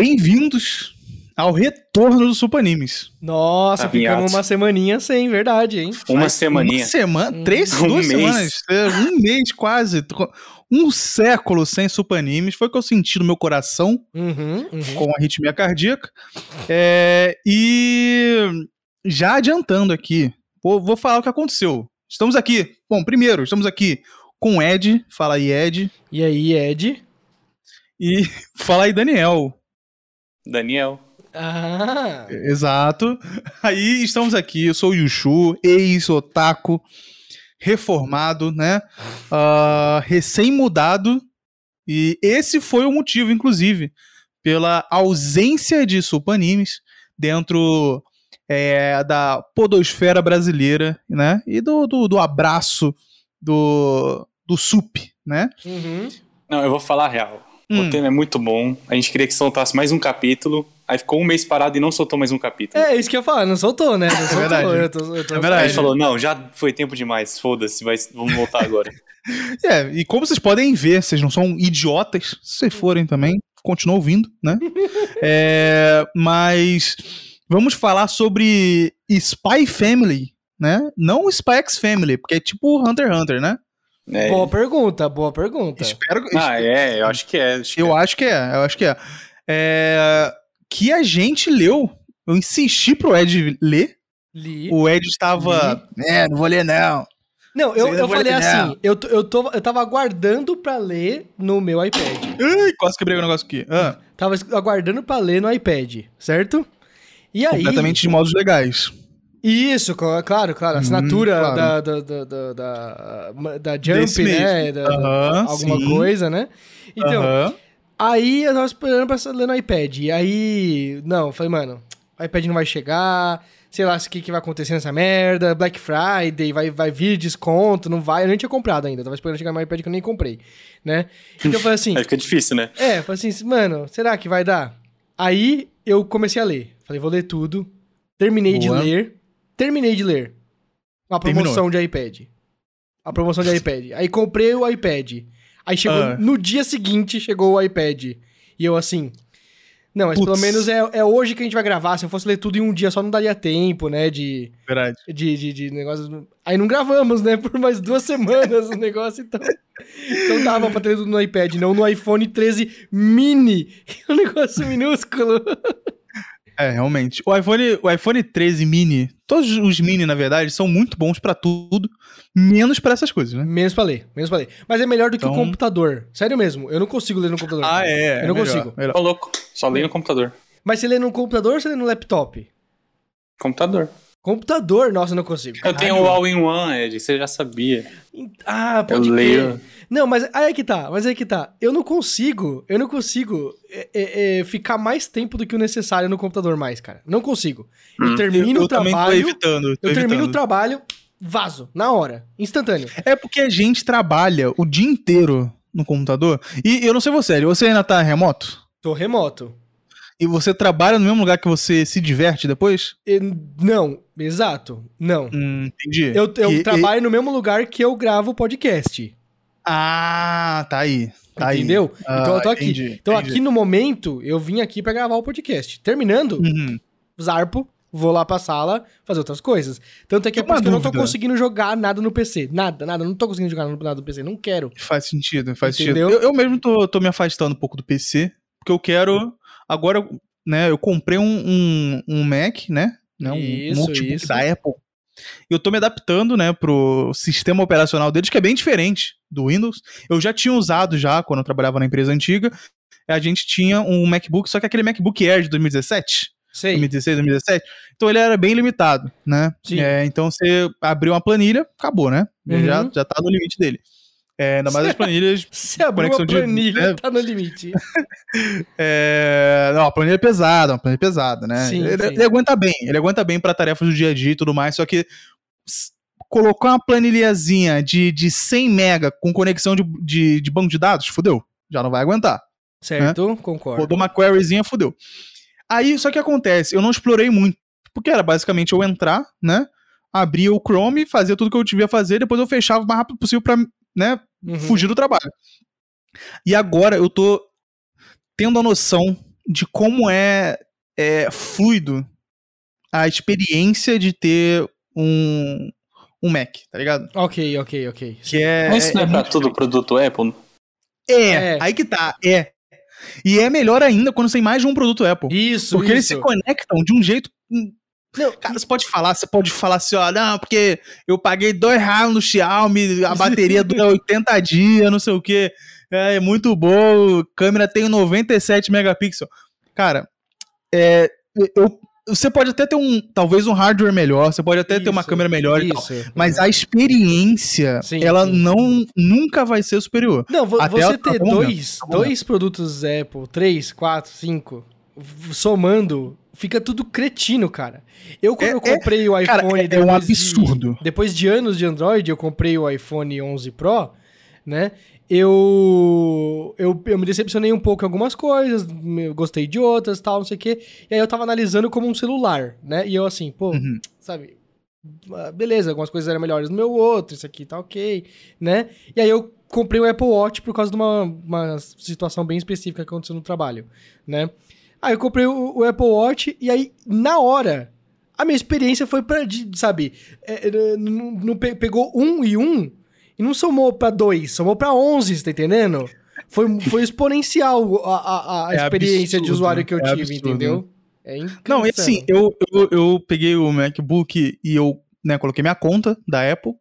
bem-vindos ao retorno do Supa Animes. Nossa, Tá ficamos uma semaninha sem, verdade, hein? Uma Faz semaninha. Uma semana, três, Um duas mês. semanas, um mês quase, um século sem Supa Animes. Foi o que eu senti no meu coração Uhum, uhum. com a arritmia cardíaca. É, e já adiantando aqui, vou, vou falar o que aconteceu. Estamos aqui, bom, primeiro, estamos aqui com o Ed, fala aí Ed, E aí, Ed? e fala aí Daniel. Daniel. Ah, Exato. Aí estamos aqui, eu sou o Yushu, ex-otaku, reformado, né? Ah, recém-mudado. E esse foi o motivo, inclusive, pela ausência de Supa Animes dentro é, da podosfera brasileira, né? E do, do, do abraço do, do SUP, né? uhum. Não, eu vou falar a real. Hum. O tema é muito bom. A gente queria que soltasse mais um capítulo. Aí ficou um mês parado e não soltou mais um capítulo. É, isso que eu ia falar, não soltou, né? Não soltou. verdade. Eu tô, eu tô- É Aí verdade. a gente falou, não, já foi tempo demais. Foda-se, vai- vamos voltar agora. É, e como vocês podem ver, vocês não são idiotas, se vocês forem também, continuam ouvindo, né? É, mas vamos falar sobre Spy Family, né? Não Spy X Family, porque é tipo Hunter x Hunter, né? É. Boa pergunta, boa pergunta. Espero Ah, é, eu acho que é. acho que Eu é. acho que é, eu acho que é. É, Que a gente leu, eu insisti pro Ed ler, Li. o Ed estava, é, não vou ler não. Não, eu, não eu falei ler, assim, não. eu, tô- eu, tô, eu tava aguardando pra ler no meu iPad. Ai, quase quebrei o negócio aqui. Ah, Tava aguardando pra ler no iPad, certo? E aí... completamente de modos legais. Isso, claro, claro. Uhum, Assinatura claro. da, da, da, da, da, Jump, Desse né? Da- da- Aham, alguma sim. coisa, né? Então, Aham. aí eu tava esperando pra ler no iPad. E aí, não, falei, mano, o iPad não vai chegar, sei lá o que, que vai acontecer nessa merda, Black Friday, vai, vai vir desconto, não vai. Eu nem tinha comprado ainda, eu tava esperando chegar no iPad que eu nem comprei, né? Então eu falei assim, Aí fica difícil, né? é, falei assim, mano, será que vai dar? Aí eu comecei a ler. Falei, vou ler tudo. Terminei de Boa. ler. Terminei de ler. A Terminou. promoção de iPad. A promoção de iPad. Aí comprei o iPad. Aí chegou Ah. no dia seguinte chegou o iPad. E eu assim, não, mas pelo menos é, é hoje que a gente vai gravar. Se eu fosse ler tudo em um dia, só não daria tempo, né? De, Verdade. de, de, de negócios. Aí não gravamos, né? Por mais duas semanas o negócio, então. Então dava pra ter tudo no iPad, não no iPhone 13 mini. que é um negócio minúsculo. É, realmente. O iPhone, o iPhone 13 mini, todos os mini, na verdade, são muito bons pra tudo, menos pra essas coisas, né? Menos pra ler, menos pra ler. Mas é melhor do que o Então- computador. Sério mesmo, eu não consigo ler no computador. Ah, é. Eu não melhor, consigo. melhor. Tô louco. Só leio no computador. Mas você lê no computador ou você lê no laptop? Computador. Computador, nossa, eu não consigo. Eu tenho o All-in-One, Ed, você já sabia. Ah, Eu pode leio. crer. Não, mas aí é que tá, mas aí é que tá. Eu não consigo, eu não consigo é, é, é, ficar mais tempo do que o necessário no computador mais, cara. Não consigo. Eu Hum. termino eu o também tô trabalho, evitando. tô eu termino o evitando. trabalho, vazo, na hora, instantâneo. É porque a gente trabalha o dia inteiro no computador. E eu não sei você, você ainda tá remoto? Tô remoto. E você trabalha no mesmo lugar que você se diverte depois? E- não, exato, não. Hum, entendi. Eu, eu Que- trabalho no mesmo lugar que eu gravo o podcast. Ah, tá aí. Tá entendeu? Aí. então eu tô Ah, aqui. entendi, então entendi. aqui no momento, eu vim aqui pra gravar o podcast. Terminando, Uhum. zarpo, vou lá pra sala fazer outras coisas. Tanto é que é que eu não tô conseguindo jogar nada no PC. Nada, nada. Não tô conseguindo jogar nada no PC. Não quero. Faz sentido, faz Entendeu? sentido. Eu, eu mesmo tô, tô me afastando um pouco do PC, porque eu quero. Agora, né, eu comprei um, um, um Mac, né? né, um Isso, notebook isso. da Apple. E eu tô me adaptando, né, pro sistema operacional deles, que é bem diferente do Windows. Eu já tinha usado já quando eu trabalhava na empresa antiga. A gente tinha um MacBook, só que aquele MacBook Air de 2017. Sei. 2016, 2017. Então ele era bem limitado, né? Sim. É, então você abriu uma planilha, acabou, né? Uhum. Já, já tá no limite dele. É, ainda mais as planilhas. Abriu conexão uma de- planilha, é. tá no limite. É, não, a planilha é pesada, uma planilha pesada, né? Sim, ele, sim. ele aguenta bem, ele aguenta bem pra tarefas do dia a dia e tudo mais, só que colocar uma planilhazinha de, de 100 mega com conexão de, de, de banco de dados, fudeu. Já não vai aguentar. Certo? Concordo. Rodou uma queryzinha, fudeu. Aí, só que acontece, eu não explorei muito, porque era basicamente eu entrar, né? Abria o Chrome, fazia tudo que eu devia fazer, depois eu fechava o mais rápido possível pra, né, Uhum. fugir do trabalho. E agora eu tô tendo a noção de como é, é fluido a experiência de ter um, um Mac, tá ligado? Ok, ok, ok. Que é, Mas isso não é, pra muito- tudo produto Apple? é, É. aí que tá, é. E é melhor ainda quando você tem mais de um produto Apple. Isso, Porque eles isso. se conectam de um jeito. Não, Cara, você pode falar, você pode falar assim, ó, não, porque eu paguei dois reais no Xiaomi, a bateria dura 80 dias, não sei o quê. É, é muito bom, câmera tem 97 megapixels. Cara, é, eu, você pode até ter um, talvez um hardware melhor, você pode até ter uma Isso, câmera melhor e tal. Isso. Mas a experiência, Sim, ela sim. não nunca vai ser superior. Não, vo- Até você ter dois, momento. dois produtos Apple, três, quatro, cinco, somando, fica tudo cretino, cara. Eu, quando É- eu comprei o cara, iPhone. é- é um depois de- absurdo. depois de anos de Android, eu comprei o iPhone 11 Pro, né? Eu, eu, eu me decepcionei um pouco em algumas coisas, gostei de outras, tal, não sei o quê. E aí eu tava analisando como um celular, né? E eu assim, pô, Uhum. sabe? ah, Beleza, algumas coisas eram melhores no meu outro, isso aqui tá ok, né? E aí eu comprei o Apple Watch por causa de uma, uma situação bem específica que aconteceu no trabalho, né? Aí eu comprei o, o Apple Watch e aí, na hora, a minha experiência foi pra, de- sabe, é, é, não, não pe- pegou um e um e não somou pra dois, somou pra onze, você tá entendendo? Foi, foi exponencial a, a, a É experiência de absurdo, usuário que eu é tive, absurdo. entendeu? É incrível. Não, e assim, eu, eu, eu peguei o MacBook e eu né, coloquei minha conta da Apple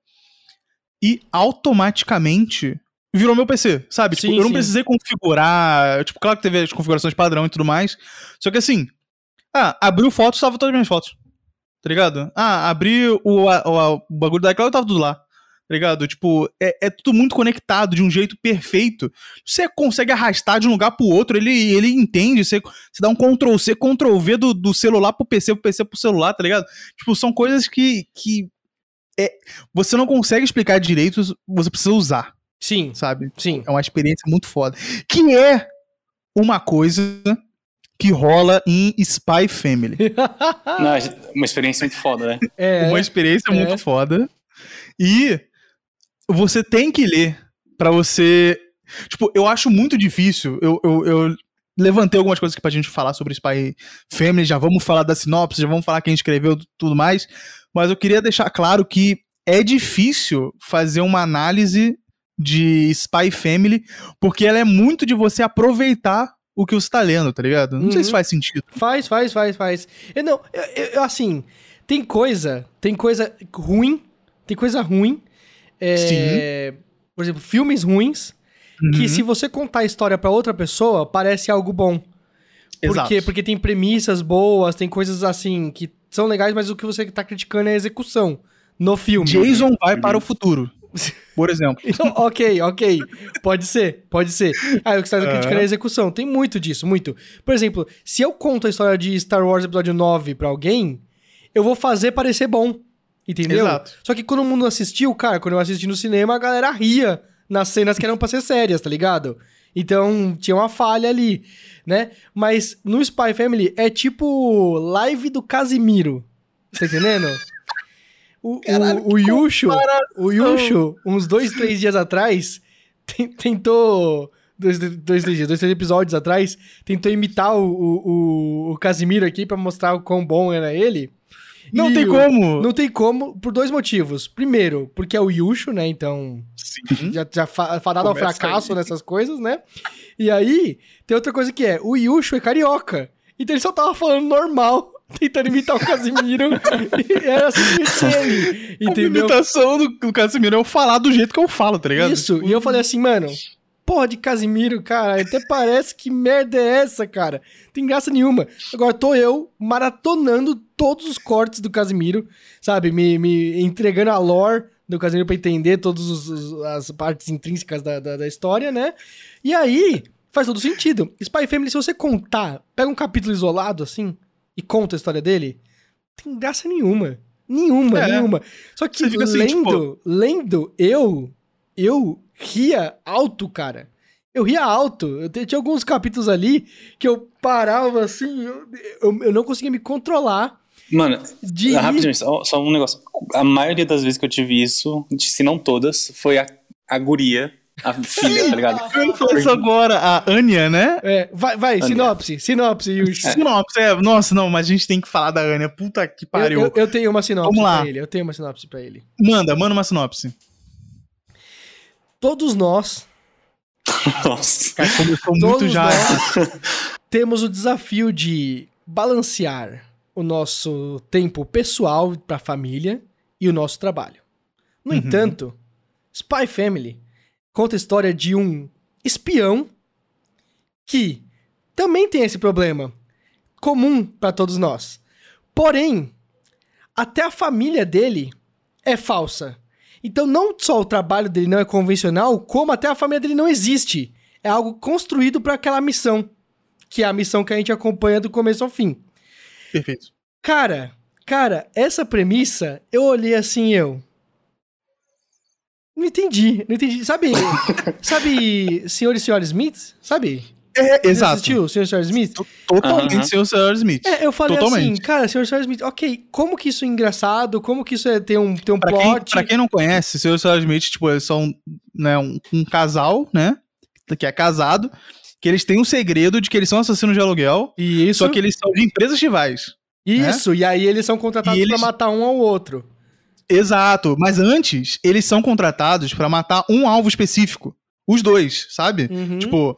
e automaticamente virou meu PC, sabe? Tipo, Sim, eu não sim. precisei configurar. Tipo, claro que teve as configurações padrão e tudo mais. Só que assim, ah, abriu fotos, tava todas as minhas fotos. Tá ligado? Ah, abri o, o, o bagulho da iCloud, tava tudo lá. Tá ligado? Tipo, é, é tudo muito conectado de um jeito perfeito. Você consegue arrastar de um lugar pro outro, ele, ele entende. Você, você dá um Ctrl C, Ctrl V do, do celular pro PC, pro PC pro celular, tá ligado? Tipo, são coisas que, que é, você não consegue explicar direito, você precisa usar, Sim, sabe? sim. É uma experiência muito foda. Que é uma coisa que rola em Spy Family. Não, uma experiência muito foda, né? É, uma experiência é. muito foda. E você tem que ler pra você. Tipo, eu acho muito difícil. Eu, eu, eu levantei algumas coisas aqui pra gente falar sobre Spy Family. Já vamos falar da sinopse, já vamos falar quem escreveu tudo mais. Mas eu queria deixar claro que é difícil fazer uma análise de Spy Family, porque ela é muito de você aproveitar o que você tá lendo, tá ligado? Não sei Uhum. se faz sentido. Faz, faz, faz, faz. Eu, não, eu, eu- assim, tem coisa, tem coisa ruim, tem coisa ruim. é, Por exemplo, filmes ruins, que Uhum. se você contar a história pra outra pessoa, parece algo bom. Por Exato. quê? Porque tem premissas boas, tem coisas assim que são legais, mas o que você tá criticando é a execução no filme. Jason vai para o futuro. Por exemplo. Então, ok, ok. Pode ser, pode ser. Ah, o que você tá Aham. criticando é a execução. Tem muito disso, muito. Por exemplo, se eu conto a história de Star Wars Episódio 9 pra alguém, eu vou fazer parecer bom. Entendeu? Exato. Só que quando o mundo assistiu, cara, quando eu assisti no cinema, a galera ria nas cenas que eram pra ser sérias, tá ligado? Então, tinha uma falha ali, né? Mas no Spy Family é tipo live do Casimiro. Tá entendendo? O, Caralho, o, o Yusho, o Yusho, uns dois, três dias atrás, ten- tentou. Dois, dois, três dias, dois, três episódios atrás, tentou imitar o, o, o, Casimiro aqui pra mostrar o quão bom era ele. Não E tem como. Não tem como, por dois motivos. Primeiro, porque é o Yusho, né? Então, Sim. já, já fa- fadado ao fracasso aí. nessas coisas, né? E aí, tem outra coisa que é, o Yusho é carioca. Então ele só tava falando normal, tentando imitar o Casimiro. e era assim ele, A entendeu? imitação do, do Casimiro é eu falar do jeito que eu falo, tá ligado? Isso, Tipo, e eu falei assim, mano, porra de Casimiro, cara, até parece que merda é essa, cara? Tem graça nenhuma. Agora tô eu maratonando todos os cortes do Casimiro, sabe? Me, me entregando a lore do Casimiro pra entender todas as partes intrínsecas da, da, da história, né? E aí, faz todo sentido. Spy Family, se você contar, pega um capítulo isolado, assim, e conta a história dele, tem graça nenhuma. Nenhuma, É. nenhuma. Só que Você fica assim, lendo, lendo, eu, eu ria alto, cara. Eu ria alto. Eu tinha alguns capítulos ali que eu parava assim, eu, eu, eu não conseguia me controlar Mano, de rir. rapidinho, só, só um negócio. A maioria das vezes que eu tive isso, se não todas, foi a, a guria A filha, tá ligado? Eu falei isso agora, a Anya, né? É, vai, vai, Ania. sinopse, sinopse, Yush. Sinopse, é. Nossa, não, mas a gente tem que falar da Anya. Puta que Eu, pariu. eu, eu tenho uma sinopse Vamos lá. pra ele, eu tenho uma sinopse pra ele. Manda, manda uma sinopse. Todos nós, Nossa. Cara, começou muito todos já. nós temos o desafio de balancear o nosso tempo pessoal pra família e o nosso trabalho. No Uhum. entanto, Spy Family conta a história de um espião que também tem esse problema comum pra todos nós. Porém, até a família dele é falsa. Então, não só o trabalho dele não é convencional, como até a família dele não existe. É algo construído pra aquela missão, que é a missão que a gente acompanha do começo ao fim. Perfeito. Cara, cara, essa premissa, eu olhei assim eu. Não entendi, não entendi. Sabe, sabe, senhor e senhora Smith? Sabe? É, Você exato. assistiu, senhor e senhora Smith? Totalmente Aham. seu Sr. Smith. É, eu falei assim, Totalmente. cara, senhor e senhora Smith, ok, como que isso é engraçado, como que isso é, tem um, tem um Pra quem, plot. pra quem não conhece, seu Sr. Smith, tipo, eles são né, um, um casal, né? Que é casado, que eles têm um segredo de que eles são assassinos de aluguel, Isso, só que eles são de empresas rivais. isso, e aí eles são contratados E pra eles- matar um ao outro. Exato. Mas antes, eles são contratados pra matar um alvo específico. Os dois, sabe? Uhum. Tipo,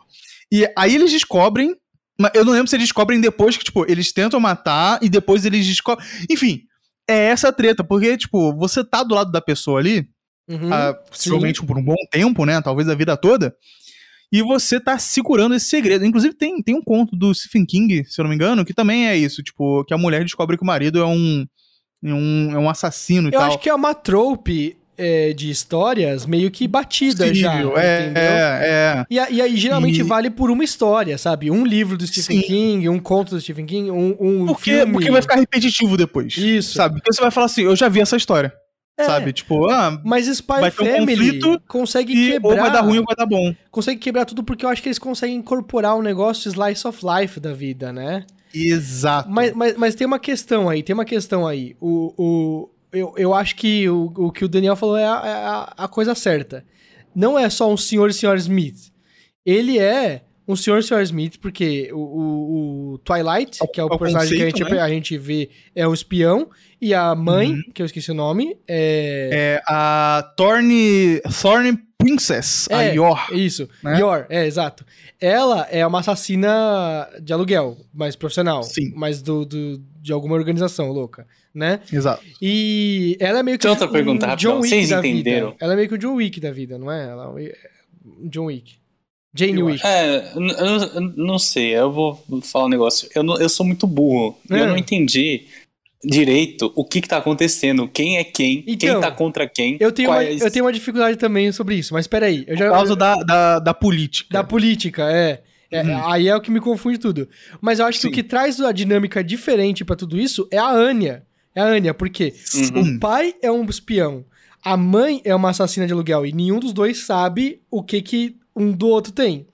e aí eles descobrem. mas Eu não lembro se eles descobrem depois que, tipo, eles tentam matar e depois eles descobrem. Enfim, é essa a treta, porque, tipo, você tá do lado da pessoa ali, Uhum. ah, possivelmente por um bom tempo, né? Talvez a vida toda. E você tá segurando esse segredo. Inclusive, tem, tem um conto do Stephen King, se eu não me engano, que também é isso. Tipo, que a mulher descobre que o marido é um. É um, é um assassino e Eu tal. acho que é uma trope é, de histórias meio que batida já, Possível, é, entendeu? é, é. E, e aí geralmente E- vale por uma história, sabe? Um livro do Stephen Sim. King, um conto do Stephen King, um, um Porque, filme. porque vai ficar repetitivo depois. Isso. Sabe? Porque você vai falar assim, eu já vi essa história. É, Sabe? Tipo, ah, Mas Spy Vai ter um Family consegue e quebrar. ou vai dar ruim ou vai dar bom. Consegue quebrar tudo porque eu acho que eles conseguem incorporar um negócio slice of life da vida, né? Exato. Mas, mas, mas tem uma questão aí, tem uma questão aí. O, o, eu, eu acho que o, o que o Daniel falou é, a, é a- a coisa certa. Não é só um senhor e senhora Smith. Ele é um senhor e senhora Smith, porque o, o- o Twilight, que é o, É o personagem que a gente, conceito, né? a gente vê, é um espião. E a mãe, Uhum. que eu esqueci o nome, é. É a Thorny, Thorny Princess, a É, Yor. Isso, né? Yor, é, exato. Ela é uma assassina de aluguel, mais profissional. Sim. Mais do, do- de alguma organização louca, né? Exato. E ela é meio que outra pergunta rapidão. Vocês da entenderam? vida. Ela é meio que o John Wick da vida, não é? Ela é o John Wick. Jane Eu Wick. É, eu, eu- eu não sei, eu vou falar um negócio. Eu, não- eu sou muito burro. É. Eu não entendi direito o que, que tá acontecendo, quem é quem, Então, quem tá contra quem. Eu tenho, uma, eu tenho uma dificuldade também sobre isso, mas peraí. Eu já, Por causa da, da, da política. Da política, é. É, Uhum. Aí é o que me confunde tudo. Mas eu acho que Sim. o que traz a dinâmica diferente pra tudo isso é a Anya. É a Anya, porque Uhum. o pai é um espião, a mãe é uma assassina de aluguel e nenhum dos dois sabe o que que um do outro tem.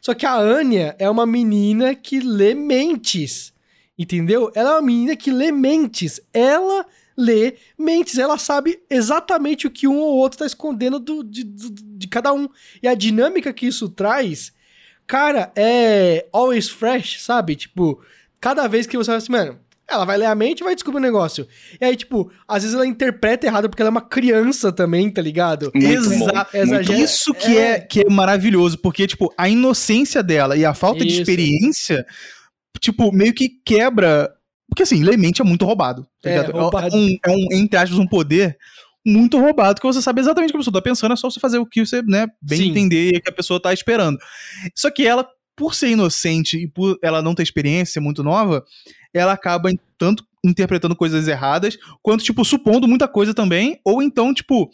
Só que a Anya é uma menina que lê mentes. Entendeu? Ela é uma menina que lê mentes. Ela lê mentes. Ela sabe exatamente o que um ou outro tá escondendo do- de, de, de cada um. E a dinâmica que isso traz, cara, é always fresh, sabe? Tipo, cada vez que você vai assim, mano, ela vai ler a mente e vai descobrir um negócio. E aí, tipo, às vezes ela interpreta errado porque ela é uma criança também, tá ligado? Exato. Isso que é. que é maravilhoso, porque, tipo, a inocência dela e a falta de Isso. experiência, tipo, meio que quebra. Porque, assim, Lemente é muito roubado. Tá É, ligado? roubado. um, é um, entre aspas, um poder muito roubado, que você sabe exatamente o que a pessoa tá pensando, é só você fazer o que você, né, bem Sim. entender e que a pessoa tá esperando. Só que ela, por ser inocente e por ela não ter experiência muito nova, ela acaba tanto interpretando coisas erradas, quanto, tipo, supondo muita coisa também, ou então, tipo,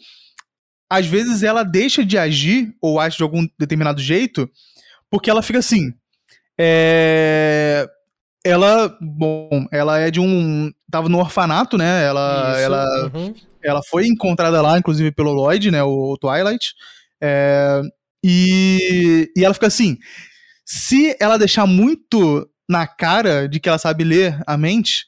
às vezes ela deixa de agir, ou age de algum determinado jeito, porque ela fica assim. É. Ela, bom, ela é de um. Tava no orfanato, né? Ela, Isso, ela, uhum. ela foi encontrada lá, inclusive pelo Lloyd, né? O, o Twilight. É, e, e ela fica assim: se ela deixar muito na cara de que ela sabe ler a mente,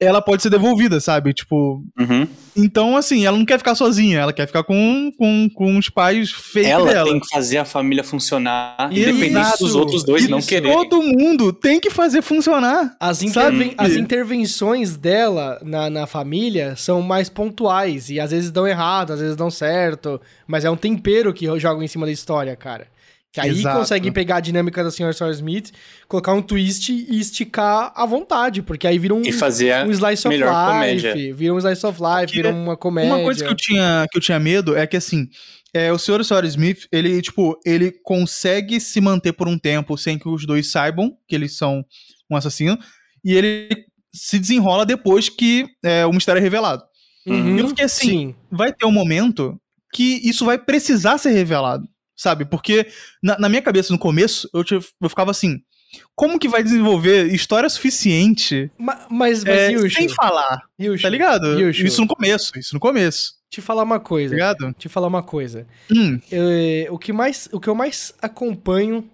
ela pode ser devolvida, sabe? Tipo, Uhum. então assim, ela não quer ficar sozinha, ela quer ficar com, com, com os pais fake Ela dela. tem que fazer a família funcionar, independente dos outros dois não quererem. Todo mundo tem que fazer funcionar. As, Sabe? interven- as intervenções dela na, na família são mais pontuais e às vezes dão errado, às vezes dão certo, mas é um tempero que jogam em cima da história, cara. Que aí Exato. consegue pegar a dinâmica da Sr. Sawyer Smith, colocar um twist e esticar à vontade, porque aí vira um, E fazer a um slice of melhor life, comédia. vira um slice of life, vira uma comédia. Uma coisa que eu tinha, que eu tinha medo é que, assim, é, o Sr. e a Sra. Smith, ele, tipo, ele consegue se manter por um tempo sem que os dois saibam que eles são um assassino, e ele se desenrola depois que é, o mistério é revelado. Uhum, Eu fiquei assim, sim. Vai ter um momento que isso vai precisar ser revelado, sabe? Porque na, na minha cabeça, no começo, eu, tive- eu ficava assim, como que vai desenvolver história suficiente Ma- Mas, mas é, Yushu, sem falar, Yushu, tá ligado? Yushu. Isso no começo, isso no começo, te falar uma tá coisa. ligado? Te falar uma coisa. Hum, Eu- o, que mais, o que eu mais acompanho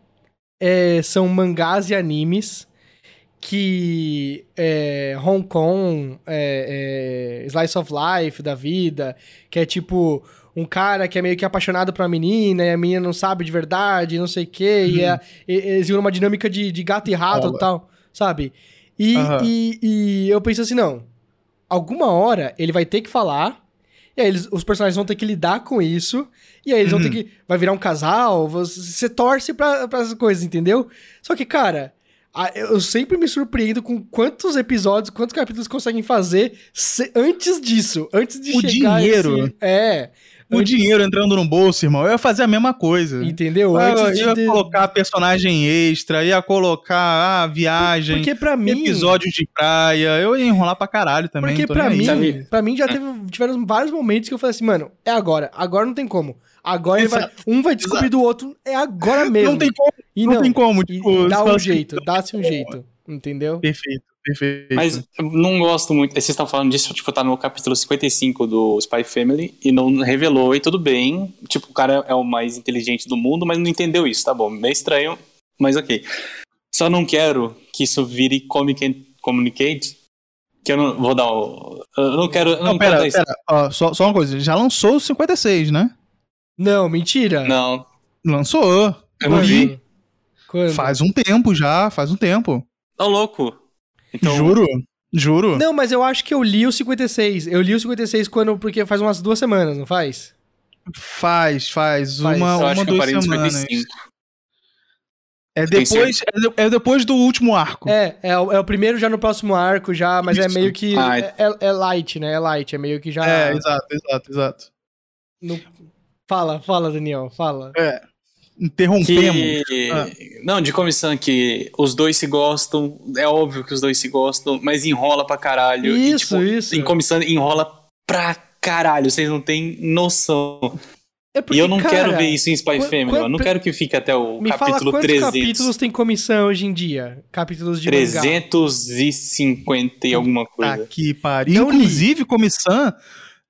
é, são mangás e animes que é, Hong Kong, é, é, Slice of Life da vida, que é tipo um cara que é meio que apaixonado por uma menina e a menina não sabe de verdade, não sei o quê, e, é, e- eles viram uma dinâmica de, de gato e rato e tal, sabe? E, Aham. e, e eu penso assim, não, alguma hora ele vai ter que falar, e aí eles- os personagens vão ter que lidar com isso, e aí eles vão ter Uhum. que. Vai virar um casal, você, torce pra, pra essas coisas, entendeu? Só que, cara, eu sempre me surpreendo com quantos episódios, quantos capítulos conseguem fazer antes disso, antes de O chegar dinheiro. esse- É. o dinheiro entrando no bolso, irmão, eu ia fazer a mesma coisa. Entendeu? Eu Antes ia de. colocar personagem extra, ia colocar ah, viagem, Porque pra mim. episódios de praia, eu ia enrolar pra caralho também. Porque pra mim, aí. Pra mim já teve, tiveram vários momentos que eu falei assim, mano, é agora. Agora não tem como. Agora ele vai, Exato. um vai descobrir do outro, é agora mesmo. Não tem como, e não, tem como, e tipo, dá um assim, jeito, dá-se um jeito. Entendeu? Perfeito, perfeito. Mas eu não gosto muito. Vocês estão falando disso, tipo, tá no capítulo 55 do Spy Family e não revelou, e tudo bem. Tipo, o cara é o mais inteligente do mundo, mas não entendeu isso, tá bom. Meio estranho, mas ok. Só não quero que isso vire Comic and Communicate. Que eu não vou dar o. Eu não quero. Eu não, Não, pera, pera, ó, só, só uma coisa, já lançou o 56, né? Não, mentira. Não, Lançou. eu não vi. Quando? Faz um tempo já, faz um tempo. Tá louco. Então, Juro, juro. Não, mas eu acho que eu li o 56. Eu li o 56 quando, porque faz umas duas semanas, não faz? Faz, faz, Faz. uma, eu uma acho que eu duas parei no semanas. 55. É depois, é, é depois do último arco. É, é, o- é o primeiro já no próximo arco, já, mas é Isso. meio que. Ah, é, é- é light, né? É light, é meio que já. É, exato, exato, exato. no- Fala, fala, Daniel, fala. É. Interrompemos. Que... Ah. Não, de comissão que os dois se gostam, é óbvio que os dois se gostam, mas enrola pra caralho. E, Isso, tipo, isso. Em comissão enrola pra caralho, vocês não têm noção. É e eu não cara, quero ver isso em Spy quan- Family, quan- eu não quero que fique até o Me fala capítulo quantos 300. capítulos tem comissão hoje em dia? Capítulos de mangá. 350 e alguma Tá coisa. que pariu. Inclusive, Comissão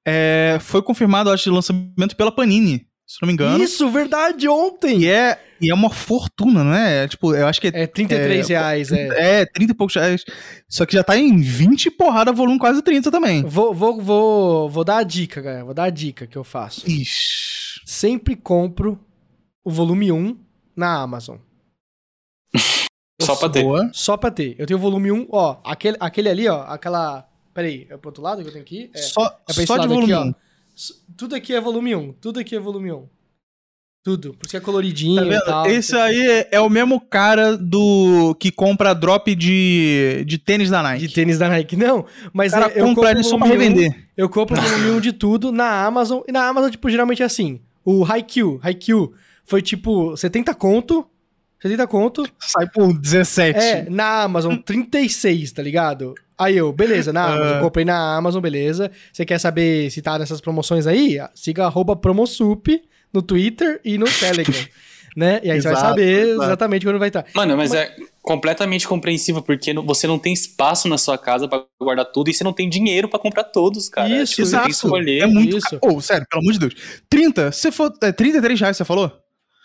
é, foi confirmado, acho, de lançamento pela Panini, se não me engano. Isso, verdade, ontem! E é, e é uma fortuna, não é? É, Tipo, eu acho que é, É 33 É, reais, é. é 30 e poucos reais. Só que já tá em 20 e porrada, volume quase 30 também. Vou, vou, vou, vou dar a dica, galera. Vou dar a dica que eu faço. Ixi. Sempre compro o volume 1 na Amazon. Só pra ter. Boa. Só pra ter. Eu tenho o volume 1, ó. Aquele, aquele ali, ó. Aquela. Peraí, é pro outro lado que eu tenho aqui? É. Só, É pra esse só de volume aqui, ó. 1. S- Tudo aqui é volume 1. Tudo aqui é volume 1. Tudo. Por isso que é coloridinho Tá e tal. Esse aí é, é o mesmo cara do que compra drop de, de tênis da Nike. De tênis da Nike. Não, mas o cara eu, compra ele compro só pra volume 1, revender. Eu compro o volume 1 de tudo na Amazon. E na Amazon, tipo, geralmente é assim. O Haikyuu, Haikyuu foi tipo 70 conto. 70 conto. Sai por 17. É, na Amazon, 36, tá ligado? Aí eu, beleza, na Amazon, Ah. comprei na Amazon, beleza. Você quer saber se tá nessas promoções aí? Siga arroba promosup no Twitter e no Telegram, né? E aí você vai Exato, saber exato. exatamente quando vai estar. Mano, mas, é completamente compreensível, porque não- você não tem espaço na sua casa pra guardar tudo e você não tem dinheiro pra comprar todos, cara. Isso, Tipo, você tem que Exato. escolher. É muito Isso. caro. Ô, sério, pelo amor de Deus. 30, se for. É 33 reais, você falou?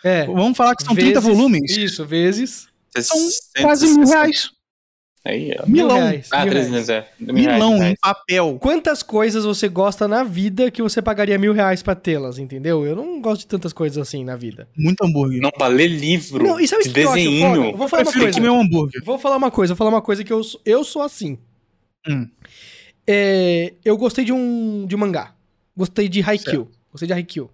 É. Vamos falar que são 30 vezes- volumes. Isso, vezes. São 60, quase mil reais. Aí, ó. Milão. reais. Ah, mil 300, reais. é. Mil reais, Milão mil em papel. Quantas coisas você gosta na vida que você pagaria mil reais pra tê-las, entendeu? Eu não gosto de tantas coisas assim na vida. Muito hambúrguer. Não, pra ler livro Não, e sabe de o que eu desenho. Vou falar uma Prefiro coisa. comer um hambúrguer. Vou falar uma coisa, vou falar uma coisa que eu, sou- eu sou assim. Hum. É, eu gostei de um, de um mangá. Gostei de Haikyuu. Gostei de Haikyuu.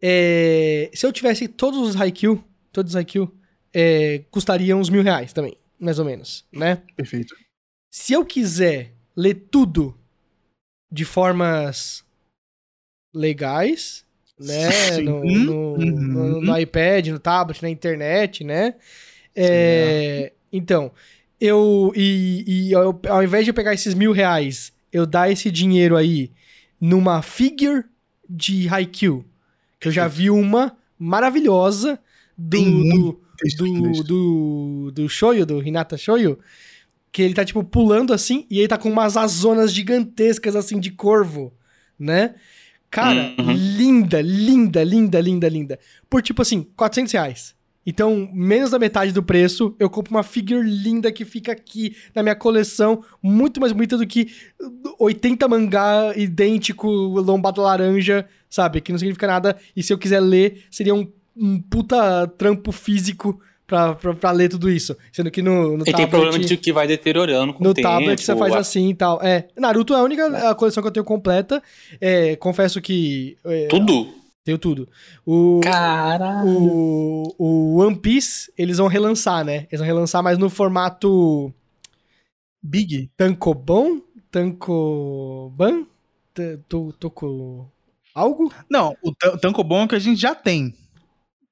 É, se eu tivesse todos os Haikyuu, todos os Haikyuu, é, custaria uns mil reais também, mais ou menos, né? Perfeito. Se eu quiser ler tudo de formas legais, né? Sim. No, no- Uhum. no- no iPad, no tablet, na internet, né? É, então, eu. E, e ao, ao invés de eu pegar esses mil reais, eu dar esse dinheiro aí numa figure de Haikyuu. Que eu já vi uma maravilhosa do. Do do, do, do Shoyo, do Hinata Shoyo, que ele tá, tipo, pulando assim, e ele tá com umas azonas gigantescas, assim, de corvo, né? Cara, Uhum. linda, linda, linda, linda, linda. Por, tipo assim, 400 reais. Então, menos da metade do preço, eu compro uma figure linda que fica aqui na minha coleção, muito mais bonita do que 80 mangá idêntico, lombado laranja, sabe? Que não significa nada. E se eu quiser ler, seria um, um puta trampo físico pra, pra, pra ler tudo isso. Sendo que no, no E tem problema de que vai deteriorando com no o tempo. tablet você faz a- assim e tal. É, Naruto é a única a coleção que eu tenho completa. É, confesso que. É, Tudo. Tenho tudo. O, Caralho. o, o One Piece, eles vão relançar, né? Eles vão relançar, mas no formato Big. Tankobon? Tankoban? T- to- Toko. Algo? Não, o tan- Tankobon é o que a gente já tem.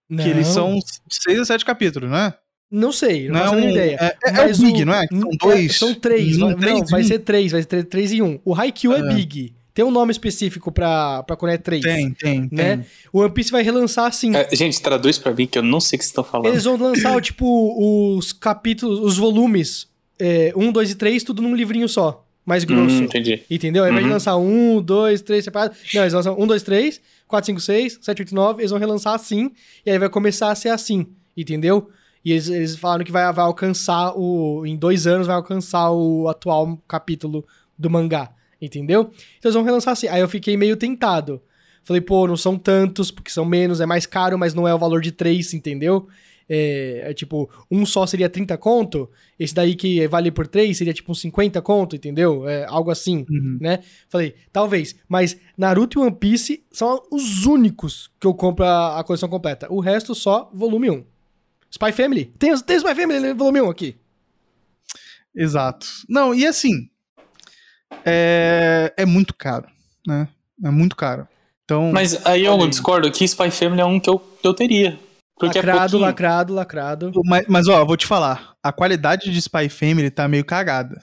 Que eles são seis a sete capítulos, não é? Não sei, não, Não faço um- ideia. é- é- é o Big, não é? São é, dois- são três. um, vai, três não, vai um. ser três, vai ser três e um. O Haikyuu é, É. Big. Tem um nome específico pra, pra quando é três. Tem, tem, Né? tem. O One Piece vai relançar assim. É, gente, traduz pra mim que eu não sei o que vocês estão falando. Eles vão lançar, tipo, os capítulos, os volumes, é, um, dois e três, tudo num livrinho só. Mais grosso. Hum, entendi. Entendeu? Ao invés de Uhum. lançar um, dois, três separados. Não, eles lançam um, dois, três, quatro, cinco, seis, sete, oito, nove. Eles vão relançar assim. E aí vai começar a ser assim. Entendeu? E eles, eles falaram que vai, vai alcançar o. Em dois anos vai alcançar o atual capítulo do mangá. Entendeu? Então eles vão relançar assim. Aí eu fiquei meio tentado. Falei, pô, não são tantos, porque são menos, é mais caro, mas não é o valor de três, entendeu? É, é tipo, um só seria 30 conto, esse daí que vale por três seria tipo uns 50 conto, entendeu? É, algo assim, Uhum. né? Falei, talvez, mas Naruto e One Piece são os únicos que eu compro a, a coleção completa. O resto só volume 1. Spy Family. Tem, tem Spy Family no volume 1 aqui. Exato. Não, e assim. É, é muito caro, né? É muito caro. Então. Mas aí eu discordo que Spy Family é um que eu, eu teria. Porque é lacrado, pouquinho. lacrado, lacrado. Mas, mas, ó, vou te falar. A qualidade de Spy Family tá meio cagada.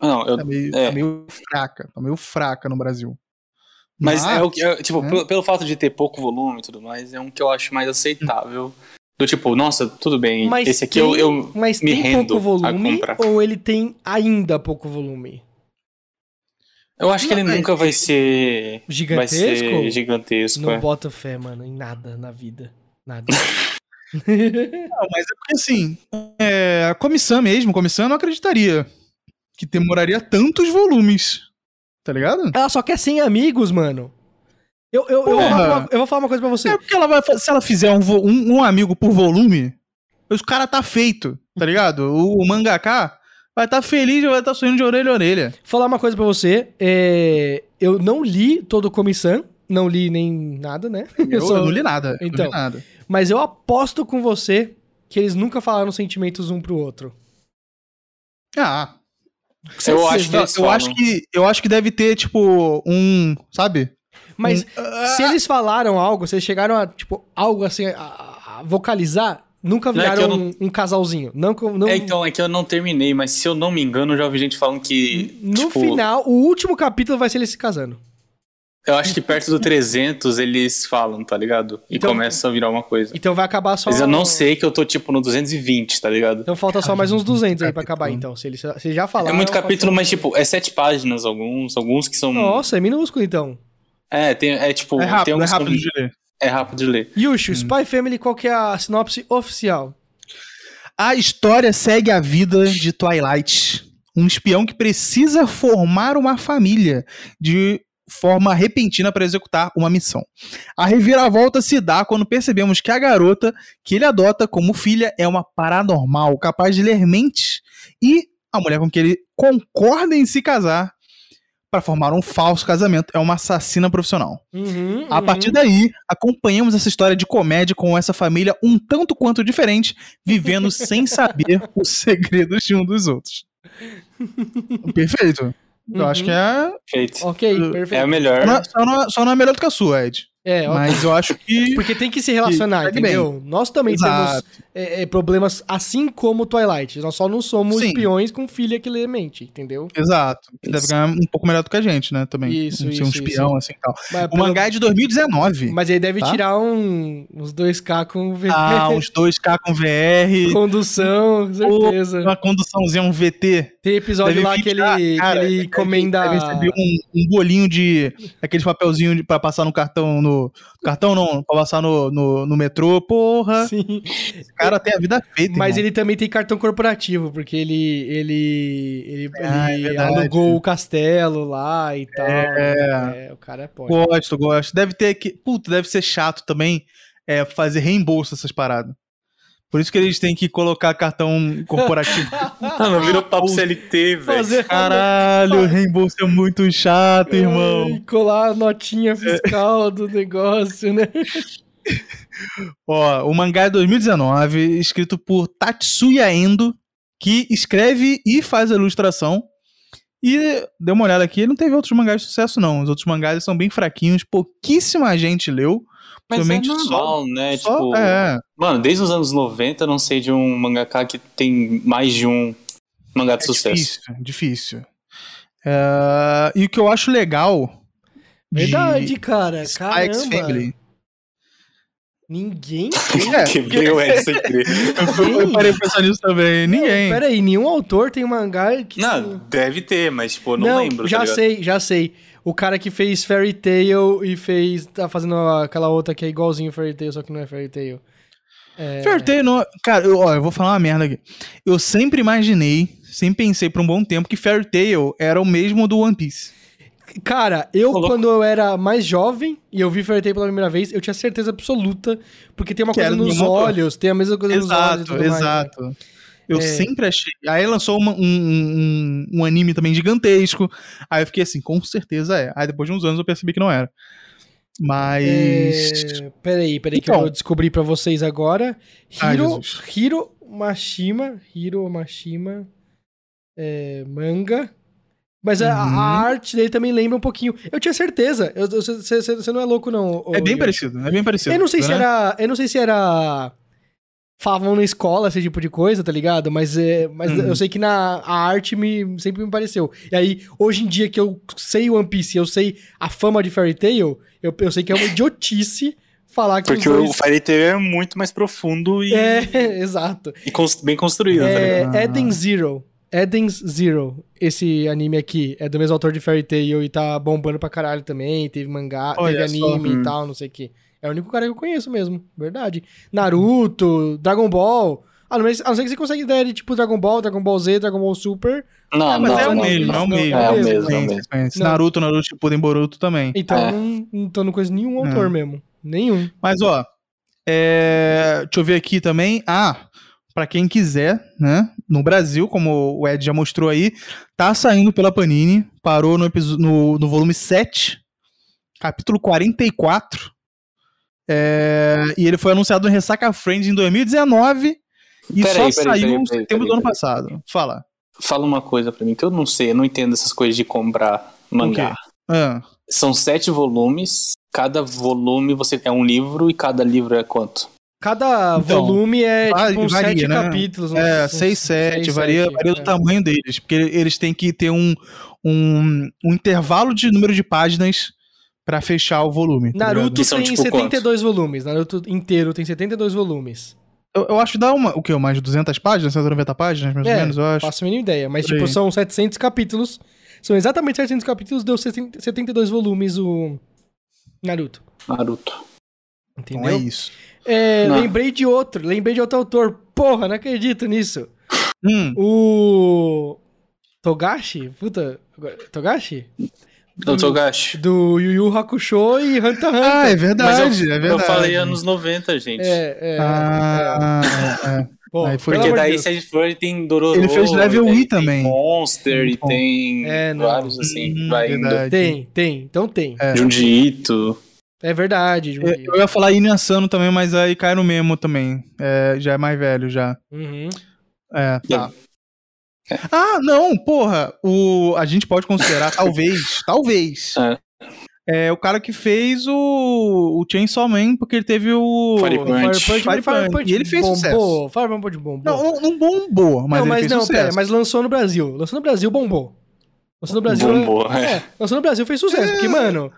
Não, eu, Tá meio, é. tá meio fraca. Tá meio fraca no Brasil. Mas é o que. é, tipo, né? pelo, pelo fato de ter pouco volume e tudo mais, é um que eu acho mais aceitável. Do tipo, nossa, tudo bem. Mas esse aqui tem, eu, eu mas me tem rendo pouco volume ou ele tem ainda pouco volume? Eu acho que ele é- nunca vai ser. Vai Gigantesco? ser gigantesco. Não é. boto fé, mano, em nada na vida. Nada. Não, mas é porque assim. é, a comissão mesmo, a comissão eu não acreditaria que demoraria tantos volumes. Tá ligado? Ela só quer 100 amigos, mano. Eu, eu, eu, vou Porra. falar uma, eu vou falar uma coisa pra você. É porque ela vai. Se ela fizer um, um, um amigo por volume, os cara tá feito, tá ligado? O, o mangaká vai estar tá feliz, vai estar tá sorrindo de orelha a orelha. Falar uma coisa pra você. é, Eu não li todo o Comissão, não li nem nada, né? Eu, só- eu não li nada. eu Então. não li nada. Mas eu aposto com você que eles nunca falaram sentimentos um pro outro. Ah, Eu Você- acho que eu, eu falam. acho que eu acho que deve ter tipo um, sabe? Mas Um- se eles falaram algo, se eles chegaram a, tipo, algo assim, a, a vocalizar, nunca é viraram eu não- um, um casalzinho. Não, não, É, então, é que eu não terminei, mas se eu não me engano, eu já ouvi gente falando que. no tipo, final, o último capítulo vai ser eles se casando. Eu acho que perto do 300 eles falam, tá ligado? E Então- começa a virar uma coisa. Então vai acabar só. Mas eu não sei que eu tô, tipo, no 220, tá ligado? Então falta só mais uns 200 aí pra acabar, então. Se eles, se já falaram. é muito capítulo, mas, tipo, é sete páginas alguns, alguns que são... Nossa, é minúsculo então. É, tem, é tipo... É rápido, tem é rápido de ler. É rápido de ler. Yushu, Spy Family, qual que é a sinopse oficial? A história segue a vida de Twilight, um espião que precisa formar uma família de forma repentina para executar uma missão. A reviravolta se dá quando percebemos que a garota que ele adota como filha é uma paranormal, capaz de ler mentes, e a mulher com que ele concorda em se casar para formar um falso casamento é uma assassina profissional. Uhum, A uhum. partir daí, acompanhamos essa história de comédia com essa família um tanto quanto diferente, vivendo sem saber os segredos de um dos outros. Perfeito. Eu Uhum. acho que é. Feito. Ok, É É perfeito. a melhor. Só não, só não- só não é melhor do que a sua, Ed. É. Mas eu acho que. Porque tem que se relacionar, bem. entendeu? Nós também Exato. temos é, é, problemas assim como Twilight. Nós só não somos Sim. espiões com filha que lê mente, entendeu? Exato. Que deve ganhar um pouco melhor do que a gente, né? Também. Isso, Ser um isso, espião, isso. assim e tal. Mas, O pelo- mangá é de 2019. Mas ele deve tá? tirar um, uns 2K com V- Ah, uns 2K com VR. condução, com certeza. Uma conduçãozinha, um VT. Tem episódio Deve lá vir- que ele, ah, cara, ele deve- comenda. Deve receber um, um bolinho de. aquele papelzinho de, pra passar no cartão. No, cartão não, pra passar no, no, no metrô. Porra. Sim. Esse cara tem a vida feita. Mas irmão. ele também tem cartão corporativo, porque ele ele ele, Ah, é ele verdade. alugou o castelo lá e tal. É. É, o cara é pode. Gosto, gosto. Deve ter que. Puta, deve ser chato também é, fazer reembolso essas paradas. Por isso que eles têm que colocar cartão corporativo. Ah, não virou papo CLT, velho. Fazer Caralho, reembolso é muito chato, irmão. Ai, colar a notinha fiscal do negócio, né? Ó, o mangá é 2019, escrito por Tatsuya Endo, que escreve e faz a ilustração. E deu uma olhada aqui, ele não teve outros mangás de sucesso, não. Os outros mangás são bem fraquinhos, pouquíssima gente leu. Mas é Somente normal, né? Só, tipo, é, mano, desde os anos 90 eu não sei de um mangaka que tem mais de um mangá de é sucesso. difícil, difícil. É, e o que eu acho legal de Verdade, cara. Spy X Caramba. Family... Ninguém. É, Ed sem querer. eu, parei de pensar nisso também. Ninguém. Pera aí, nenhum autor tem um mangá que. Não, deve ter, mas, tipo, eu não, lembro. tá Já ligado? sei, já sei. O cara que fez Fairy Tail e fez. Tá fazendo aquela outra que é igualzinho Fairy Tail, só que não é Fairy Tail. É, Fairy Tail não... Cara, eu, ó, eu vou falar uma merda aqui. Eu sempre imaginei, sempre pensei por um bom tempo que Fairy Tail era o mesmo do One Piece. Cara, eu, quando eu era mais jovem e eu vi Fairy Tail pela primeira vez, eu tinha certeza absoluta, porque tem uma Que coisa nos olhos, tem a mesma coisa nos olhos. e Exato, tudo mais, né? Eu É. sempre achei. Aí lançou uma- um, um, um anime também gigantesco. Aí eu fiquei assim, com certeza é. Aí depois de uns anos eu percebi que não era. Mas. É, peraí, peraí, que eu Então. vou descobrir pra vocês agora. Ai, Hiro, Jesus. Hiro Mashima, Hiro Mashima, é, manga. Mas a, Uhum. a arte dele também lembra um pouquinho. Eu tinha certeza. Você não é louco, não. É bem parecido, é bem parecido. Eu não sei se né? era. Eu não sei se era. Falavam na escola, esse tipo de coisa, tá ligado? Mas, é, mas Uhum. eu sei que na a arte me, sempre me pareceu. E aí, hoje em dia que eu sei One Piece, eu sei a fama de Fairy Tail, eu, eu sei que é uma idiotice falar que Porque os o dois... Fairy Tail é muito mais profundo e, É, exato. e cons- bem construído, tá É ligado? Eden Zero. Eden's Zero. Esse anime aqui é do mesmo autor de Fairy Tail e tá bombando pra caralho também. Teve mangá, Olha teve só, anime hum. e tal, não sei o que. É o único cara que eu conheço mesmo, verdade. Naruto, Dragon Ball. Ah, não, mas- a não ser que você consiga ideia de tipo Dragon Ball, Dragon Ball Z, Dragon Ball Super. Não, Ah, mas não, é o mesmo, é o não. mesmo. É o mesmo, é o mesmo. Naruto, Naruto, Shippuden, Boruto também. Então, É. não, tô não conheço nenhum autor Não. mesmo. Nenhum. Mas, ó, é, deixa eu ver aqui também. Ah, pra quem quiser, né? No Brasil, como o Ed já mostrou aí, tá saindo pela Panini. Parou no, episo- no, no volume 7, capítulo 44. É, e ele foi anunciado no Ressaca Friends em 2019 e Peraí, só peraí, saiu em setembro peraí, do ano peraí. passado. Fala. Fala uma coisa pra mim, que eu não sei, eu não entendo essas coisas de comprar mangá. Ah, São sete volumes, cada volume você é um livro e cada livro é quanto? Cada Então, volume é tipo uns varia, sete né? capítulos. uns- É, uns 6, 7, seis, varia, sete, varia do é. tamanho deles, porque eles têm que ter um, um, um intervalo de número de páginas pra fechar o volume. tá Naruto? E são, tem tipo, 72 volumes. Naruto inteiro tem 72 volumes. eu, eu acho que dá uma, o quê? Umas 200 páginas, 190 páginas, mais É, ou menos, eu acho. Faço a mínima ideia. Mas, tipo, são 700 capítulos. São exatamente 700 capítulos, deu 70 72 volumes o Naruto. Naruto. Então Entendeu? é isso. É, lembrei de outro, lembrei de outro autor. porra, não acredito nisso. Hum, O. Togashi? Puta. Togashi? Do Togashi. Do Yu Yu Hakusho e Hunter x Hunter. ah, é verdade, eu, é verdade. eu falei anos 90, gente. É, é. Ah, é, é. Pô, aí foi- Porque daí Deus. se a gente for, ele tem Dororo. Ele fez Level daí E tem também. Monster e Bom. tem É, vários assim, Hum, vai indo. Tem, tem. Então tem. É. Junji Ito. É verdade, Junji. Eu eu ia falar Inuyasano também, mas aí cai no mesmo também. É, já é mais velho, já. Uhum. É, tá. Ah, não, porra. O, a gente pode considerar, talvez, talvez. É. É o cara que fez o, o Chainsaw Man, porque ele teve o. Fire Punch. Fire Punch, Fire Punch. E ele fez bombou. Fire Punch bombou. Não, não, não bombou, mas não, ele mas fez não, sucesso. pera, mas lançou no Brasil. Lançou no Brasil, bombou. Lançou no Brasil. Bombou, é. é. lançou no Brasil, fez sucesso. Porque, mano.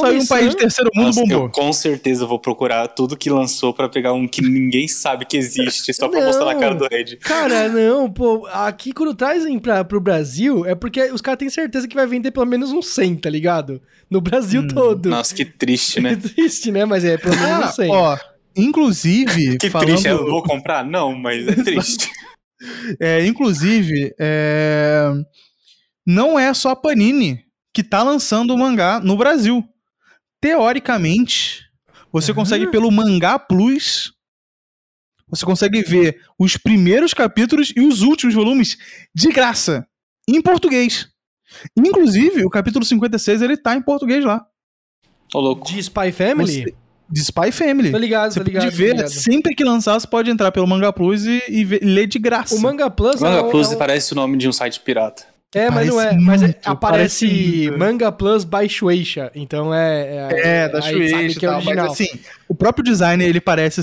Saiu um país de terceiro mundo, Nossa, bombou. eu com certeza vou procurar tudo que lançou pra pegar um que ninguém sabe que existe, só pra Não. mostrar na cara do Red. Cara, não, pô. Aqui quando trazem pra, pro Brasil é porque os caras têm certeza que vai vender pelo menos uns 100, tá ligado? No Brasil Hum, todo. Nossa, que triste, É né? triste, né? Mas é pelo menos uns Ah, 100. ó, inclusive, Que falando, triste, eu vou comprar? Não, mas é triste. é, inclusive, é, não é só a Panini que tá lançando o mangá no Brasil. Teoricamente, você Ah. consegue pelo Mangá Plus, você consegue ver os primeiros capítulos e os últimos volumes de graça, em português. Inclusive, o capítulo 56 ele tá em português lá. Ô, louco. De Spy Family? Você- de Spy Family. Tô ligado, Você tô ligado. pode tô ver, ligado. sempre que lançar, você pode entrar pelo Manga Plus e, e ver- ler de graça. O Manga Plus é Manga um- Plus é um- parece o nome de um site pirata. É, mas não é. Parece Mas é- muito, aparece parece muito. Manga Plus by Shueisha. Então é. É, da aí sabe Shueisha que é tal, original. mas assim, o próprio design, ele parece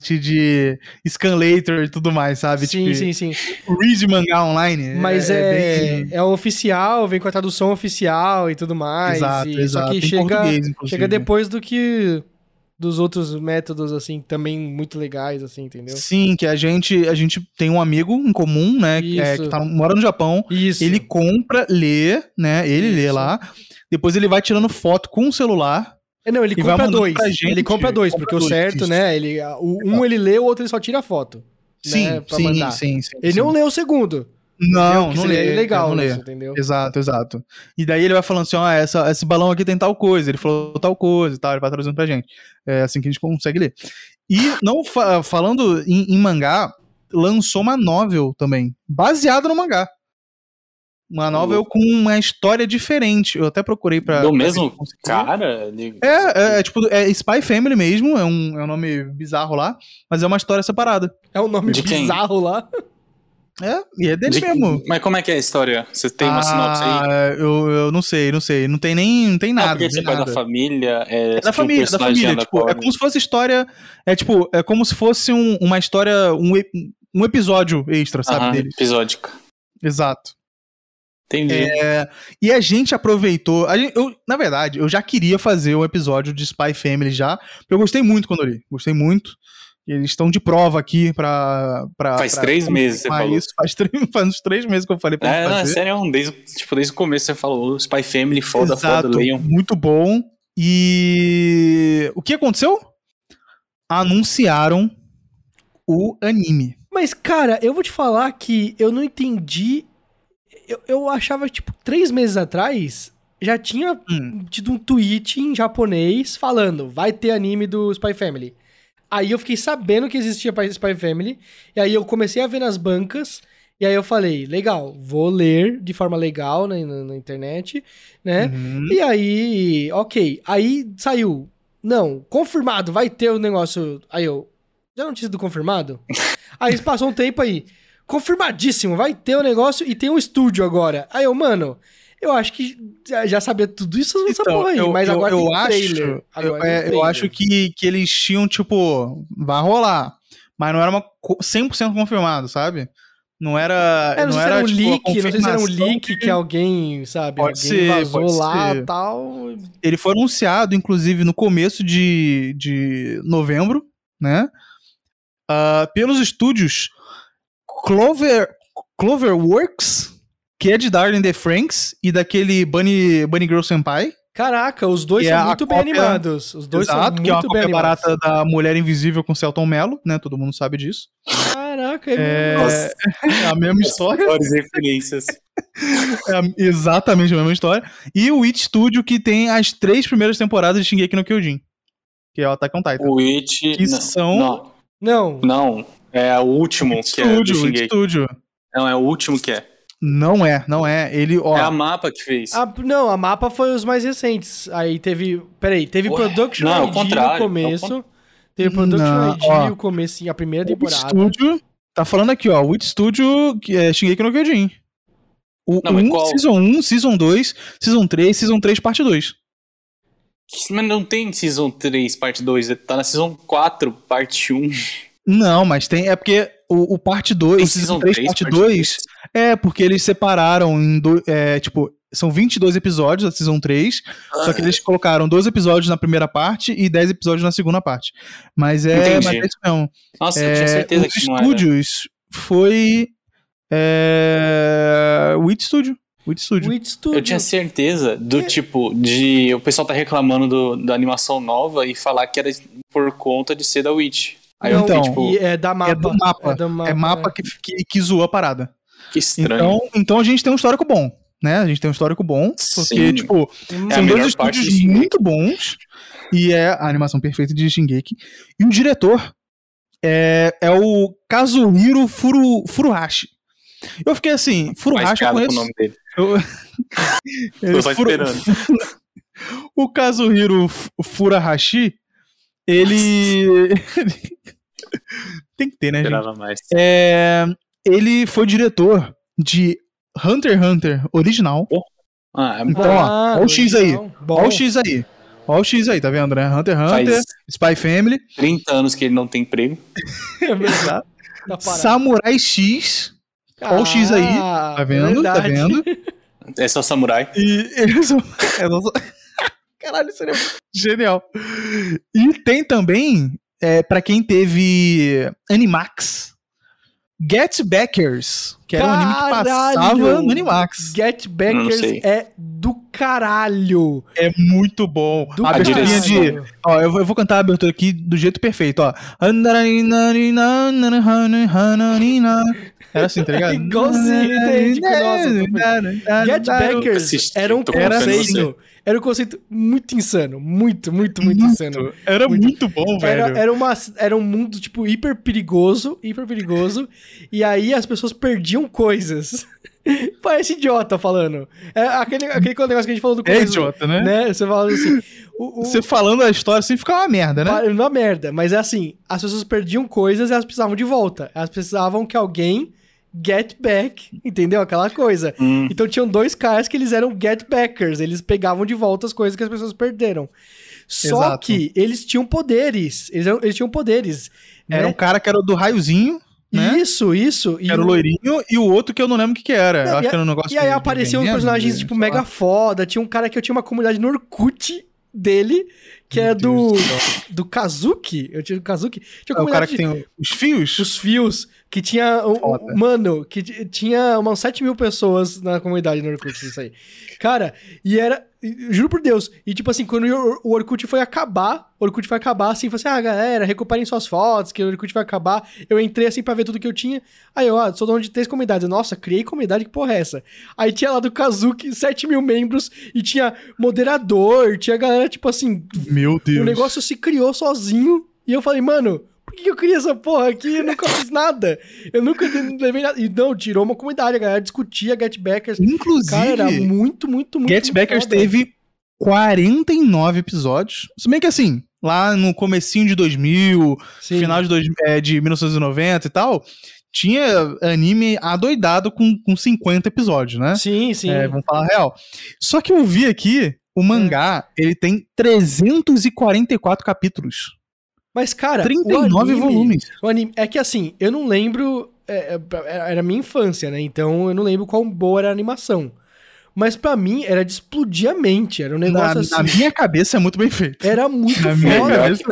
de Scanlator e tudo mais, sabe? sim, tipo, sim, sim. o Read Mangá Online. Mas é, bem- é, oficial, vem com a tradução oficial e tudo mais. Exato, e- exato. Só que Em chega, chega depois do que dos outros métodos, assim, também muito legais, assim, entendeu? Sim, que a gente, a gente tem um amigo em comum, né? que é, que tá, mora no Japão. Isso. Ele compra, lê, né? Ele lê Isso. lá. Depois ele vai tirando foto com o celular. É, não, ele compra dois. gente, ele compra dois, compra porque o dois, certo, isso. né? Ele, o, um ele lê, o outro ele só tira a foto. Sim, né, sim, sim, sim. Ele sim. não lê o segundo. Não, que não seria lê. ilegal não lê. entendeu? Exato, exato. E daí ele vai falando assim, ó, essa, esse balão aqui tem tal coisa, ele falou tal coisa e tal, ele vai traduzindo pra gente. É assim que a gente consegue ler. E não fa- falando em, em mangá, lançou uma novel também, baseada no mangá. Uma novel com uma história diferente. Eu até procurei pra. Do pra mesmo cara? É, é, é tipo, é Spy Family mesmo, é um, é um nome bizarro lá, mas é uma história separada. É um nome De quem? bizarro lá. É, e é dele De- mesmo. Mas como é que é a história? Você tem uma sinopse aí? Ah, eu, eu não sei, não sei. Não tem nem, não tem Ah, nada. porque tipo, é da nada. família. É, É da um família, da personagem família. Tipo, é como se fosse história. É tipo, é como se fosse um- uma história, um, um episódio extra, sabe? Aham, Dele. episódica. Exato. Entendi. E a gente aproveitou. a gente- eu, na verdade, eu já queria fazer um episódio de Spy Family já. Porque eu gostei muito quando eu li. Gostei muito. E Eles estão de prova aqui pra. pra Faz pra três meses, você falou. Isso. Faz, três, faz uns três meses que eu falei pra É, não, é fazer. sério, desde, tipo, desde o começo você falou, Spy Family, foda, Exato, foda, leiam. Muito bom. E o que aconteceu? Anunciaram o anime. Mas, cara, eu vou te falar que eu não entendi. Eu, eu achava, tipo, três meses atrás já tinha Hum. tido um tweet em japonês falando: vai ter anime do Spy Family. Aí eu fiquei sabendo que existia Spy Family. E aí eu comecei a ver nas bancas. E aí eu falei: legal, vou ler de forma legal na, na- na internet, né? Uhum. E aí, ok. Aí saiu. Não, confirmado, vai ter o negócio. Aí eu. Já não tinha sido confirmado? aí passou um tempo aí. Confirmadíssimo, vai ter o negócio e tem um estúdio agora. Aí eu, mano, eu acho que já, sabia tudo isso nessa Então, porra aí, eu, mas eu- agora eu tem acho, trailer. eu, Agora tem é, eu trailer. acho que, que eles tinham, tipo, vai rolar. Mas não era uma co- 100% confirmado, sabe? Não era. É, não, sei se era um tipo, leak, não sei se era um leak que alguém, sabe, Pode alguém ser, vazou lá e tal. Ele foi anunciado, inclusive, no começo de, de novembro, né? Ah, pelos estúdios Clover, Cloverworks, que é de Darling the Franks e daquele Bunny, Bunny Girl Senpai. Caraca, os dois é são a muito bem cópia- animados. Os dois Exato, são que é uma muito bem cópia animados. barata da Mulher Invisível com Celton Mello, né? Todo mundo sabe disso. Caraca, é, É, Nossa. é a mesma história. Melhores referências. É a- exatamente a mesma história. E o It Studio, que tem as três primeiras temporadas de Shingeki no Kyojin. Que é o Attack on Titan. O Witch. Que não, são- Não, Não, não. É o último It que é do Studio, It Shingeki. Studio. Não, é o último que é. Não é, não é. Ele, ó. É a mapa que fez. a, não, a mapa foi os mais recentes. Aí teve. Peraí, teve Ué, Production não, é o ID contrário, no é o começo. Teve Production Não, ID, ó. o começo, a primeira o temporada. Studio. Tá falando aqui, ó. O It Studio, que é Shingeki no Kyojin. O Não, mas 1, qual? Season 1, Season 2, Season 3, Season 3, parte 2. Mas não tem Season 3, parte 2. Tá na Season 4, parte 1. Não, mas tem. É porque o, o parte 2, Tem o Season Season 3, 3, parte parte 2, 2. é porque eles separaram em. Do, é, tipo, são 22 episódios da Season 3, só Ah. que eles colocaram 12 episódios na primeira parte e 10 episódios na segunda parte. Mas é, mas é isso mesmo. Nossa, eu É, tinha certeza os que não era. estúdios foi. É, o It Studio. O It Studio. O It Studio. Eu tinha certeza do É. tipo de o pessoal tá reclamando do, da animação nova e falar que era por conta de ser da Witch. Aí eu Então, fiquei tipo, E é da mapa. É do mapa. do É mapa que, que, que zoou a parada. que estranho. Então, então a gente tem um histórico bom, né? A gente tem um histórico bom, porque, Sim. tipo, É são dois estúdios muito bons, e é a animação perfeita de Shingeki. E o diretor é, é o Kazuhiro Furu, Furuhashi. Eu fiquei assim, Furuhashi eu com o conheço. nome dele. Eu, Tô só esperando. o Kazuhiro Fu- Furuhashi, ele. Tem que ter, né, gente? Esperava mais. É, ele foi diretor de Hunter x Hunter original. Ah, Então, ó, Ah, ó o X aí. Bom. Olha o X aí. Olha o X aí, tá vendo, né? Hunter x Hunter, faz Spy Family, 30 anos que ele não tem emprego. É verdade. Tá. Samurai X. Olha o X aí. Ah, Tá vendo? Tá verdade. vendo? É só samurai. E eles são- é, nossa- Caralho, seria genial. E tem também, é, pra quem teve Animax, Get Backers, que era um anime que passava no Animax. Get Backers é do caralho. É muito bom. Do a aberturinha direção. de. Ó, eu vou, eu vou cantar a abertura aqui do jeito perfeito, ó. Era assim, tá ligado? Igualzinho, idêntico, nossa, Get Backers era um conceito. Era um conceito muito insano. Muito, muito, muito, insano. Era Muito. muito, bom, velho. Era, era, uma, era um mundo, tipo, hiper perigoso, hiper perigoso, e aí as pessoas perdiam coisas. Parece idiota falando. É aquele, aquele negócio que a gente falou do É começo. idiota, né? Né? Você fala assim. O, o, Você falando a história assim fica uma merda, né? Uma merda, mas é assim, as pessoas perdiam coisas e elas precisavam de volta. Elas precisavam que alguém get back, entendeu? Aquela coisa. Hum, Então tinham dois caras que eles eram get backers, eles pegavam de volta as coisas que as pessoas perderam. Só Exato. que eles tinham poderes, eles, eram- eles tinham poderes. Era né? um cara que era do raiozinho, né? Isso, isso. era o loirinho, e o outro que eu não lembro o que, que era. Não, eu acho e que era um negócio E aí apareciam uns personagens, de- tipo, mega foda. Tinha um cara que eu tinha uma comunidade no Orkut dele, que Meu é do, Deus do Kazuki. Eu tinha o Kazuki. Tinha É o cara que tem os fios? os fios, que tinha. um- mano, que tinha umas 7 mil pessoas na comunidade no Orkut, isso aí. Cara, e era. Juro por Deus. E tipo assim, quando o Orkut foi acabar, o Orkut foi acabar assim, falei assim: ah, galera, recuperem suas fotos, que o Orkut vai acabar. Eu entrei assim pra ver tudo que eu tinha. Aí eu, ah, sou dono de três comunidades. Eu, Nossa, criei comunidade, que porra é essa? Aí tinha lá do Kazuki 7 mil membros e tinha moderador, tinha galera, tipo assim, Meu Deus. o negócio se criou sozinho. E eu falei, mano, que que eu criei essa porra aqui? Eu nunca fiz nada. Eu nunca levei nada. E não, tirou uma comunidade. A galera discutia Get Backers. Inclusive, Cara, era muito, muito, muito. Get Backers foda. teve 49 episódios. Se bem que assim, lá no comecinho de 2000, Sim. final de, dois, é, de 1990 e tal, tinha anime adoidado com, com 50 episódios, né? Sim, sim. É, vamos falar a real. Só que eu vi aqui, o mangá, ele tem 344 capítulos. Mas, cara, 39 o anime, volumes. O anime, é que assim, eu não lembro. é, é, era minha infância, né? Então eu não lembro quão boa era a animação. Mas pra mim era de explodir a mente. Era um Na, negócio assim. na minha cabeça é muito bem feito. Era muito Na minha foda. cabeça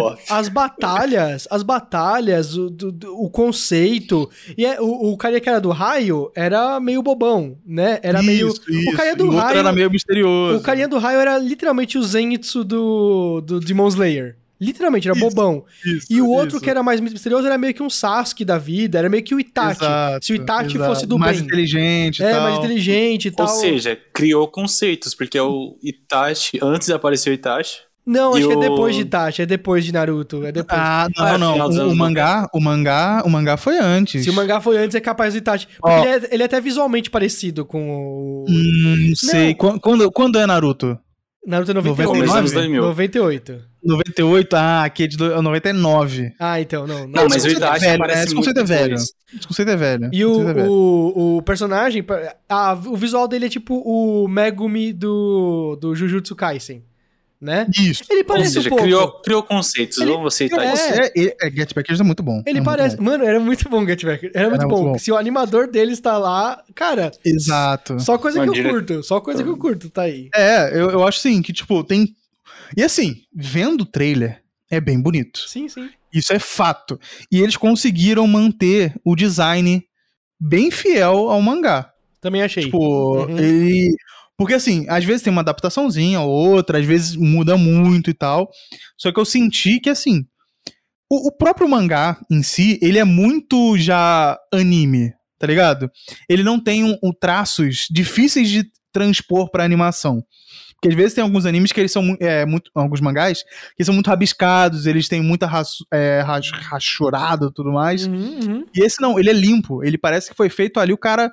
é as, as batalhas, as batalhas, o, do- do- o conceito. E é- o, o cara que era do raio era meio bobão, né? Era meio. Isso, isso. O carinha do o raio. era meio misterioso. O carinha do raio era literalmente o Zenitsu do, do Demon Slayer. Literalmente, era Isso, bobão. Isso, E o outro isso. que era mais misterioso era meio que um Sasuke da vida, era meio que o Itachi. Exato, Se o Itachi exato. fosse do mais bem. inteligente É, tal. mais inteligente e tal. Ou seja, criou conceitos, porque é o Itachi, antes apareceu o Itachi. Não, acho e que é o- depois de Itachi, é depois de Naruto. É depois. Ah, não, Ah, é não. dos O, o mangá, o mangá, o mangá foi antes. Se o mangá foi antes, é capaz do Itachi. Porque ele, é, ele é até visualmente parecido com o. Hum, não sei. Quando, quando, é Naruto? Naruto é 98. 99? Anos 2000. 98. 98? Ah, aqui é de do- 99. Ah, então, não. Não, mas o conceito é Itachi velho, aparece né? Esse conceito é velho. Esse conceito é velho. E conceito é o, velho. o, o personagem, ah, o visual dele é tipo o Megumi do, do Jujutsu Kaisen, né? Isso. Ele Ou parece seja, um pouco. criou, criou conceitos. Ele- aceitar é, isso. É, é, é, Get Backers é muito bom. Ele É parece. bom. Mano, era muito bom Get Back. Era muito, Era bom. muito bom. Se o animador dele está lá, cara, Exato. só coisa que eu dire- curto. Só coisa que eu curto, tá aí. É, eu, eu acho sim, que tipo, tem. E assim, vendo o trailer, é bem bonito. Sim, sim. Isso é fato. E eles conseguiram manter o design bem fiel ao mangá. Também achei. Tipo, Uhum. ele. Porque assim, às vezes tem uma adaptaçãozinha ou outra, às vezes muda muito e tal. Só que eu senti que assim. O, o próprio mangá em si, ele é muito já anime, tá ligado? Ele não tem um, um traços difíceis de transpor pra animação. Porque às vezes tem alguns animes que eles são é, muito. Alguns mangás que são muito rabiscados, eles têm muita raço- é, rach- rachurado e tudo mais. Uhum, uhum. E esse não, ele é limpo. Ele parece que foi feito ali, o cara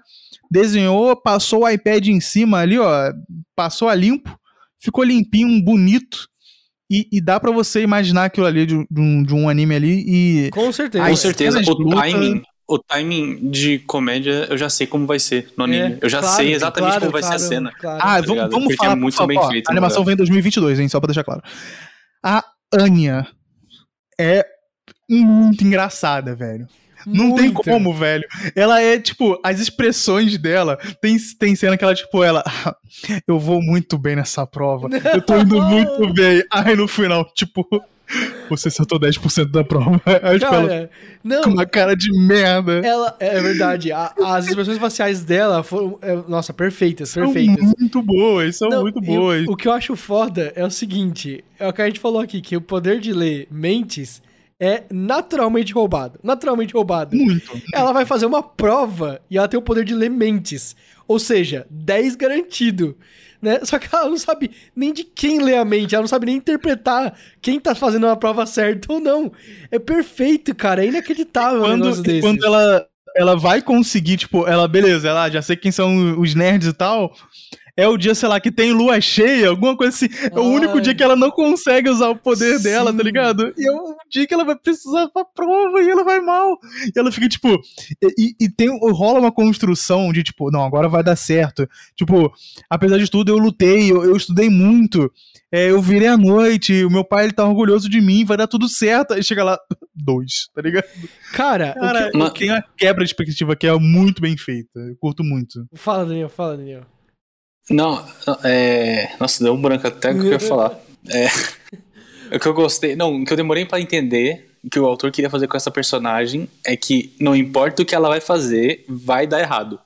desenhou, passou o iPad em cima ali, ó, passou a limpo, ficou limpinho, bonito. E, e dá pra você imaginar aquilo ali de, de um, de um anime ali e. Com certeza. Com certeza, o luta- timing, o timing de comédia eu já sei como vai ser no anime. É, eu já claro, sei exatamente claro, como vai claro, ser a cena. claro. Ah, vamos, ligado? vamos Porque falar. é muito favor, bem ó, feito, A animação vem em 2022, hein? Só pra deixar claro. A Anya é muito engraçada, velho. Não tem Muito. como, velho. Ela é, tipo, as expressões dela. Tem, tem cena que ela, tipo, ela. "Ah, eu vou muito bem nessa prova. Eu tô indo muito bem. Aí no final, tipo, você acertou 10% da prova. Aí, tipo, ela não. com uma cara de merda. Ela, é verdade, a- as expressões faciais dela foram, é, nossa, perfeitas, São perfeitas. muito boas, são Não, muito boas. O, o que eu acho foda é o seguinte: é o que a gente falou aqui, que o poder de ler mentes é naturalmente roubado. Naturalmente roubado. Muito. Ela vai fazer uma prova e ela tem o poder de ler mentes. Ou seja, 10 garantido. Né? Só que ela não sabe nem de quem lê a mente, ela não sabe nem interpretar quem tá fazendo a prova certa ou não. É perfeito, cara. É inacreditável um quando, desse. quando ela, ela vai conseguir, tipo, ela, beleza, ela já sei quem são os nerds e tal. É o dia, sei lá, que tem lua cheia, alguma coisa assim. É o Ai. único dia que ela não consegue usar o poder dela, Sim. tá ligado? E é o dia que ela vai precisar pra prova e ela vai mal. E ela fica, tipo. E, e tem, rola uma construção de, tipo, não, agora vai dar certo. Tipo, apesar de tudo, eu lutei, eu, eu estudei muito. é, eu virei à noite, o meu pai ele tá orgulhoso de mim, vai dar tudo certo. Aí chega lá, dois, tá ligado? Cara, o Cara, que- Mas- tem uma quebra de expectativa que é muito bem feita. Eu curto muito. fala, Daniel, fala, Daniel. Não, é. Nossa, deu um branco até o que eu ia falar. É. O que eu gostei. Não, o que eu demorei pra entender que o autor queria fazer com essa personagem é que não importa o que ela vai fazer, vai dar errado.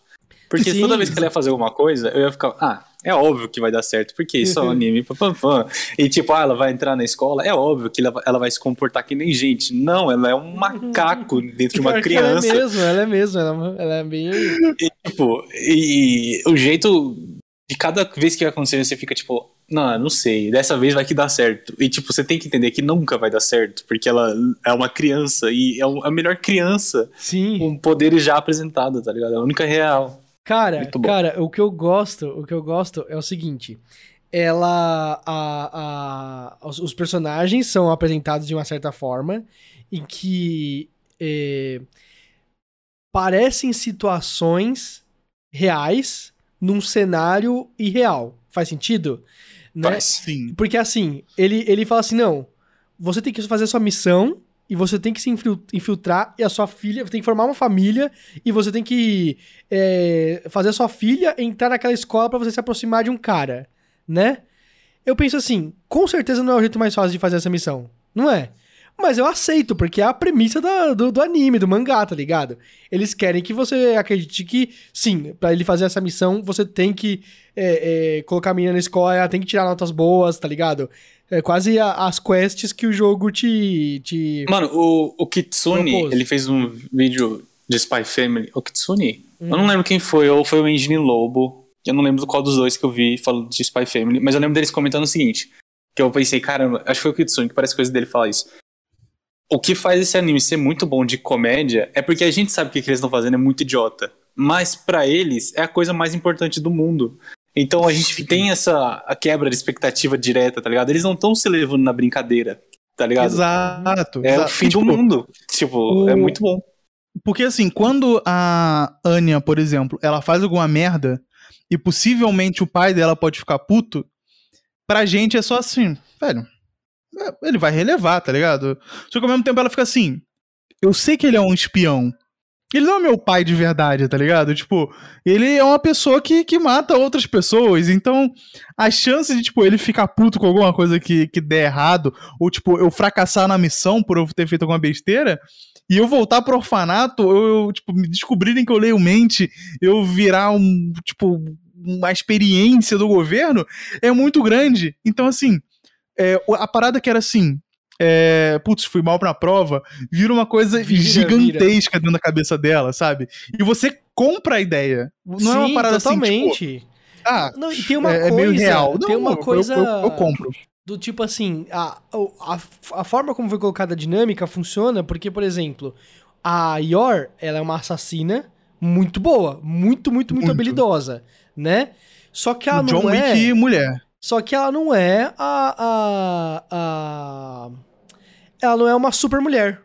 Porque Sim. toda vez que ela ia fazer alguma coisa, eu ia ficar, ah, é óbvio que vai dar certo, porque isso é um anime, pam, pam, pam. E tipo, ah, ela vai entrar na escola, é óbvio que ela, vai- se comportar que nem gente. Não, ela é um macaco dentro de uma criança. Ela é mesmo, ela é mesmo. Ela, ela é bem. E, tipo, e o jeito de cada vez que vai acontecer, você fica tipo, não, não sei, dessa vez vai que dar certo. E tipo, você tem que entender que nunca vai dar certo, porque ela é uma criança e é a melhor criança Sim. com poderes já apresentados, tá ligado? É a única real. Cara, cara, o que eu gosto, o que eu gosto é o seguinte. Ela. A, a, os, os personagens são apresentados de uma certa forma em que eh, parecem situações reais num cenário irreal. Faz sentido? Né? Faz. Sim. Porque assim, ele, ele fala assim: não, você tem que fazer a sua missão e você tem que se infil- infiltrar e a sua filha, tem que formar uma família e você tem que é, fazer a sua filha entrar naquela escola pra você se aproximar de um cara, né? Eu penso assim, com certeza não é o jeito mais fácil de fazer essa missão, não é? Mas eu aceito, porque é a premissa da- do, do anime, do mangá, tá ligado? Eles querem que você acredite que, sim, pra ele fazer essa missão, você tem que é, é, colocar a menina na escola, tem que tirar notas boas, tá ligado? É quase a- as quests que o jogo te. te... Mano, o, o Kitsune, Propôs. ele fez um vídeo de Spy Family. O Kitsune? Hum. Eu não lembro quem foi, ou foi o Engine Lobo. Eu não lembro qual dos dois que eu vi falando de Spy Family, mas eu lembro deles comentando o seguinte: que eu pensei, caramba, acho que foi o Kitsune, que parece coisa dele falar isso. O que faz esse anime ser muito bom de comédia é porque a gente sabe que o que eles estão fazendo é muito idiota. Mas pra eles é a coisa mais importante do mundo. Então a gente tem essa a quebra de expectativa direta, tá ligado? Eles não estão se levando na brincadeira, tá ligado? Exato. É o exato. fim Tipo, do mundo. Tipo, é o- muito bom. Porque assim, quando a Anya, por exemplo, ela faz alguma merda e possivelmente o pai dela pode ficar puto, pra gente é só assim, velho, é, ele vai relevar, tá ligado? Só que ao mesmo tempo ela fica assim, eu sei que ele é um espião. Ele não é meu pai de verdade, tá ligado? Tipo, ele é uma pessoa que, que mata outras pessoas. Então, a chance de, tipo, ele ficar puto com alguma coisa que, que der errado, ou, tipo, eu fracassar na missão por eu ter feito alguma besteira, e eu voltar pro orfanato, eu, eu, tipo, me descobrirem que eu leio mente, eu virar um, tipo, uma experiência do governo, é muito grande. Então, assim, é, a parada que era assim, é, putz, fui mal pra prova, vira uma coisa Vira, gigantesca dentro da cabeça dela, sabe? E você compra a ideia. Não é uma Sim, parada assim, tipo, totalmente. ah, Não, e tem uma é, é coisa. meio real. Tem Não, uma eu- coisa. Eu, eu, eu compro. do tipo assim, a, a, a forma como foi colocada a dinâmica funciona porque, por exemplo, a Yor, ela é uma assassina muito boa, muito, muito, muito, Muito. habilidosa, né? Só que ela O John não é... Wick mulher. Só que ela não é a... a, a ela não é uma super mulher.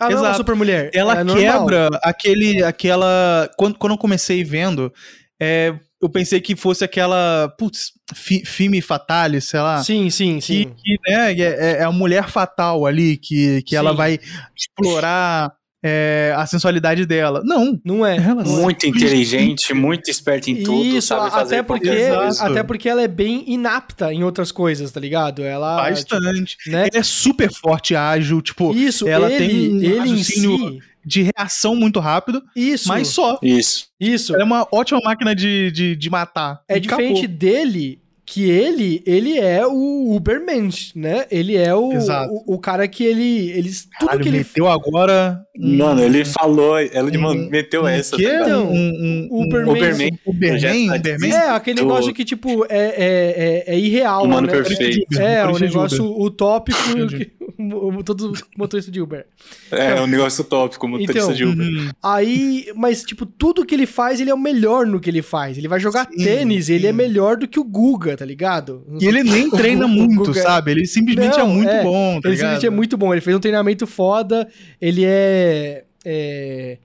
Ela não é uma Exato. super mulher. Ela é normal. quebra aquele, aquela. Quando, quando eu comecei vendo, é, eu pensei que fosse aquela. Putz, fi, filme fatale, sei lá. Sim, sim, sim. que, né, é, é a mulher fatal ali, que, que ela vai explorar é, a sensualidade dela. Não. Não é. Ela é. Muito inteligente, muito esperto em tudo, Isso, sabe fazer até porque. Exato. até porque ela é bem inapta em outras coisas, tá ligado? Ela. Bastante. tipo, né? Ela é super forte, ágil, tipo, Isso, ela ele, tem um ele em raciocínio si. de reação muito rápido, Isso, mas só. Isso. isso. Ela é uma ótima máquina de, de, de matar. É E diferente acabou. dele, que ele, ele é o Ubermensch, né? Ele é o, o, o cara que ele. ele tudo Caralho, que ele. meteu agora. um- Mano, ele falou, ela um- meteu um essa. quê? tá ligado? Então, um, um, um, Uberman- Uberman. Uberman? Uberman? É, aquele do- negócio que, tipo, é, é, é, é irreal, Humano né? perfeito. É, o Motorista de negócio utópico que todo motorista de Uber. É, é um negócio tópico, motorista Então, de Uber. Uhum. Aí, mas, tipo, tudo que ele faz, ele é o melhor no que ele faz. Ele vai jogar Sim, tênis, ele é melhor do que o Guga, tá ligado? E ele nem treina O muito, sabe? Ele simplesmente Não, é muito é. bom, tá Ele ligado? simplesmente é muito bom. Ele fez um treinamento foda. Ele é. é-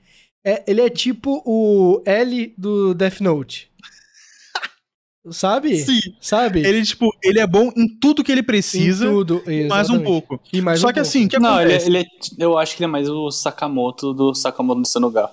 é- ele é tipo o L do Death Note. Sabe? Sim. Sabe? Ele, tipo, ele é bom em tudo que ele Em precisa, tudo. mais um exatamente. pouco. E mais Só um que pouco. assim, que Não, ele, acontece? ele é, eu acho que ele é mais o Sakamoto do Sakamoto do Senuga.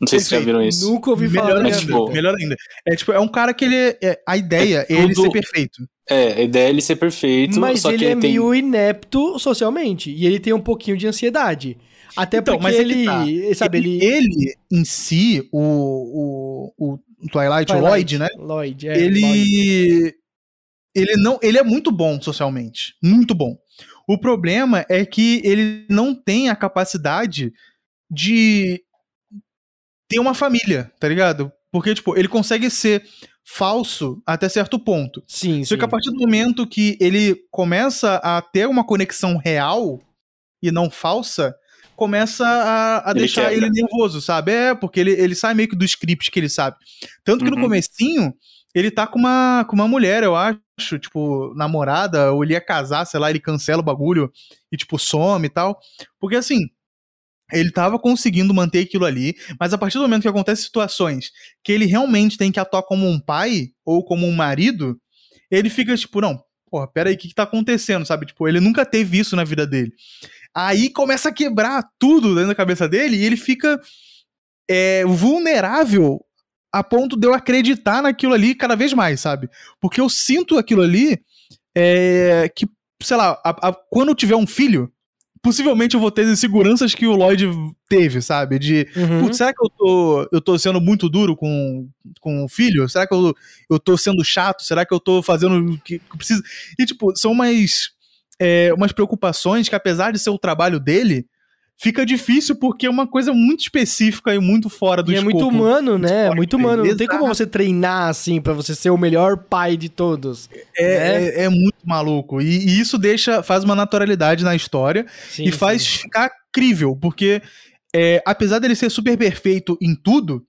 Não sei se vocês já Perfeito. viram isso. Nunca ouvi falar Melhor mas, ainda, tipo, melhor ainda. É, tipo, é um cara que ele... É, a ideia é, É ele tudo- ser perfeito. É, a ideia é ele ser perfeito, Mas só ele que é ele tem... meio inepto socialmente. E ele tem um pouquinho de ansiedade. Até Então, porque mas é ele. tá. Sabe, ele, ele. ele, em si, o, o, o Twilight, o Twilight, Lloyd, né? Lloyd, é. Lloyd. ele ele não ele é muito bom socialmente muito bom o problema é que ele não tem a capacidade de ter uma família tá ligado porque tipo ele consegue ser falso até certo ponto Sim, só sim. que a partir do momento que ele começa a ter uma conexão real e não falsa começa a, a Ele deixar quebra. ele nervoso, sabe? É, porque ele, ele sai meio que do script que ele sabe. Tanto que no Uhum. comecinho, ele tá com uma, com uma mulher, eu acho, tipo, namorada, ou ele ia casar, sei lá, ele cancela o bagulho e, tipo, some e tal. Porque, assim, ele tava conseguindo manter aquilo ali, mas a partir do momento que acontecem situações que ele realmente tem que atuar como um pai ou como um marido, ele fica, tipo, não, porra, peraí, o que que tá acontecendo, sabe? Tipo, ele nunca teve isso na vida dele. Aí começa a quebrar tudo dentro da cabeça dele e ele fica é, vulnerável a ponto de eu acreditar naquilo ali cada vez mais, sabe? Porque eu sinto aquilo ali é, que, sei lá, a- a- quando eu tiver um filho, possivelmente eu vou ter as inseguranças que o Lloyd teve, sabe? De, Uhum. putz, será que eu tô, eu tô sendo muito duro com, com o filho? Será que eu, eu tô sendo chato? Será que eu tô fazendo o que que eu preciso? E, tipo, são umas, é, umas preocupações que, apesar de ser o trabalho dele, fica difícil porque é uma coisa muito específica e muito fora do E é escopo. muito humano, né? Muito humano. Não tem como você treinar assim pra você ser o melhor pai de todos. É, né? é, é muito maluco. E, e isso deixa, faz uma naturalidade na história Sim, e faz sim. ficar crível, porque é, apesar dele ser super perfeito em tudo,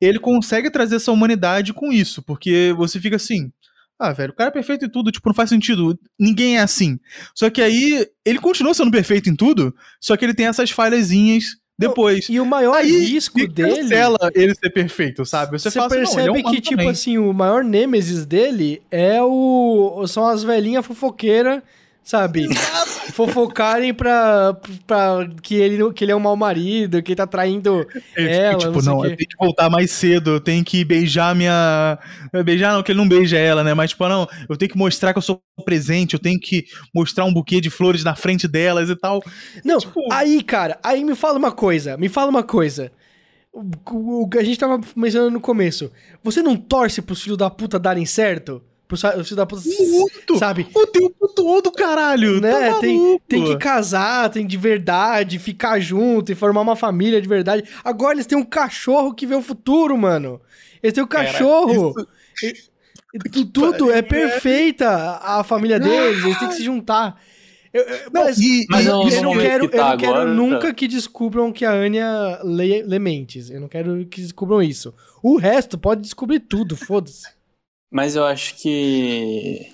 ele consegue trazer essa humanidade com isso, porque você fica assim. Ah, velho, o cara é perfeito em tudo, tipo, não faz sentido. Ninguém é assim. Só que aí, ele continua sendo perfeito em tudo, só que ele tem essas falhazinhas depois. E o maior Aí, risco dele. cancela ele ser perfeito, sabe? Você, Você fala assim, não, ele é percebe humano que, tipo também. assim, o maior nêmesis dele é o. São as velhinhas fofoqueiras, sabe? Fofocarem pra, pra que, ele, que ele é um mau marido, que ele tá traindo Ele ela, não tipo, sei o não, quê. eu tenho que voltar mais cedo, eu tenho que beijar minha. Beijar não, que ele não beija ela, né? Mas, tipo, não, eu tenho que mostrar que eu sou presente, eu tenho que mostrar um buquê de flores na frente delas e tal. Não, tipo- aí, cara, aí me fala uma coisa, me fala uma coisa. O, o que a gente tava mencionando no começo. Você não torce pros filhos da puta darem certo? Pros sa- filhos da puta. Muito! Sabe? O tempo todo, caralho! Né? Tá tem, tem que casar, tem de verdade, ficar junto e formar uma família de verdade. Agora eles têm um cachorro que vê o futuro, mano. Eles têm um Cara, cachorro. isso- E tu- tudo é perfeita a família deles, eles têm que se juntar. Eu- eu- Não, mas e- eu isso não quero, que eu tá não quero agora, nunca tá. que descubram que a Anya lê, lê mentes. Eu não quero que descubram isso. O resto pode descobrir tudo, foda-se. Mas eu acho que.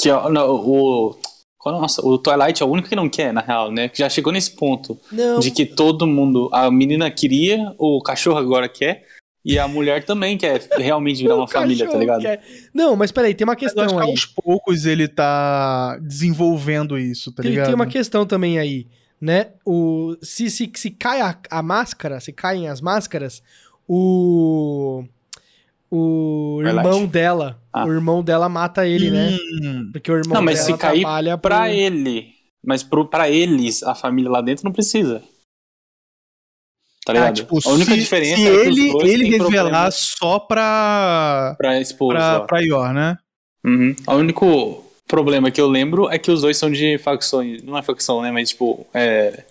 que ó, não, o. Nossa, o Twilight é o único que não quer, na real, né? Que já chegou nesse ponto Não, de que todo mundo. A menina queria, o cachorro agora quer, e a mulher também quer realmente virar uma família, tá ligado? quer- Não, mas peraí, tem uma Mas eu acho questão que aí. aos poucos ele tá desenvolvendo isso, tá Tem, ligado? tem uma questão também aí, né? O, se, se, se cai a, a máscara, se caem as máscaras, o. O Twilight. irmão dela. Ah. O irmão dela mata ele, né? Hum, Porque o irmão Não, mas dela se cair trabalha Pra pro- ele. Mas pro, pra eles, a família lá dentro não precisa. Tá ligado? ah, tipo, a única se, diferença se é que ele, ele revelar só pra, pra esposa. pra, pra Yor, né? Uhum. O único problema que eu lembro é que os dois são de facções. Não é facção, né? Mas, tipo, é.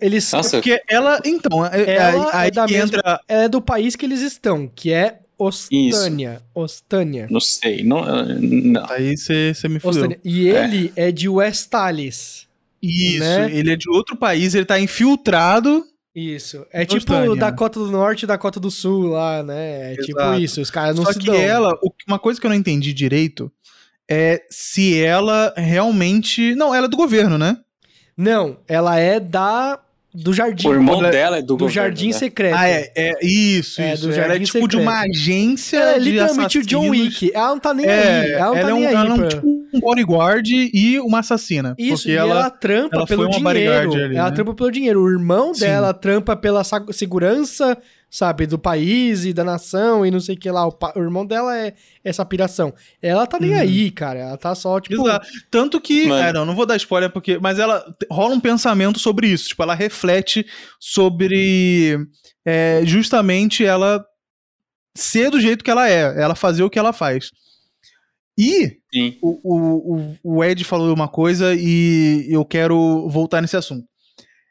Eles Nossa, Porque ela, então, é- Ela aí, é da aí mesma- entra. é do país que eles estão, que é Ostânia. Ostânia. não sei. Não, não. Aí você me fudeu. Ostânia. E ele é, de Westalis. Isso, né? ele é de outro país, ele tá infiltrado. Isso. É tipo Ostânia. Dakota do Norte e Dakota do Sul lá, né? É tipo Exato. isso. Os caras não Só se que dão. ela, uma coisa que eu não entendi direito é se ela realmente. Não, ela é do governo, né? Não, ela é da do jardim. O irmão é- dela é do, do governo, jardim né? secreto. Ah, é, é isso, É, isso. do Ela é tipo de Secreto. uma agência. Ela é de literalmente o John. Wick. Ela não tá nem É, aí. Ela não tá ela é um, nem aí. ela é um, pra- tipo um bodyguard e uma assassina. Isso, porque e ela, ela, trampa ela pelo dinheiro. ali, ela né? trampa pelo dinheiro. O irmão Sim. dela trampa pela segurança, sabe, do país e da nação e não sei o que lá. O, pa- o irmão dela é essa piração. Ela tá nem Uhum. aí, cara. Ela tá só, tipo. Exato. Tanto que. Mano. É, não, não vou dar spoiler, porque. Mas ela rola um pensamento sobre isso. Tipo, ela reflete sobre. é, justamente ela ser do jeito que ela é. Ela fazer o que ela faz. E o, o- o Ed falou uma coisa e eu quero voltar nesse assunto.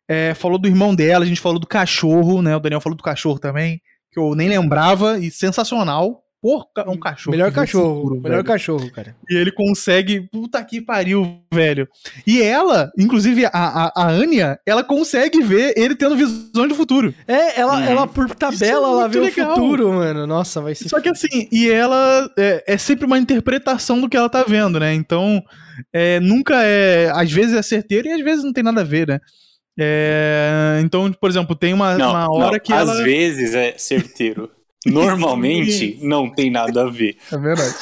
É, falou do irmão dela, a gente falou do cachorro, né? O Daniel falou do cachorro também, que eu nem lembrava, e sensacional. Porra, é um cachorro. melhor cachorro. futuro, melhor velho. cachorro, cara. E ele consegue. Puta que pariu, velho. E ela, inclusive a, a, a Anya, ela consegue ver ele tendo visões do futuro. É, ela, Uhum. ela por tabela, é ela vê legal. o futuro, mano. Nossa, vai ser. Só que assim, e ela é, é sempre uma interpretação do que ela tá vendo, né? Então, é, nunca é. Às vezes é certeiro e às vezes não tem nada a ver, né? É, então, por exemplo, tem uma, Não, uma hora não, que às ela. vezes é certeiro. Normalmente não tem nada a ver. É verdade.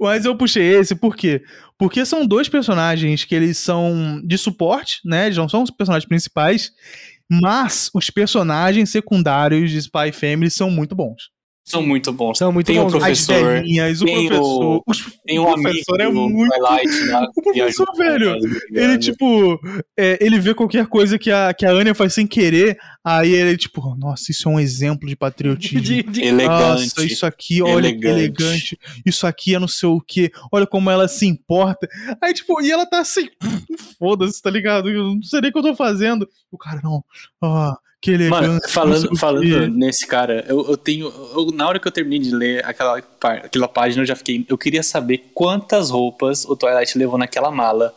Mas eu puxei esse por quê? Porque são dois personagens que eles são de suporte, né? Eles não são os personagens principais, mas os personagens secundários de Spy Family são muito bons. São muito bons. São muito Tem o bons. As professor, velhinhas, o tem professor. o- Tem o um amigo professor é muito. Twilight lá. O professor, velho? Ele, tipo, é, ele vê qualquer coisa que a, que a Anya faz sem querer, aí ele, tipo, nossa, isso é um exemplo de patriotismo. De- de- Elegante. Nossa, isso aqui, olha que elegante. elegante. Isso aqui é não sei o que. Olha como ela se importa. Aí, tipo, e ela tá assim, foda-se, tá ligado? Eu não sei nem o que eu tô fazendo. O cara, não. Ah, que elegante. Mano, não sei falando, falando nesse cara, eu, eu tenho. eu- na hora que eu terminei de ler aquela, aquela página, eu já fiquei. Eu queria saber quantas roupas o Twilight levou naquela mala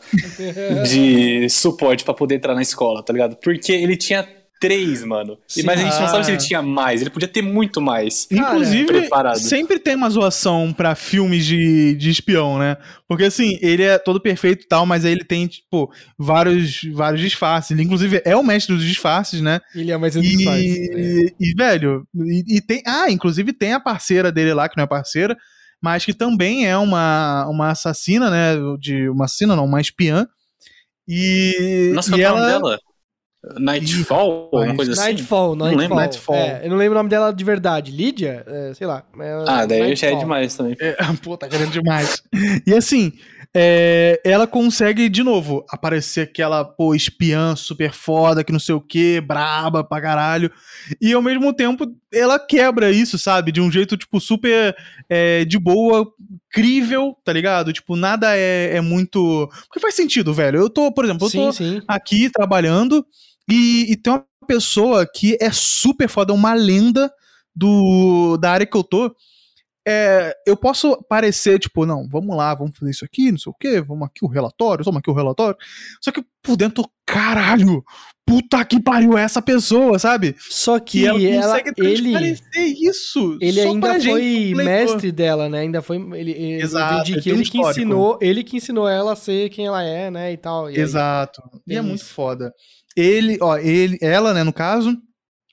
de suporte pra poder entrar na escola, tá ligado? Porque ele tinha três, mano. Sim. mas a gente não sabe se ele Ah. tinha mais. Ele podia ter muito mais. Cara, Inclusive, preparado. sempre tem uma zoação pra filmes de, de espião, né? Porque assim, ele é todo perfeito e tal, mas aí ele tem, tipo, vários, vários disfarces. Ele, inclusive, é o mestre dos disfarces, né? Ele é mais um disfarce. E, e, velho, e, e tem. Ah, inclusive tem a parceira dele lá, que não é parceira, mas que também é uma, uma assassina, né? De, uma assassina, não, uma espiã. E. Nossa, e qual é o ela, nome dela? Nightfall? Alguma coisa assim? Nightfall, Não Nightfall. lembro. Nightfall. É, eu não lembro o nome dela de verdade. Lídia? É, sei lá. É, Ah, daí já é Nightfall. demais também. É, pô, tá querendo demais. E assim, é, ela consegue, de novo, aparecer aquela, pô, espiã super foda, que não sei o que, braba pra caralho. E ao mesmo tempo, ela quebra isso, sabe? De um jeito, tipo, super é, de boa, crível, tá ligado? Tipo, nada é, é muito. Porque faz sentido, velho. Eu tô, por exemplo, eu Sim, tô sim. aqui trabalhando e, e tem uma pessoa que é super foda, uma lenda do, da área que eu tô. É, eu posso parecer, tipo, não, vamos lá, vamos fazer isso aqui, não sei o quê, vamos aqui o relatório, toma aqui o relatório. Só que por dentro, caralho, puta que pariu é essa pessoa, sabe? Só que Que ela ela, ele, isso. ele ainda gente, foi leitor. mestre dela, né? Ainda foi. Ele, ele- Exato, ele que tem um ele que ensinou, ele que ensinou ela a ser quem ela é, né? E tal. E aí- Exato. E tem é muito isso. foda. Ele, ó, ele, ela, né, no caso,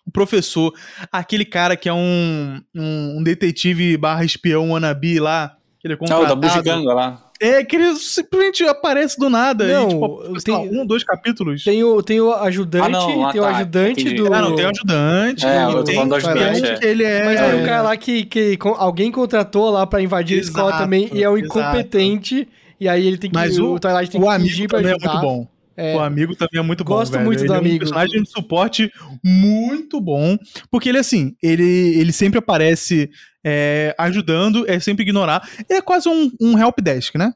o professor, aquele cara que é um, um, um detetive barra espião wannabe lá, que ele é Ah, o da contratado. Bugiganga lá. é, que ele simplesmente aparece do nada. Não, e, tipo, lá, tem- um, dois capítulos. Tem o, tem o ajudante, Ah, não, ah, tem o tá, ajudante do. Ah, não, tem o ajudante. É, eu tô tem falando do o ajudante, é. ele é... Mas tem um cara lá que, que com- alguém contratou lá pra invadir a escola Exato, também e é um exato. incompetente. E aí ele tem que. Mas o- Twilight tem O que amigo fingir pra é ajudar. muito bom. É. O amigo também é muito bom. Gosto velho. muito ele do é um amigo. personagem de suporte muito bom. Porque ele, assim, ele, ele sempre aparece é, ajudando, é sempre ignorar. Ele é quase um, um help desk, né?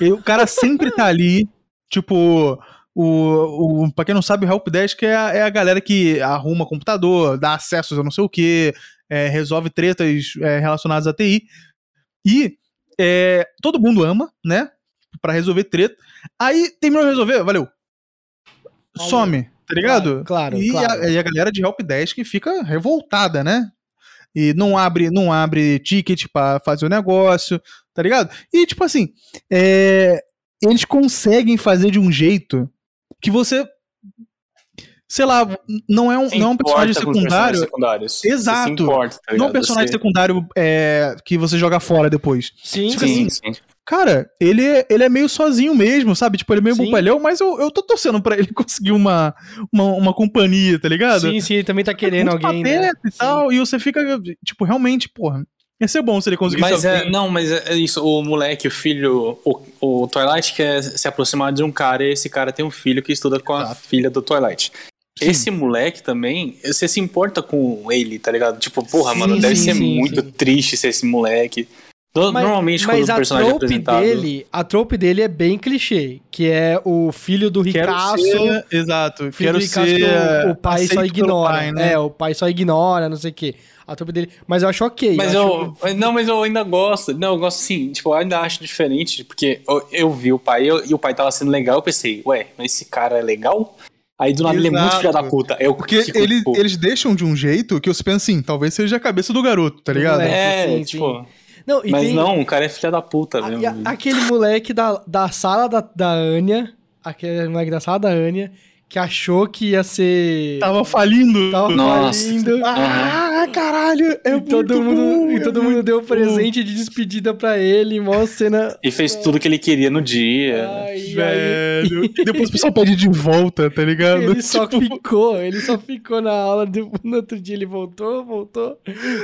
E o cara sempre tá ali, tipo. O, o, pra quem não sabe, o help desk é a, é a galera que arruma computador, dá acessos a não sei o que, resolve tretas é, relacionadas à TI. E é, todo mundo ama, né? Pra resolver treta. Aí terminou de resolver, valeu. Valeu. Some, tá ligado? Claro, e, claro. A, e a galera de helpdesk fica revoltada, né? E não abre, não abre ticket pra fazer o negócio, tá ligado? E tipo assim, é, eles conseguem fazer de um jeito que você sei lá, não é um, Se não é um personagem secundário. Exato. Se importa, tá não é um personagem Você- secundário é, que você joga fora depois. Sim, Tipo sim. Sim, sim. Cara, ele, é- ele é meio sozinho mesmo, sabe? Tipo, ele é meio Sim. bobalhão, mas eu, eu tô torcendo pra ele conseguir uma, uma, uma companhia, tá ligado? Sim, sim, ele também tá querendo Muito alguém. Né? e tal, e você fica, tipo, realmente, porra, ia ser bom se ele conseguisse Mas é, não, mas é é isso, o moleque, o filho, o, o Twilight quer se aproximar de um cara e esse cara tem um filho que estuda com a Exato. filha do Twilight. Sim. Esse moleque também, você se importa com ele, tá ligado? Tipo, porra, Sim, mano, deve sim, ser sim, muito sim. triste ser esse moleque. Mas- Normalmente, mas quando o a personagem é trope apresentado. dele, a trope dele é bem clichê, que é o filho do ricaço. ser, exato, filho quero do ricaço ser que o, o pai só ignora. pai, né? É, o pai só ignora, não sei o quê. A trope dele. Mas eu acho ok. Mas eu eu, não, mas eu ainda gosto. Não, eu gosto sim. Tipo, eu ainda acho diferente, porque eu, eu vi o pai eu- e o pai tava sendo legal. Eu pensei, ué, mas esse cara é legal? Aí do nada ele é muito Exato. filho da puta. Eu Porque fico, ele- tipo, eles deixam de um jeito que você pensa assim, talvez seja a cabeça do garoto, tá Do ligado? É, sim, tipo. Não, Mas tem não, o cara é filho da puta mesmo. a- aquele moleque da, da sala da, da Anya, aquele moleque da sala da Anya, que achou que ia ser. Tava falindo. Tava Nossa. falindo. Ah, caralho! É e todo muito mundo, bom, e é todo mundo muito deu bom. presente de despedida pra ele, mó cena. E fez tudo que ele queria no dia. Ai, Velho. E depois o pessoal pede de volta, tá ligado? ele só Tipo, ficou, ele só ficou na aula, de- no outro dia ele voltou, voltou.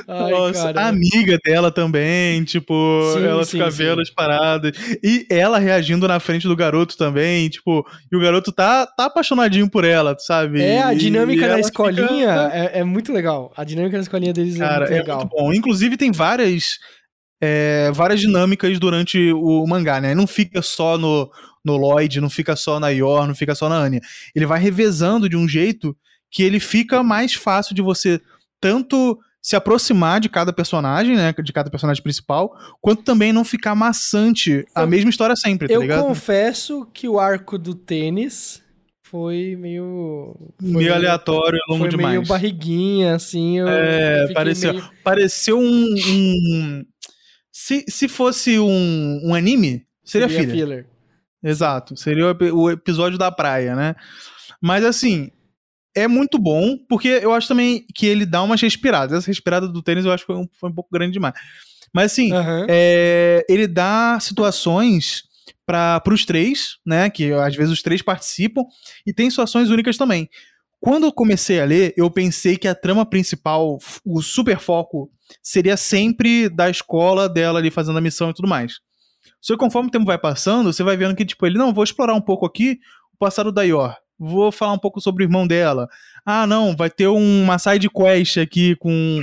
Ai, Nossa, cara. a amiga dela também, tipo, Sim, ela sim, fica sim. vendo as paradas. E ela reagindo na frente do garoto também, tipo, e o garoto tá, tá apaixonadinho por ela, sabe? É, a dinâmica ela escolinha fica- é, é muito legal. A dinâmica na escolinha deles Cara, é muito é legal. muito bom. Inclusive, tem várias, é, várias dinâmicas durante o mangá, né? Não fica só no, no Lloyd, não fica só na Yor, não fica só na Anya. Ele vai revezando de um jeito que ele fica mais fácil de você tanto se aproximar de cada personagem, né? De cada personagem principal, quanto também não ficar maçante a Eu- mesma história sempre, tá Eu ligado? confesso que o arco do tênis foi meio. Foi Meio aleatório e longo foi demais. meio barriguinha, assim. É, pareceu- meio- Pareceu um. um- Se, se fosse um, um anime, seria, filler. filler. Exato. Seria o, o episódio da praia, né? Mas assim, é muito bom, porque eu acho também que ele dá umas respiradas. Essa respirada do tênis eu acho que foi um, foi um pouco grande demais. Mas assim, Aham. é, ele dá situações para os três, né? Que às vezes os três participam, e tem situações únicas também. Quando eu comecei a ler, eu pensei que a trama principal, o super foco, seria sempre da escola dela ali fazendo a missão e tudo mais. Só que conforme o tempo vai passando, você vai vendo que, tipo, ele, não, vou explorar um pouco aqui o passado da Yor. Vou falar um pouco sobre o irmão dela. Ah, não, vai ter uma side quest aqui com,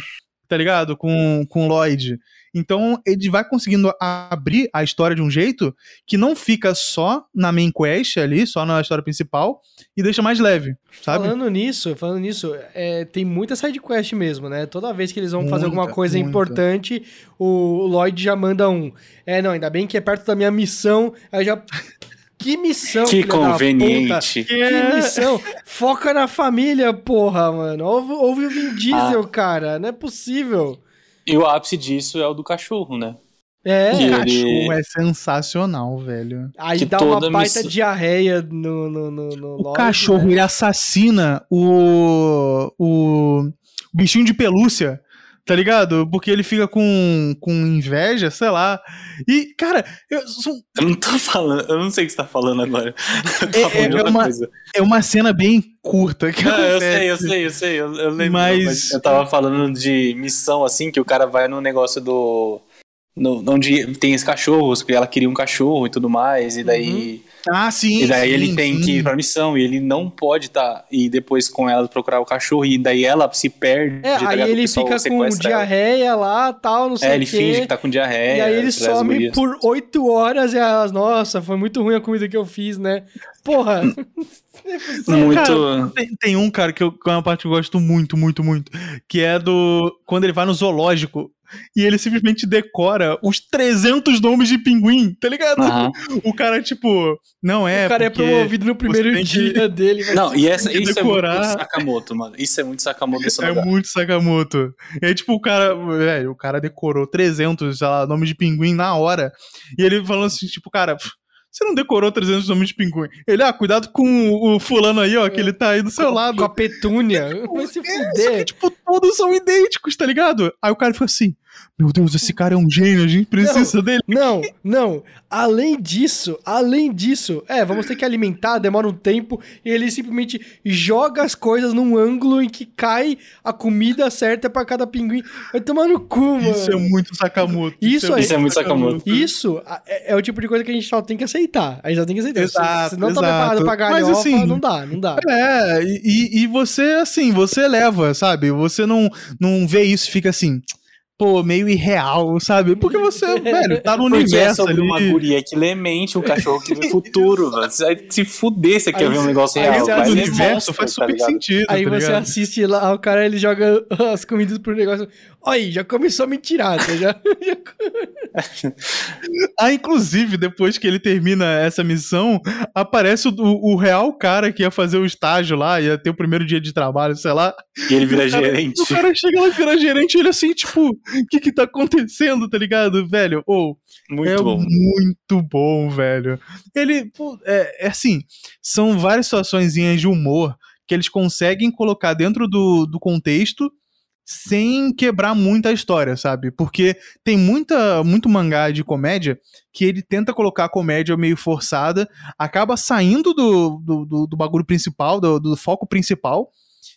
tá ligado? Com, com o Lloyd. Então, ele vai conseguindo abrir a história de um jeito que não fica só na main quest ali, só na história principal, e deixa mais leve, sabe? Falando nisso, falando nisso, é, tem muita side quest mesmo, né? Toda vez que eles vão fazer alguma Muita, coisa muita. importante, o Lloyd já manda um. É, não, ainda bem que é perto da minha missão. Aí já. Que missão, Que conveniente. Que missão? Foca na família, porra, mano. Ouve, ouve o Vin Diesel, Ah. cara. Não é possível. E o ápice disso é o do cachorro, né? É. Que O ele- cachorro é sensacional, velho. Aí que dá uma baita missão- diarreia no, no, no, no O Lloyd, cachorro, né? ele assassina o, o bichinho de pelúcia, tá ligado? Porque ele fica com, com inveja, sei lá. E, cara, eu- são- Eu não tô falando, eu não sei o que você tá falando agora. É- falando é uma- coisa. é uma cena bem curta. Que Não, eu sei, eu sei, eu sei, eu, eu lembro. Mas- Mas... eu tava falando de missão, assim, que o cara vai no negócio do. No, onde tem os cachorros, que ela queria um cachorro e tudo mais, e daí. Ah, sim. E daí sim, ele tem sim. que ir pra missão, e ele não pode tá e depois com ela procurar o cachorro, e daí ela se perde. É, tá aí ligado? Ele fica com sequestra ela. diarreia lá, tal, não sei É, o ele quê. finge que tá com diarreia. E aí ele as some por oito horas e elas, nossa, foi muito ruim a comida que eu fiz, né? Porra, Muito. Cara, tem, tem um, cara, que, eu, que é uma parte que eu gosto muito, muito, muito. Que é do. Quando ele vai no zoológico e ele simplesmente decora os 300 nomes de pinguim, tá ligado? Aham. O cara, tipo. Não é. o cara é promovido no primeiro que- dia dele. Não, e essa, isso é decorar. muito Sakamoto, mano. Isso é muito Sakamoto desse É lugar. muito Sakamoto. E aí, tipo, o cara, velho, o cara decorou 300, sei lá, nomes de pinguim na hora. E ele falando assim, tipo, cara, pff, você não decorou 300 nomes de pinguim. Ele, ah, cuidado com o, fulano aí, ó, que ele tá aí do seu com, lado. com a petúnia. Vai se É, só que, fuder. tipo, todos são idênticos, tá ligado? Aí o cara fica assim, meu Deus, esse cara é um gênio, a gente precisa dele. Não, não. Além disso, além disso, é, vamos ter que alimentar, demora um tempo, e ele simplesmente joga as coisas num ângulo em que cai a comida certa pra cada pinguim. Vai tomar no cu, mano. Isso é muito Sakamoto. Isso aí- Isso é muito Sakamoto. Isso é, é o tipo de coisa que a gente só tem que aceitar. A gente só tem que aceitar. Se- Exato, se, não tá exato. preparado pra Mas, galhofa, assim, não dá, não dá. É, e, e- e você, assim, você leva, sabe? Você não, não vê isso e fica assim, pô, meio irreal, sabe? Porque você, velho, tá no Porque é universo sobre ali. uma guria que lê mente, um cachorro que vê futuro, mano. Você vai se fuder se quer Aí ver um você- negócio aí real. você do ler universo faz tá super ligado? sentido, Aí tá você assiste lá, o cara ele joga as comidas pro negócio. Aí, já começou a mentirada. Já... ah, inclusive, depois que ele termina essa missão, aparece o, o, real cara que ia fazer o estágio lá, ia ter o primeiro dia de trabalho, sei lá. E ele vira o cara, gerente. O cara chega lá e vira gerente, ele assim, tipo, o que que tá acontecendo, tá ligado, velho? Ou, oh, muito é bom. muito bom, velho. Ele, pô, é, é assim, são várias situações de humor que eles conseguem colocar dentro do, do contexto sem quebrar muito a história, sabe? Porque tem muita, muito mangá de comédia que ele tenta colocar a comédia meio forçada, acaba saindo do, do, do, do bagulho principal, do, do, foco principal,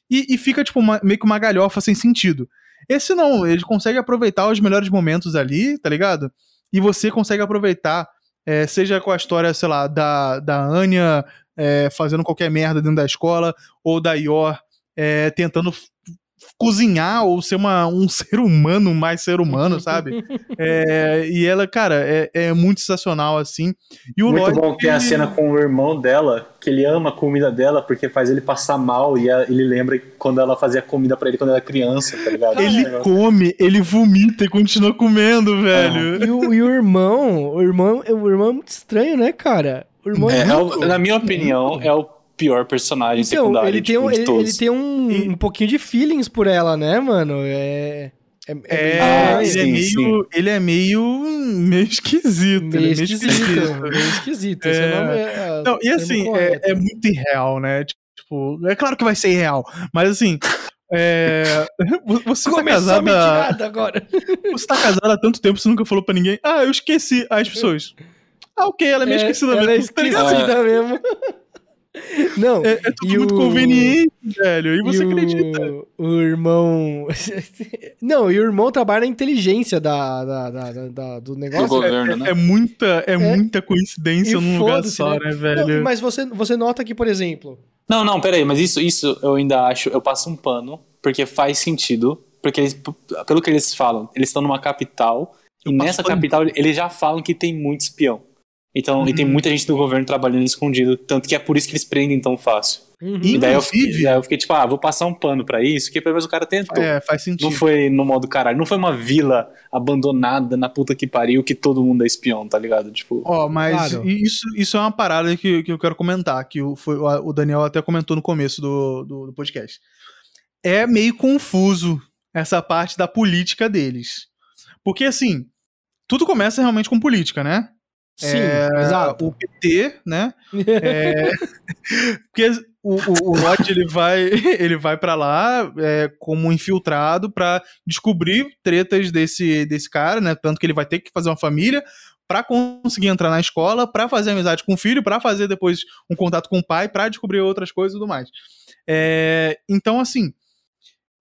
e, e fica tipo uma, meio que uma galhofa sem sentido. Esse não, ele consegue aproveitar os melhores momentos ali, tá ligado? E você consegue aproveitar, é, seja com a história, sei lá, da, da Anya é, fazendo qualquer merda dentro da escola, ou da Yor é, tentando cozinhar ou ser uma, um ser humano mais ser humano, sabe? É, e ela, cara, é, é, muito sensacional, assim. E o muito Lloyd, bom que tem a cena com o irmão dela, que ele ama a comida dela porque faz ele passar mal e ele lembra quando ela fazia comida para ele quando era criança, tá ligado? Ele come, ele vomita e continua comendo, velho. Ah. E, o, e o irmão, o irmão, o irmão é muito estranho, né, cara? O irmão é, é muito, na minha opinião, é o pior personagem então, secundário. Ele tem, um, ele, ele, tem um, e... um pouquinho de feelings por ela, né, mano? É. É, é, ah, ele, sim, é meio, ele é meio. meio esquisito. Meio, meio esquisito. esquisito. meio esquisito. É... É, é, não, e assim, é, é, muito irreal, né? Tipo, é claro que vai ser irreal, mas assim. É... Você tá casada. agora. Você tá casada há tanto tempo, você nunca falou pra ninguém. Ah, eu esqueci. Aí as pessoas. Ah, ok, ela é meio esquecida ela mesmo. É esquecida mesmo. Não, é, é tudo muito o... conveniente, velho. E você e acredita. O, o irmão. Não, e o irmão trabalha na inteligência da, da, da, da do negócio. Do governo, é, né? é, muita, é, é, muita coincidência num lugar só, né, né velho? Não, mas você, você nota que, por exemplo. Não, não, peraí, mas isso, isso eu ainda acho. Eu passo um pano, porque faz sentido. Porque eles, pelo que eles falam, eles estão numa capital. Eu e nessa pano. capital eles já falam que tem muito espião. Então, uhum. e tem uhum. muita gente do governo trabalhando escondido, tanto que é por isso que eles prendem tão fácil. Uhum. E daí eu, fiquei, daí eu, fiquei, tipo, ah, vou passar um pano para isso, que pelo menos o cara tentou. É, faz sentido. Não foi no modo caralho, não foi uma vila abandonada na puta que pariu que todo mundo é espião, tá ligado? Tipo. Ó, oh, mas claro. isso, isso é uma parada que, que eu quero comentar, que o, foi, o Daniel até comentou no começo do, do, do podcast. É meio confuso essa parte da política deles. Porque assim, tudo começa realmente com política, né? Sim, é, exato. O PT, né? é, porque o, o, o Lodge, ele vai, ele vai para lá é, como infiltrado para descobrir tretas desse, desse cara, né? Tanto que ele vai ter que fazer uma família para conseguir entrar na escola, para fazer amizade com o filho, para fazer depois um contato com o pai, para descobrir outras coisas e tudo mais. É, então, assim,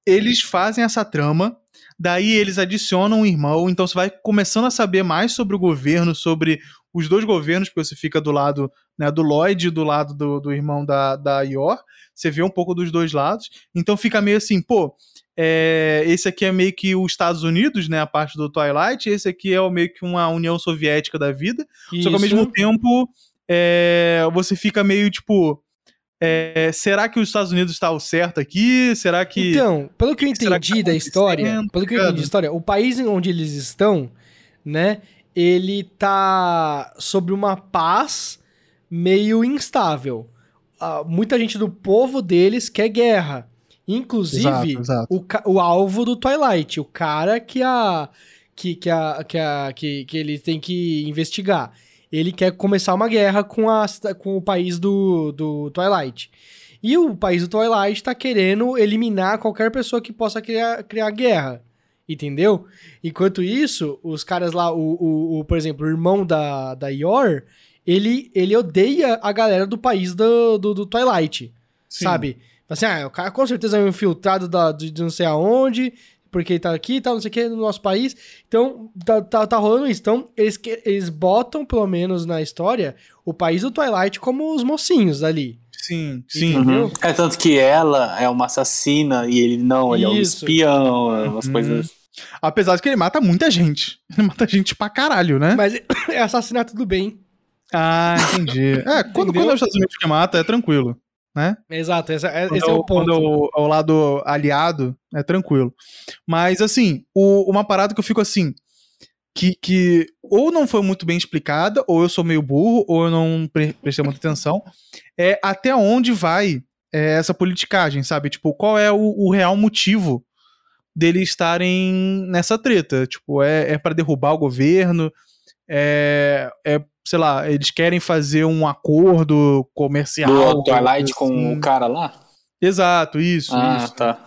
eles fazem essa trama daí eles adicionam um irmão, então você vai começando a saber mais sobre o governo, sobre os dois governos, porque você fica do lado né, do Lloyd e do lado do, do irmão da, da Yor. Você vê um pouco dos dois lados. Então fica meio assim, pô, é, esse aqui é meio que os Estados Unidos, né? A parte do Twilight, esse aqui é meio que uma União Soviética da vida. Isso. Só que ao mesmo tempo é, você fica meio tipo. É, será que os Estados Unidos o certo aqui? Será que. Então, pelo que eu entendi que tá da história, pelo que eu entendi da história, o país onde eles estão, né? ele tá sobre uma paz meio instável. Uh, muita gente do povo deles quer guerra. Inclusive, exato, exato. O, o alvo do Twilight, o cara que a. Que, que, a, que, a, que, que ele tem que investigar. Ele quer começar uma guerra com, a, com o país do, do Twilight. E o país do Twilight tá querendo eliminar qualquer pessoa que possa criar, criar guerra. Entendeu? Enquanto isso, os caras lá, o, o, o por exemplo, o irmão da, da Yor, ele, ele odeia a galera do país do, do, do Twilight. Sim. Sabe? Assim, ah, o cara com certeza é um infiltrado da, de, de não sei aonde, porque ele tá aqui e tal, não sei o que, no nosso país. Então, tá, tá, tá rolando isso. Então, eles, eles botam, pelo menos na história, o país do Twilight como os mocinhos ali. Sim, sim. Uhum. É tanto que ela é uma assassina e ele não, ele Isso. é um espião, umas uhum. coisas. Apesar de que ele mata muita gente. Ele mata gente pra caralho, né? Mas é assassinato do bem. Ah, entendi. É, quando, quando é os Estados Unidos que mata, é tranquilo. Né? Exato, essa- é- Quando esse é o Quando ponto. o, é o lado aliado, é tranquilo. Mas, assim, o- uma parada que eu fico assim. Que, que ou não foi muito bem explicada, ou eu sou meio burro, ou eu não pre- prestei muita atenção. É até onde vai é, essa politicagem, sabe? Tipo, qual é o, o real motivo deles estarem nessa treta? Tipo, é, é para derrubar o governo? É, é, sei lá, eles querem fazer um acordo comercial? Do Twilight com assim. o cara lá? Exato, isso, ah, isso. tá.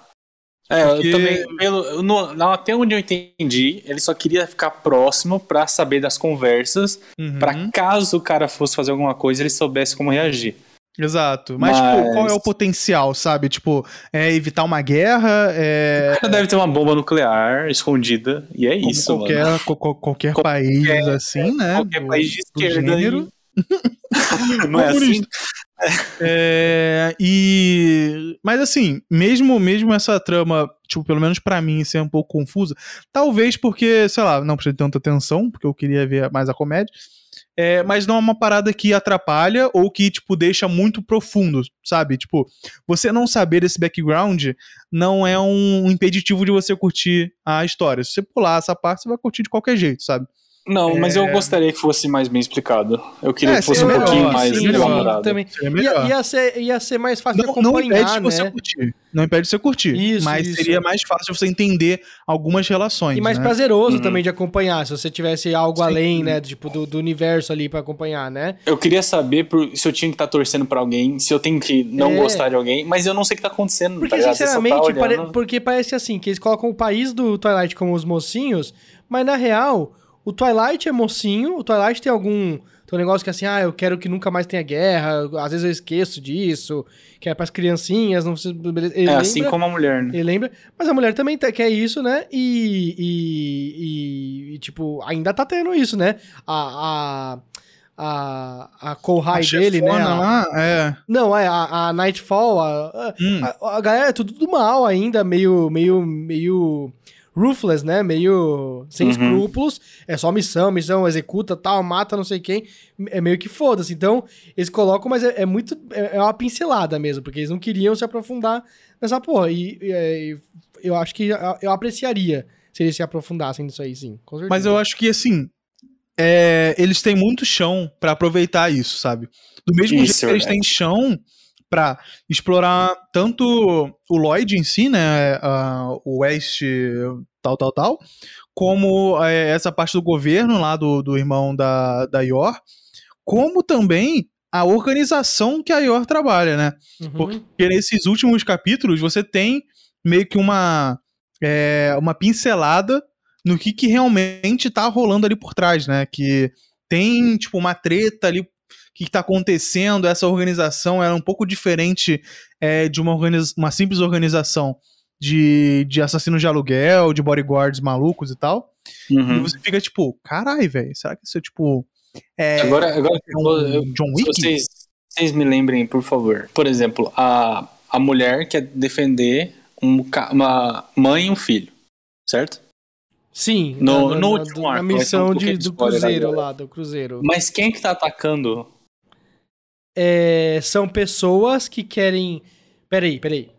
É, Porque- eu também, pelo, no- não, até onde eu entendi, ele só queria ficar próximo pra saber das conversas, Uhum, pra caso o cara fosse fazer alguma coisa, ele soubesse como reagir. Exato. Mas, Mas- tipo, qual é o potencial, sabe? Tipo, é evitar uma guerra, é. O cara deve ter uma bomba nuclear escondida, e é Como isso, qualquer, co- co- qualquer país, assim, né? Qualquer do- país de esquerda. Não é assim? É, e mas assim, mesmo mesmo essa trama, tipo, pelo menos pra mim ser um pouco confusa, talvez porque, sei lá, não prestei tanta atenção, porque eu queria ver mais a comédia. É, mas não é uma parada que atrapalha ou que, tipo, deixa muito profundo, sabe? Tipo, você não saber esse background não é um impeditivo de você curtir a história. Se você pular essa parte, você vai curtir de qualquer jeito, sabe? Não, mas eu gostaria que fosse mais bem explicado. Eu queria É, que fosse um pouquinho melhor, mais sim, melhor. elaborado. também. Seria Ia, ia ser, ia ser mais fácil não, de não impede acompanhar, de você né? curtir. Não impede de você curtir. Isso, mas isso. seria mais fácil de você entender algumas relações. E mais né? prazeroso Uhum. também de acompanhar, se você tivesse algo Sim. além, né? Tipo, do, do universo ali pra acompanhar, né? Eu queria saber por- se eu tinha que estar torcendo pra alguém, se eu tenho que não É. gostar de alguém, mas eu não sei o que tá acontecendo. Porque, tá só tá sinceramente, pare- olhando. porque parece assim, que eles colocam o país do Twilight como os mocinhos, mas na real, o Twilight é mocinho, o Twilight tem algum. Tem um negócio que é assim, ah, eu quero que nunca mais tenha guerra, às vezes eu esqueço disso, que é pras criancinhas, não precisa. beleza. Ele É lembra, assim como a mulher, né? Ele lembra, mas a mulher também tá- quer isso, né? E, e, e- e, tipo, ainda tá tendo isso, né? A. A, a, a Kohai A dele, né? A- é. não, é, a, a Nightfall, a, a, Hum. a- a galera é tudo do mal ainda, meio, meio, meio ruthless, né? Meio sem Uhum. escrúpulos. É só missão, missão, executa, tal, mata não sei quem. É meio que foda-se. Então, eles colocam, mas é, é muito. É, é uma pincelada mesmo, porque eles não queriam se aprofundar nessa porra. E, e, é, eu acho que eu, eu apreciaria se eles se aprofundassem nisso aí, sim. Com certeza. Mas eu acho que, assim, é, eles têm muito chão pra aproveitar isso, sabe? Do mesmo Isso, jeito que eles é. têm chão pra explorar tanto o Lloyd em si, né? o West, tal, tal, tal, como é, essa parte do governo lá do, do irmão da, da Yor, como também a organização que a Yor trabalha, né? Uhum. Porque nesses últimos capítulos você tem meio que uma, é, uma pincelada no que, que realmente tá rolando ali por trás, né? Que tem, tipo, uma treta ali, que, que tá acontecendo, essa organização era um pouco diferente é, de uma, uma simples organização de, de assassinos de aluguel, de bodyguards malucos e tal. E Uhum. você fica tipo, carai, velho, será que isso é tipo. É, Agora, agora é um eu- John se Wick? vocês, vocês me lembrem, por favor. Por exemplo, a, a mulher quer defender um uma mãe e um filho, certo? Sim, No- na, no na- último na arco, um missão de, do cruzeiro lá, do cruzeiro. Mas quem é que tá atacando? É, são pessoas que querem. Peraí, peraí.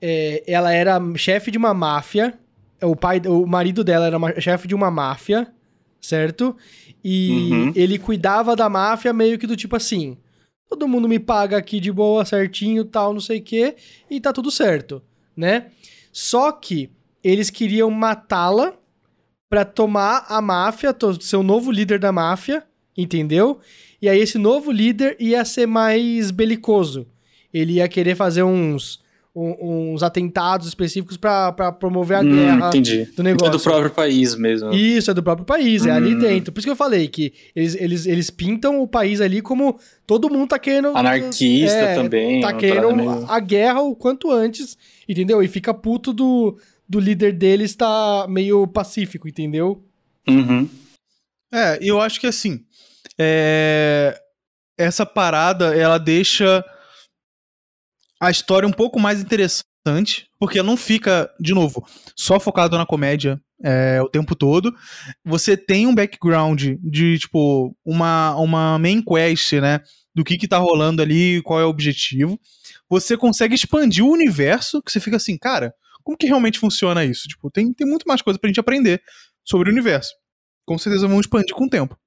É, ela era chefe de uma máfia. O pai, o marido dela era chefe de uma máfia, certo? E Uhum. ele cuidava da máfia meio que do tipo assim: todo mundo me paga aqui de boa, certinho, tal, não sei o quê, e tá tudo certo, né? Só que eles queriam matá-la pra tomar a máfia, ser o novo líder da máfia, entendeu? E aí esse novo líder ia ser mais belicoso. Ele ia querer fazer uns, um- uns atentados específicos pra pra promover a Hum, guerra entendi. do negócio. É do próprio país mesmo. Isso, é do próprio país, é ali Hum. dentro. Por isso que eu falei que eles, eles, eles pintam o país ali como todo mundo tá querendo. Anarquista é, também. Tá uma querendo a guerra o quanto antes, entendeu? E fica puto do, do líder deles tá meio pacífico, entendeu? Uhum. É, e eu acho que assim, é, essa parada, ela deixa a história um pouco mais interessante, porque ela não fica, de novo, só focado na comédia é, o tempo todo. Você tem um background de, tipo, uma, uma main quest, né? do que que tá rolando ali, qual é o objetivo. Você consegue expandir o universo, que você fica assim, cara, como que realmente funciona isso? Tipo, tem, tem muito mais coisa pra gente aprender sobre o universo. Com certeza vão expandir com o tempo.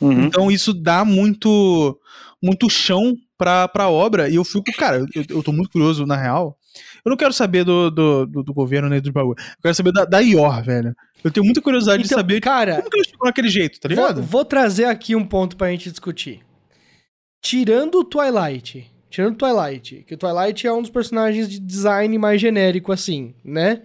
Uhum. Então isso dá muito muito chão pra, pra obra. E eu fico, cara, eu, eu tô muito curioso, na real. Eu não quero saber do, do, do, do governo nem do bagulho. Eu quero saber da, da IOR, velho. Eu tenho muita curiosidade de Então, saber cara, como que eles ficam daquele jeito, tá vou, ligado? vou trazer aqui um ponto pra gente discutir. Tirando o Twilight, tirando o Twilight, que o Twilight é um dos personagens de design mais genérico, assim, né?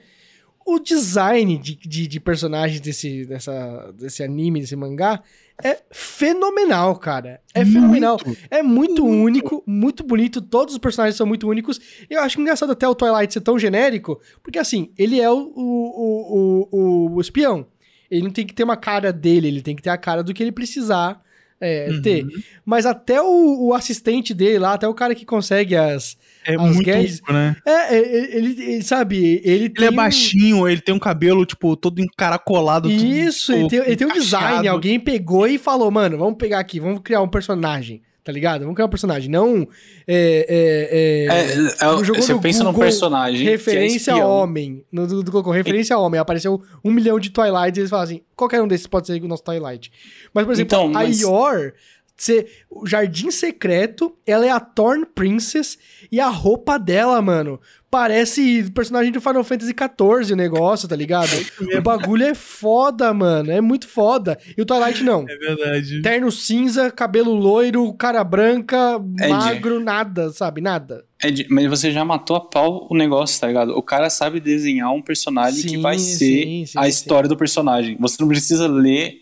O design de, de, de personagens desse, dessa, desse anime, desse mangá, é fenomenal, cara. É fenomenal. Muito. É muito único, muito bonito. Todos os personagens são muito únicos. Eu acho engraçado até o Twilight ser tão genérico, porque assim, ele é o, o, o, o, o espião. Ele não tem que ter uma cara dele, ele tem que ter a cara do que ele precisar é, Uhum. ter. Mas até o, o assistente dele lá, até o cara que consegue as. É muito gays- único, né? É, é, ele, ele- sabe, ele tem. Ele é um- baixinho, ele tem um cabelo, tipo, todo encaracolado. Isso, ele tem, ele tem um design. Alguém pegou e falou, mano, vamos pegar aqui, vamos criar um personagem, tá ligado? Vamos criar um personagem, não. É, é, é, É, é, você no pensa num Google personagem. que é referência a homem. No, do, do, colocou referência a homem. Apareceu um milhão de Twilight e eles falam assim: qualquer um desses pode ser o nosso Twilight. Mas, por exemplo, Então, mas- a Yor. Você, o Jardim Secreto, ela é a Thorn Princess e a roupa dela, mano, parece personagem do Final Fantasy XIV o negócio, tá ligado? o bagulho é foda, mano, é muito foda. E o Twilight não. É verdade. Terno cinza, cabelo loiro, cara branca, Ed. magro, nada, sabe? Nada. É de- mas você já matou a pau o negócio, tá ligado? O cara sabe desenhar um personagem que Sim, vai ser sim, sim, a sim. história do personagem. Você não precisa ler,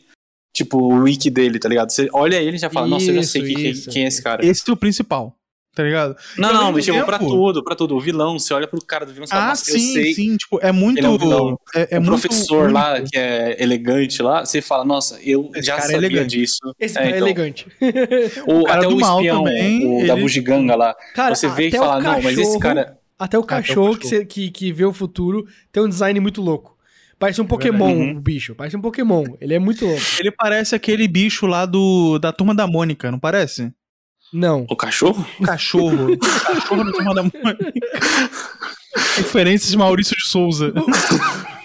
tipo, o wiki dele, tá ligado? Você olha ele e já fala, nossa, eu já sei Isso, que- quem, isso. quem é esse cara. Esse é o principal, tá ligado? Não, não, mas tipo, pra tudo, pra tudo. O vilão, você olha pro cara do vilão e fala, Ah, nossa, eu sim, sei. sim, tipo, é muito. Ele é um vilão. é, é o muito professor único. lá, que é elegante lá, você fala, nossa, eu Esse já é sabia elegante. disso. Esse É, cara é então, elegante. O, cara até do o mal espião, também, o da ele- bugiganga lá. Cara, você vê e fala, o não, mas esse cachorro- cara... Até o o cachorro, que, que vê o futuro tem um design muito louco. Parece um Pokémon, Uhum. o bicho. Parece um Pokémon. Ele é muito louco. Ele parece aquele bicho lá do da turma da Mônica, não parece? Não. O cachorro? O cachorro. o cachorro da turma da Mônica. Referências de Maurício de Souza.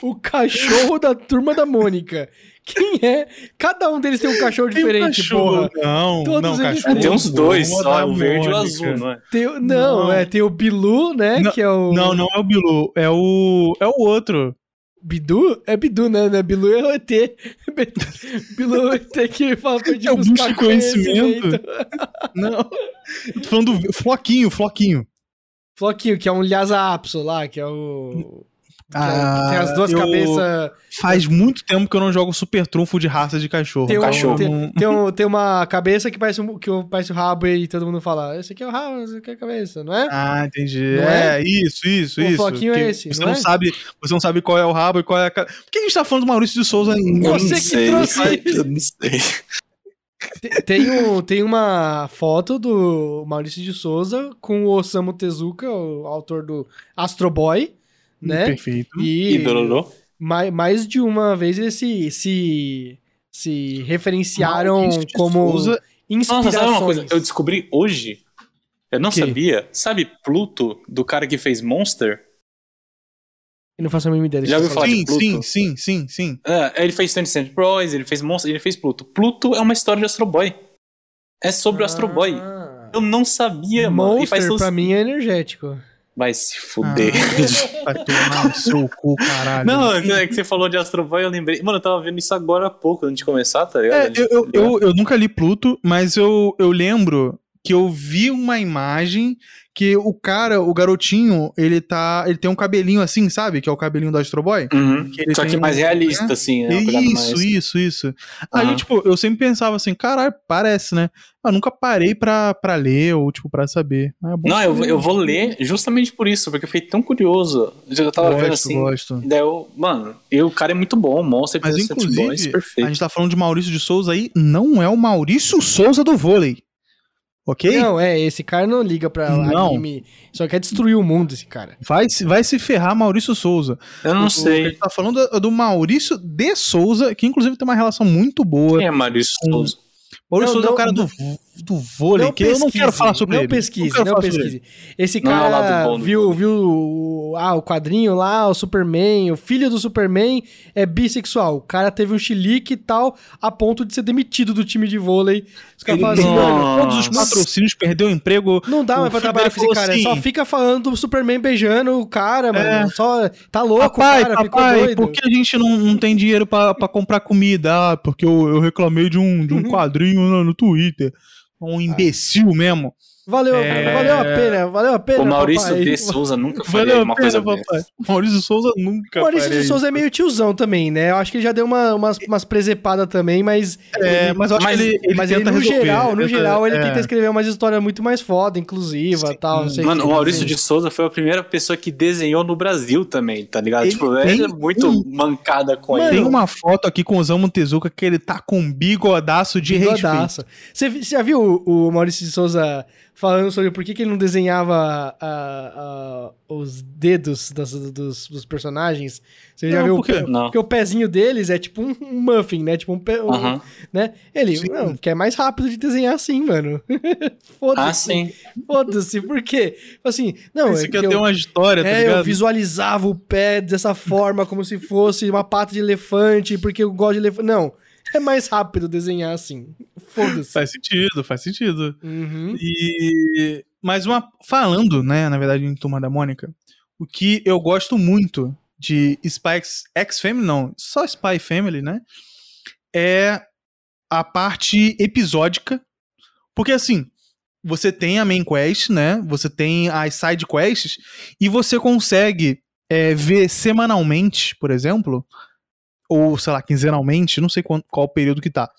O cachorro da turma da Mônica. Quem é? Cada um deles tem um cachorro Tem um diferente, cachorro. porra. Não, Todos não, eles cachorro. têm. tem uns dois Turma só, da o verde e o azul, não é? Tem, o- não, Não. é, tem o Bilu, né? Não, que é o. Não, não é o Bilu, é o é o outro. Bidu? É Bidu, né? Não é Bilu é o ET. Bilu é o ET que fala pra gente É o bicho buscar de conhecimento. Não. Eu tô falando do Floquinho, Floquinho. Floquinho, que é um Lhasa Apso lá, que é o. Ah, que tem as duas eu- cabeças. Faz muito tempo que eu não jogo super trunfo de raça de cachorro. Tem, um- cachorro. tem, tem, um- tem uma cabeça que parece, um, que parece o rabo e todo mundo fala: esse aqui é o rabo, esse aqui é a cabeça, não é? Ah, entendi. É? é? isso, isso, O isso. floquinho é esse, Você não é? sabe, você não sabe qual é o rabo e qual é a. Por que a gente tá falando do Maurício de Souza em Eu Você não que sei, trouxe. eu não sei. Tem, um, tem uma foto do Maurício de Souza com o Osamu Tezuka, o autor do Astro Boy, né? Perfeito. E E Dororô? mais, mais de uma vez eles se, se, se referenciaram Maurício como Souza, inspirações. Nossa, sabe uma coisa? Eu descobri hoje. Eu não Que? sabia. Sabe Pluto, do cara que fez Monster? Eu não faço a mínima ideia. Já ouviu falar. Sim, de Pluto? sim, sim, sim, sim. É, ele fez 20 Cent Boys, ele fez Monster, ele fez Pluto. Pluto é uma história de Astro Boy. É sobre o Astro Boy. Ah. Eu não sabia, mano. E faz Monster pra mim é energético. Vai se fuder. Vai tomar seu cu, caralho. Não, é que você falou de Astro Boy, eu lembrei. Mano, eu tava vendo isso agora há pouco, antes de começar, tá ligado? É, eu, eu, eu, eu nunca li Pluto, mas eu, eu lembro que eu vi uma imagem que o cara, o garotinho, ele tá. Ele tem um cabelinho assim, sabe? Que é o cabelinho do Astro Boy. Uhum. que Só que mais um- realista, né? assim, né? Isso, mais- isso, isso. Aí, tipo, eu sempre pensava assim, caralho, parece, né? Eu nunca parei pra, pra ler ou, tipo, pra saber. É Não, eu, eu vou ler justamente por isso, porque eu fiquei tão curioso. Eu tava gosto, vendo assim. gosto. Daí eu, mano, e o cara é muito bom, o Monster Mas, Boys, inclusive, a perfeito. gente tá falando de Maurício de Souza aí, não é o Maurício Souza do vôlei. Ok? Não, é, esse cara não liga pra Não. anime. Só quer destruir o mundo, esse cara. Vai, se- vai se ferrar Maurício Souza. Eu não O- A sei. gente tá falando do, do Maurício de Souza, que inclusive tem uma relação muito boa. Quem é Maurício Um- Souza? Maurício Não, Souza é o não, cara do do vôlei, que eu não quero falar sobre não ele. Pesquise, quero não falar sobre pesquise. Esse Não é o lado cara bom do viu, viu o- ah, o quadrinho lá, o Superman, o filho do Superman é bissexual. O cara teve um chilique e tal, a ponto de ser demitido do time de vôlei. Os caras falam assim, mano, todos os patrocínios, perdeu o emprego. não dá mais pra trabalhar com esse cara. Só assim, fica falando do Superman beijando o cara, mano. É. Só tá louco, papai, o cara, ficou papai, doido. por que a gente não, não tem dinheiro pra, pra comprar comida? Ah, porque eu, eu reclamei de um, de um quadrinho no, no Twitter. Um imbecil mesmo. Valeu, É. valeu a pena, valeu a pena. O Maurício papai. de Souza nunca faria Valeu a uma pena, coisa papai. dessa. Maurício Souza nunca O Maurício de Souza é meio tiozão também, né? Eu acho que ele já deu uma, umas, umas presepadas também, mas. É, mas eu acho Mas- que ele, ele mas ele, no resolver. geral, no Tenta- geral, ele é. tenta escrever umas histórias muito mais foda, inclusiva Sim. tal, não sei Mano, o Maurício assim. de Souza foi a primeira pessoa que desenhou no Brasil também, tá ligado? Ele tipo, tem ele é muito mancada com Mano, ele. Tem uma foto aqui com o Osamu Tezuka que ele tá com um bigodaço de respeito. Bigodaço. Você, vi- você já viu o, o Maurício de Souza falando sobre por que, que ele não desenhava ah, ah, os dedos das- dos, dos personagens? Você já Não, viu? por o- Não. Porque o pezinho deles é tipo um muffin, né? Tipo um, pe- um- Aham. né? Ele, Sim. não, que é mais rápido de desenhar assim, mano. Foda-se. Ah, sim. Foda-se, por quê? Assim, não, Isso é que eu eu, tenho uma história, tá é, eu ligado? visualizava o pé dessa forma, como se fosse uma pata de elefante, porque eu gosto de elefante. Não, é mais rápido desenhar assim. Foda-se. Faz sentido, faz sentido. Uhum. E mas uma falando, né, na verdade, em Turma da Mônica, o que eu gosto muito de Spy X X Family não, só Spy Family, né? É a parte episódica. Porque assim, você tem a main quest, né? Você tem as side quests e você consegue é, ver semanalmente, por exemplo, ou sei lá, quinzenalmente, não sei qual, qual o período que tá.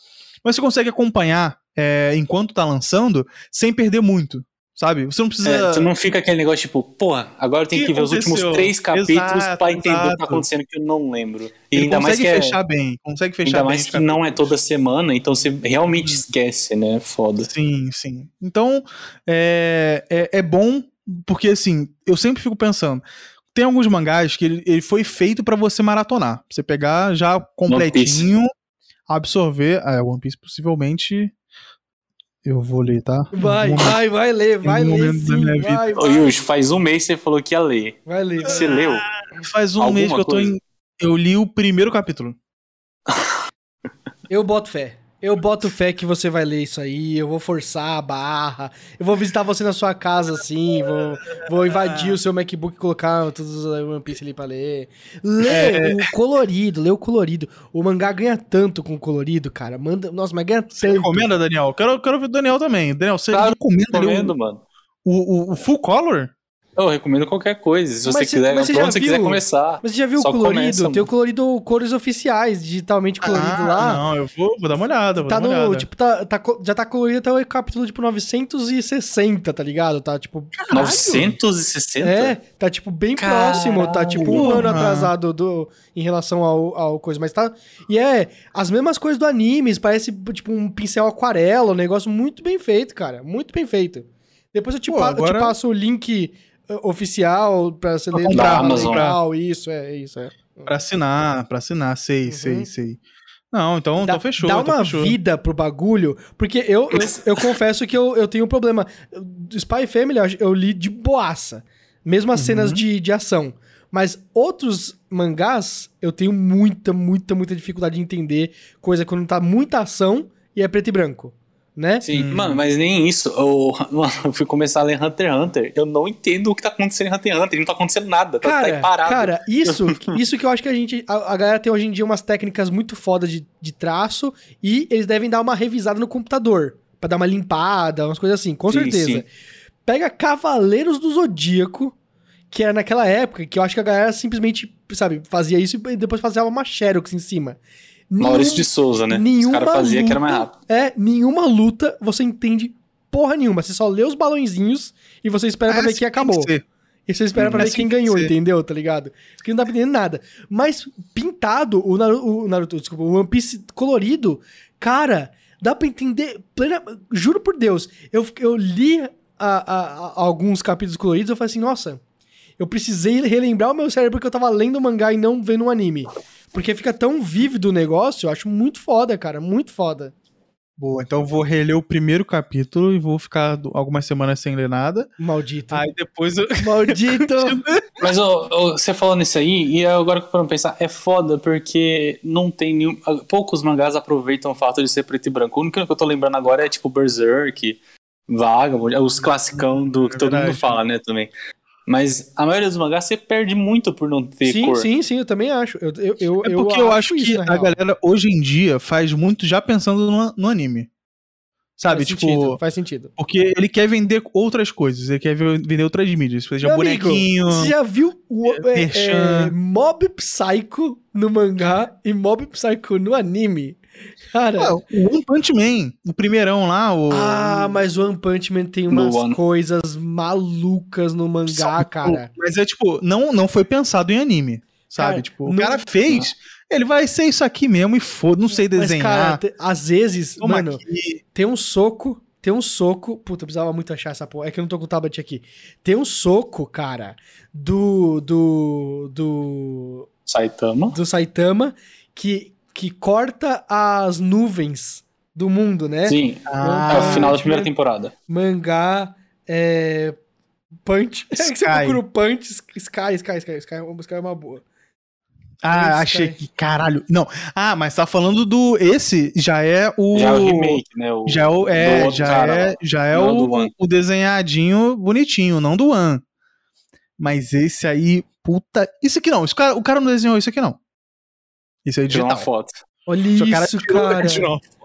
Mas você consegue acompanhar é, enquanto tá lançando sem perder muito, sabe? Você não precisa. É, tu não fica aquele negócio tipo, porra, agora eu tenho que que ver os últimos três capítulos Exato, pra entender o que exato. tá acontecendo que eu não lembro. E Ele ainda mais consegue que é, fechar bem, consegue fechar ainda bem. mais os que não é toda semana, então você realmente Hum. esquece, né? Foda. Sim, sim. Então, é, é, é bom, porque assim, eu sempre fico pensando. Tem alguns mangás que ele, ele foi feito pra você maratonar. Pra você pegar já completinho, absorver. Ah, One Piece possivelmente. Eu vou ler, tá? Vai, Um momento- vai, vai ler, vai um ler sim, minha vai, Ô, vai, Yush, faz um mês que você falou que ia ler. vai ler. vai. Você leu? Faz um mês que eu tô coisa? em. Eu li o primeiro capítulo. Eu boto fé. Eu boto fé que você vai ler isso aí, eu vou forçar a barra, eu vou visitar você na sua casa assim, vou, vou invadir o seu MacBook e colocar todos os One Piece ali pra ler. Lê É. o colorido, lê o colorido. O mangá ganha tanto com o colorido, cara. Manda, nossa, mas ganha Você tanto. recomenda, Daniel? Quero, quero ver o Daniel também. Daniel, você Claro, recomenda Recomendo, mano. o, o, o full color? Eu recomendo qualquer coisa. Se você quiser, mas você você quiser começar. Mas você já viu o colorido? começa, Tem o colorido cores oficiais, digitalmente colorido ah, lá. Não, eu vou, vou dar uma olhada. Vou Tá dar uma no, olhada. tipo, tá, tá já tá colorido até o capítulo, tipo, 960, tá ligado? Tá, tipo... 960? É, tá, tipo, bem Caralho. próximo, tá, tipo, um ano atrasado do, em relação ao, ao coisa, mas tá... E é, as mesmas coisas do anime, parece, tipo, um pincel aquarela, um negócio muito bem feito, cara, muito bem feito. Depois eu te, Pô, pa- eu te agora- passo o link oficial pra você ler. tá Amazon. legal, isso, é, isso, é. Pra assinar, pra assinar, sei, Uhum. sei, sei. Não, então, Dá, então fechou. dá então uma fechou. vida pro bagulho, porque eu, eu, eu confesso que eu, eu tenho um problema. Do Spy Family eu- eu li de boaça, mesmo as Uhum. cenas de, de ação. Mas outros mangás, eu tenho muita, muita, muita dificuldade de entender coisa quando tá muita ação e é preto e branco, né? Sim, Hum. mano, mas nem isso. Eu, mano, eu fui começar a ler Hunter x Hunter. Eu não entendo o que tá acontecendo em Hunter x Hunter. Não tá acontecendo nada. Tá, tá Cara, aí parado. cara, isso, isso que eu acho que a gente. A, a galera tem hoje em dia umas técnicas muito fodas de, de traço e eles devem dar uma revisada no computador. Pra dar uma limpada, umas coisas assim, com Sim, certeza. sim. Pega Cavaleiros do Zodíaco, que era naquela época, que eu acho que a galera simplesmente, sabe, fazia isso e depois fazia uma Xerox em cima. Maurício de Souza, né? Os nenhuma caras faziam que era mais luta- rápido. É, nenhuma luta você entende porra nenhuma. Você só lê os balãozinhos e você espera pra É ver assim quem que acabou. que. E você espera Hum, pra é ver assim quem que que ganhou, ser. entendeu? Tá ligado? Porque não dá pra entender nada. Mas pintado, o Naruto, o Naruto, desculpa, o One Piece colorido, cara, dá pra entender plena... Juro por Deus, eu, eu li a- a- a- alguns capítulos coloridos e eu falei assim, nossa, eu precisei relembrar o meu cérebro porque eu tava lendo o mangá e não vendo um anime. Porque fica tão vívido o negócio, eu acho muito foda, cara, muito foda. Boa, então eu vou reler o primeiro capítulo e vou ficar algumas semanas sem ler nada. Maldito. Aí depois eu. Maldito. Mas você falou nisso aí, e agora que eu pensar, é foda porque não tem nenhum. Poucos mangás aproveitam o fato de ser preto e branco. O único que eu tô lembrando agora é tipo Berserk, Vagabond, os classicão do que É todo mundo fala, né, também. Mas a maioria dos mangás você perde muito por não ter sim, cor. sim, sim, eu também acho. Eu, eu, eu, É porque eu, acho isso, que a galera hoje em dia faz muito já pensando no, no anime. Sabe? faz tipo. sentido, faz sentido. Porque ele quer vender outras coisas, ele quer vender outras mídias. Seja Meu amigo, bonequinho. Você já viu o, é, é, Mob Psycho no mangá e Mob Psycho no anime? Cara. Ah, o One Punch Man, o primeirão lá, o. Ah, mas o One Punch Man tem umas One. coisas malucas no mangá, São- cara. Mas é tipo, não, não foi pensado em anime. Sabe? Cara, tipo, o não- cara fez, ele vai ser isso aqui mesmo e foda, não sei Mas, desenhar. cara, te- às vezes, Toma mano, aqui. tem um soco, tem um soco. Puta, eu precisava muito achar essa porra. É que eu não tô com o tablet aqui. Tem um soco, cara, do. do. do. Saitama. do Saitama que, que corta as nuvens do mundo, né? Sim, Ah, é o final da primeira temporada. Mangá. É. Punch. É que você Sky. procura o Punch. Sky, Sky, Sky. Sky, Sky é uma boa. Ah, Esse achei que. Caralho. Não. Ah, mas tá falando do. Esse já é o. Já é o remake, né? O, Já é o, é, já cara é, já é Não o, do One. o desenhadinho bonitinho, não do One. Mas esse aí, puta. Isso aqui não. Esse cara, o cara não desenhou isso aqui não. Isso aí é Tirou digital. uma foto. Olha isso, cara. tirou foto.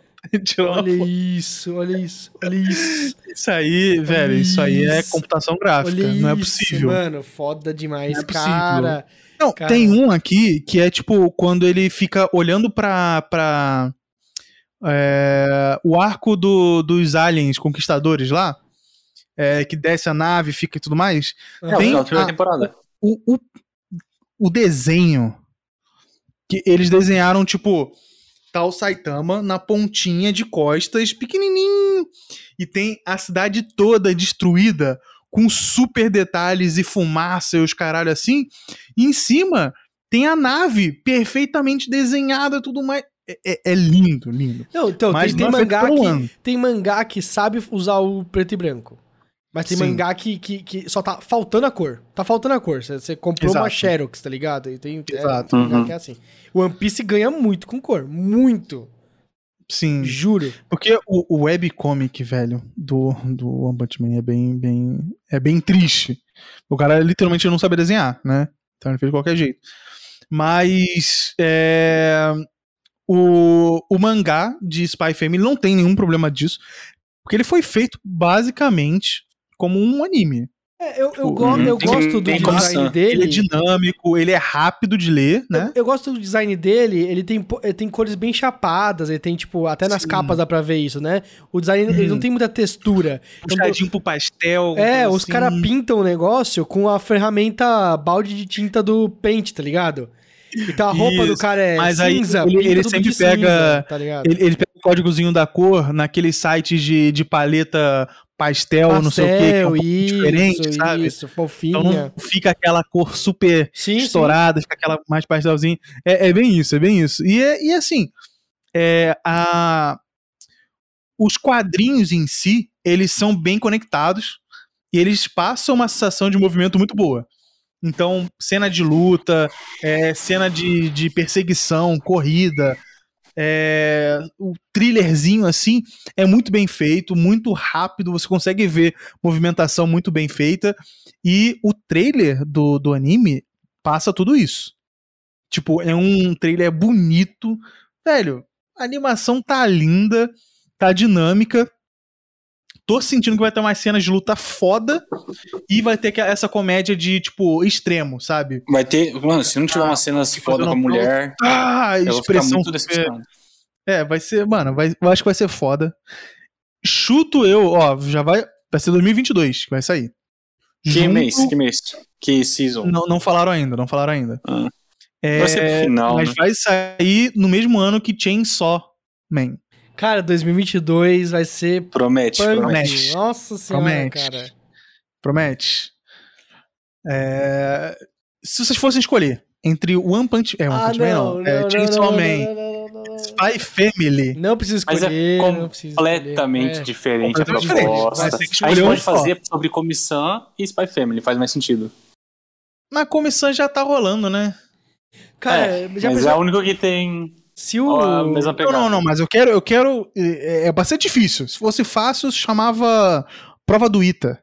Tirou Olha isso, olha isso, olha isso. Isso aí, velho, isso aí é isso. computação gráfica. Olha não é isso, possível. Mano, foda demais, Não é cara. Não, Cara. tem um aqui que é tipo quando ele fica olhando pra. pra é, o arco do, dos aliens conquistadores lá, é, que desce a nave, fica e tudo mais. É, Tem- ah, temporada. O, o, o desenho que eles desenharam, tipo, tá o Saitama na pontinha de costas, pequenininho, e tem a cidade toda destruída com super detalhes e fumaça e os caralho assim. E em cima tem a nave perfeitamente desenhada, tudo mais. É, é- é lindo, lindo. Não, então, Mas tem, tem é mangá que, tem mangá que sabe usar o preto e branco. Mas tem Sim. mangá que, que, que só tá faltando a cor. Tá faltando a cor. Você, você comprou uma Exato. Xerox, tá ligado? E tem, é, Exato. tem mangá Uhum. que é assim. O One Piece ganha muito com cor. Muito. Sim. Juro. Porque o, o webcomic, velho, do, do One Punch Man é bem, bem, é bem triste. O cara literalmente não sabe desenhar, né? Então ele fez de qualquer jeito. Mas é, o, o mangá de Spy Family não tem nenhum problema disso. Porque ele foi feito basicamente como um anime. É, eu, eu, Uhum. go- eu Tem- gosto do design dele. Ele é dinâmico, ele é rápido de ler, né? Eu, eu gosto do design dele, ele tem, ele tem cores bem chapadas, ele tem, tipo, até nas Sim. capas dá pra ver isso, né? O design, ele Uhum. não tem muita textura. Então, Puxadinho pro pastel. É, os assim. caras pintam o negócio com a ferramenta balde de tinta do Paint, tá ligado? Então a roupa do cara é mas aí cinza, ele- pinta ele tudo sempre pega- cinza, tá? Ele, ele pega o códigozinho da cor naqueles sites de, de paleta pastel, não sei o que, que é um isso, diferente, sabe? Isso, fofinha. Então não fica aquela cor super sim, sim. estourada, fica aquela mais pastelzinha. É, é bem isso, é bem isso. E, é, e assim, é, a, os quadrinhos em si, eles são bem conectados e eles passam uma sensação de movimento muito boa. Então, cena de luta, é, cena de, de perseguição, corrida, é, o thrillerzinho assim é muito bem feito, muito rápido, você consegue ver movimentação muito bem feita. E o trailer do, do anime passa tudo isso. Tipo, é um trailer bonito. Velho, a animação tá linda, tá dinâmica. Tô sentindo que vai ter umas cenas de luta foda e vai ter que- essa comédia de, tipo, extremo, sabe? Vai ter. Mano, se não tiver Ah, umas cenas tipo, foda com a mulher, Ah, eu vou ficar expressão muito decepcionado. É, vai ser, mano, vai, eu acho que vai ser foda. Chuto eu, ó, já vai, vai ser 2022 que vai sair. Que Junto- mês? Que mês? Que season? Não, não falaram ainda, não falaram ainda. Ah. É, Vai ser pro final, mas né? vai sair no mesmo ano que Chainsaw Man. Cara, 2022 vai ser Promete, punk. promete. Nossa senhora, Promete. cara. Promete? É, se vocês fossem escolher entre One Punch... É, One Ah, Punch Man não. não, é não, Chainsaw não, Man. Spy Family. Não precisa Mas é escolher, não precisa completamente escolher. É. diferente a Completamente diferente. proposta. Que A gente pode só. fazer sobre Comissão e Spy Family, faz mais sentido. Na comissão já tá rolando, né? Cara, É, já mas pensou, é a única que tem se o... Não, não, não, mas eu quero, eu quero. É, é bastante difícil. Se fosse fácil, chamava prova do ITA.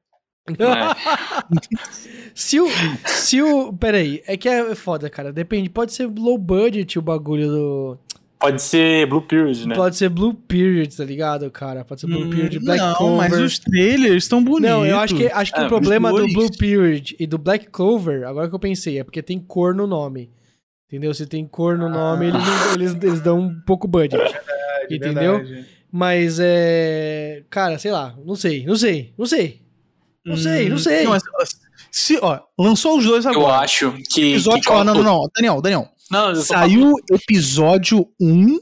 É. Se o. Se o. Peraí, é que é foda, cara. Depende. Pode ser low budget o bagulho do. Pode ser Blue Period, né? Pode ser Blue Period, tá ligado, cara? Pode ser Blue Period, Black Hum, não, Clover. mas os trailers estão bonitos. Não, eu acho que, acho que É, o problema do. Blue Period e do Black Clover, agora que eu pensei, é porque tem cor no nome. Entendeu? Se tem cor no nome, eles, não- eles, eles dão um pouco budget. entendeu? Mas é. Cara, sei lá. Não sei, não sei, não sei. Não sei, não sei. Hum, mas, se, ó, lançou os dois Eu agora. acho que. Episódio, que ó, não, não, não, Daniel, Daniel. Não, eu Saiu episódio 1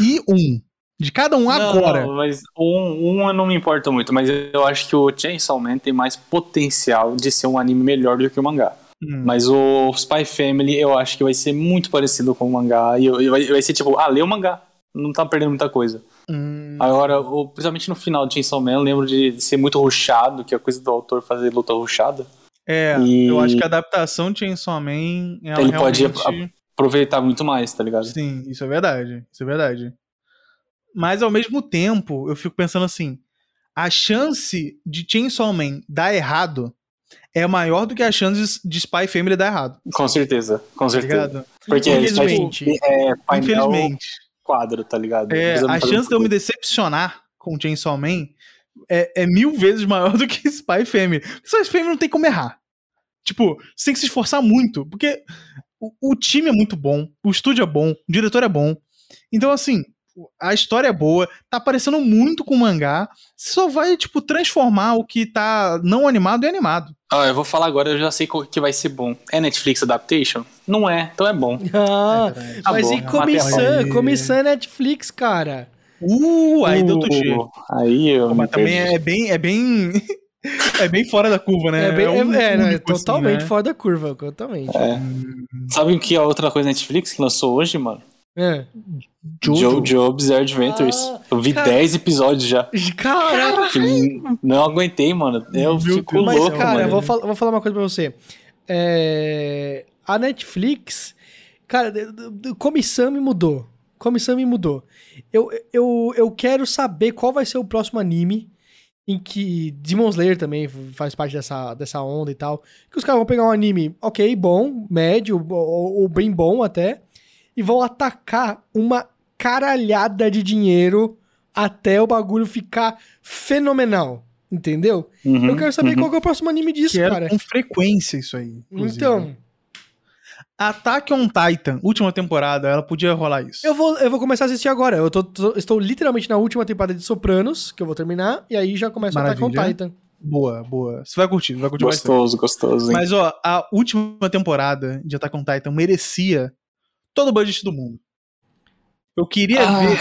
e 1. De cada um Não, agora. não, mas um, um eu não me importa muito, mas eu acho que o Chainsaw Man tem mais potencial de ser um anime melhor do que o mangá. Hum. Mas o Spy Family eu acho que vai ser muito parecido com o mangá. E, vai, vai ser tipo, ah, lê o mangá. Não tá perdendo muita coisa. Hum, Agora, o- principalmente no final de Chainsaw Man, eu lembro de ser muito rushado, que é a coisa do autor fazer luta rushada. é, e- eu acho que a adaptação de Chainsaw Man, ela Ele pode realmente... Aproveitar muito mais, tá ligado? Sim, isso é verdade. Isso é verdade. Mas ao mesmo tempo, eu fico pensando assim: a chance de Chainsaw Man dar errado é maior do que a chance de Spy Family dar errado. Com certeza, com Tá certeza. ligado? Porque Infelizmente. é painel Infelizmente. quadro, tá ligado? É, a chance de eu me decepcionar com Chainsaw Man é, é mil vezes maior do que Spy Family. Spy Family não tem como errar. Tipo, você tem que se esforçar muito, porque o, o time é muito bom, o estúdio é bom, o diretor é bom. Então, assim, a história é boa, tá parecendo muito com o mangá, só vai, tipo, transformar o que tá não animado em animado. Ó, eu vou falar agora, eu já sei que vai ser bom. É Netflix Adaptation? Não é, então é bom. Ah, Tá mas bom, e comissão? Aí. Comissão é Netflix, cara. Uh, aí deu tuxê. Uh, Aí eu Mas também perdi. é bem, é bem, é bem fora da curva, né? É, bem, é, um é, não, é único, assim, totalmente né? fora da curva, totalmente. É. Sabe o que é outra coisa Netflix que lançou hoje, mano? É. Jojo. Jojo Bizarre Adventures. Ah, eu vi cara. 10 episódios já. Caraca! Que não aguentei, mano. Eu Meu fico. Mas, louco, cara, mano. eu vou, fal- vou falar uma coisa pra você. É, A Netflix, cara, comissão me mudou. Comissão me mudou. Eu, eu, eu quero saber qual vai ser o próximo anime em que Demon Slayer também faz parte dessa, dessa onda e tal. Que os caras vão pegar um anime, ok, bom, médio, ou, ou bem bom até, e vão atacar uma caralhada de dinheiro até o bagulho ficar fenomenal. Entendeu? Uhum, Eu quero saber uhum. qual que é o próximo anime disso, Quero cara. com frequência isso aí. inclusive. Então, Attack on Titan, última temporada, ela podia rolar isso. eu vou, eu vou começar a assistir agora. Eu tô, tô- estou literalmente na última temporada de Sopranos, que eu vou terminar, e aí já começa a Attack on Maravilha. Titan. Boa, boa. Você vai curtir, vai curtir bastante. Gostoso, gostoso, hein? Mas, ó, a última temporada de Attack on Titan merecia todo o budget do mundo. Eu queria Ah. ver.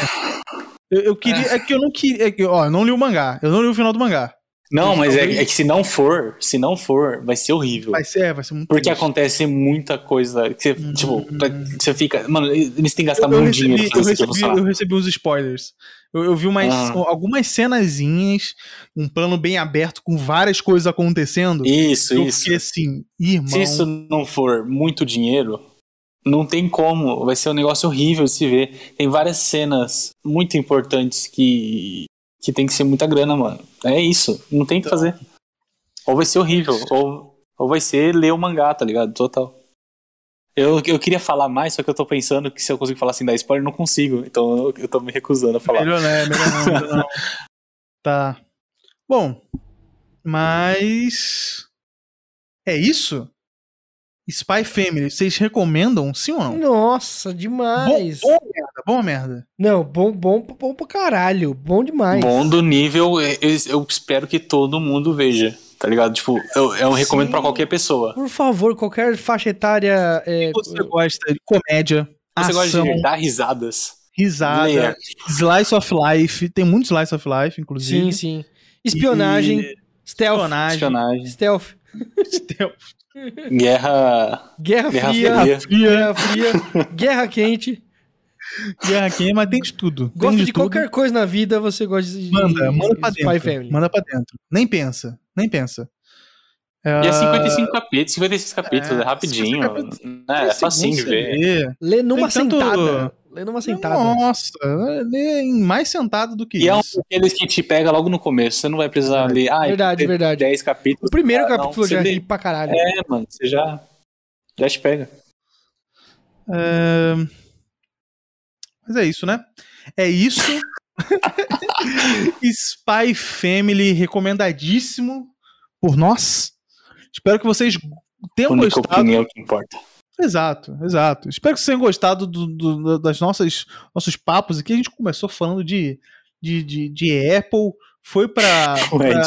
Eu, eu queria. É. que eu não queria. É que, ó, eu não li o mangá. Eu não li o final do mangá. Não, mas é, é que se não for, se não for, vai ser horrível. Vai ser, é, vai ser muito. Porque triste. acontece muita coisa. Que você, tipo, pra- você fica. Mano, eles têm que gastar Uhum. eu, eu muito dinheiro recebi, pra eu, fazer recebi, eu recebi uns spoilers. Eu, eu vi umas, Ah. algumas cenazinhas, um plano bem aberto com várias coisas acontecendo. Isso, eu isso. fiquei assim, irmão. Se isso não for muito dinheiro, não tem como. Vai ser um negócio horrível de se ver. Tem várias cenas muito importantes que, que tem que ser muita grana, mano. É isso. Não tem o que Então. fazer. Ou vai ser horrível, ou, ou vai ser ler o mangá, tá ligado? Total. Eu, eu queria falar mais, só que eu tô pensando que se eu consigo falar assim, dar spoiler, eu não consigo. Então eu, eu tô me recusando a falar. Melhor, né? Melhor não, melhor não. Tá. Bom, mas. É isso? Spy Family, vocês recomendam, sim ou não? Nossa, Bom, demais. bom merda, bom merda. Não, bom, bom, bom pra caralho. Bom demais. Bom do nível, eu, eu espero que todo mundo veja, tá ligado? Tipo, eu, eu recomendo Sim. pra qualquer pessoa. Por favor, qualquer faixa etária. É, Você gosta de comédia, Você ação, gosta de dar risadas? risada, Leia. slice of life, tem muito slice of life, inclusive. sim, sim. Espionagem, E- stealth. Espionagem. Stealth. stealth, Guerra. Guerra, Guerra Fria. Fria. Guerra Fria. Guerra Quente. Guerra quente, mas tem de tudo. Tem Gosta de, tudo. qualquer coisa na vida, você gosta de. Manda, manda pra dentro. Family. Manda pra dentro. Nem pensa, nem pensa. E é 55 capítulos, 56 capítulos, É, é, rapidinho. 50 capítulos, né, é facinho de ver. Lê numa Tem tanto- sentada. Lê numa sentada. Nossa, lê em mais sentado do que E é um isso. daqueles que te pega logo no começo. Você não vai precisar ler. Ah, Verdade, verdade. 10 capítulos. O primeiro Ah, não, capítulo já ri pra caralho. É, mano, você já. Já te pega. É, Mas é isso, né? É isso. Spy Family recomendadíssimo por nós. Espero que vocês tenham Única gostado. opinião que importa. Exato, exato. Espero que vocês tenham gostado do, do- das nossas nossos papos aqui. A gente começou falando de, de, de, de Apple, foi pra, O pra Ed.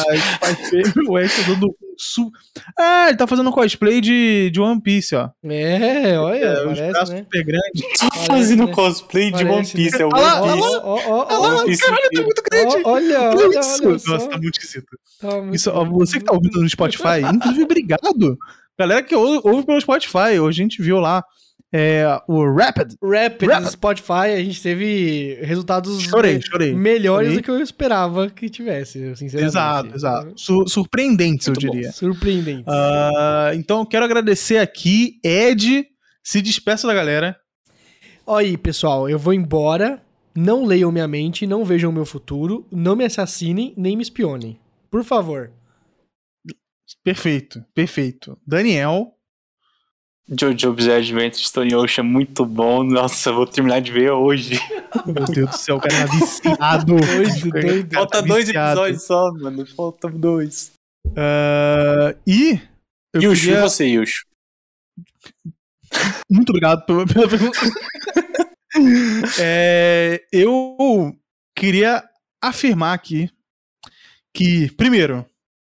O Ed tá dando su... Ah, ele tá fazendo cosplay de, de One Piece, ó. É, olha, É, os parece, braços né? super grandes. Tá Parece, fazendo né? cosplay de One Parece, né? Piece. É o Olha lá, One olha Piece. lá. Olha lá, One Piece caralho, tá muito grande. Olha, Olha olha, isso. olha só. Nossa, tá muito esquisito. Tá muito Isso, ó, você que tá ouvindo no Spotify, inclusive, obrigado. Galera que ou- ouve pelo Spotify, hoje a gente viu lá é, o Rapid. Rapid Rapid. no Spotify, a gente teve resultados Chorei, chorei. melhores Chorei. do que eu esperava que tivesse, sinceramente. Exato, exato. Su- surpreendentes, eu Muito bom. diria. Surpreendente. Ah, então eu quero agradecer aqui, Ed. Se despeça da galera. Olha aí, pessoal, eu vou embora. Não leiam minha mente, não vejam o meu futuro, não me assassinem, nem me espionem. Por favor. Perfeito, perfeito. Daniel. Jojo Bizarre Adventure Stone Ocean, muito bom. Nossa, eu vou terminar de ver hoje. Meu Deus do céu, o cara tá viciado. Doido, doido. Cara, tá Falta dois viciado. episódios só, mano. Falta dois. Ah, e. Eu Yushu, queria- e você, Yushu? Muito obrigado pela, pergunta. É, eu queria afirmar aqui que, primeiro,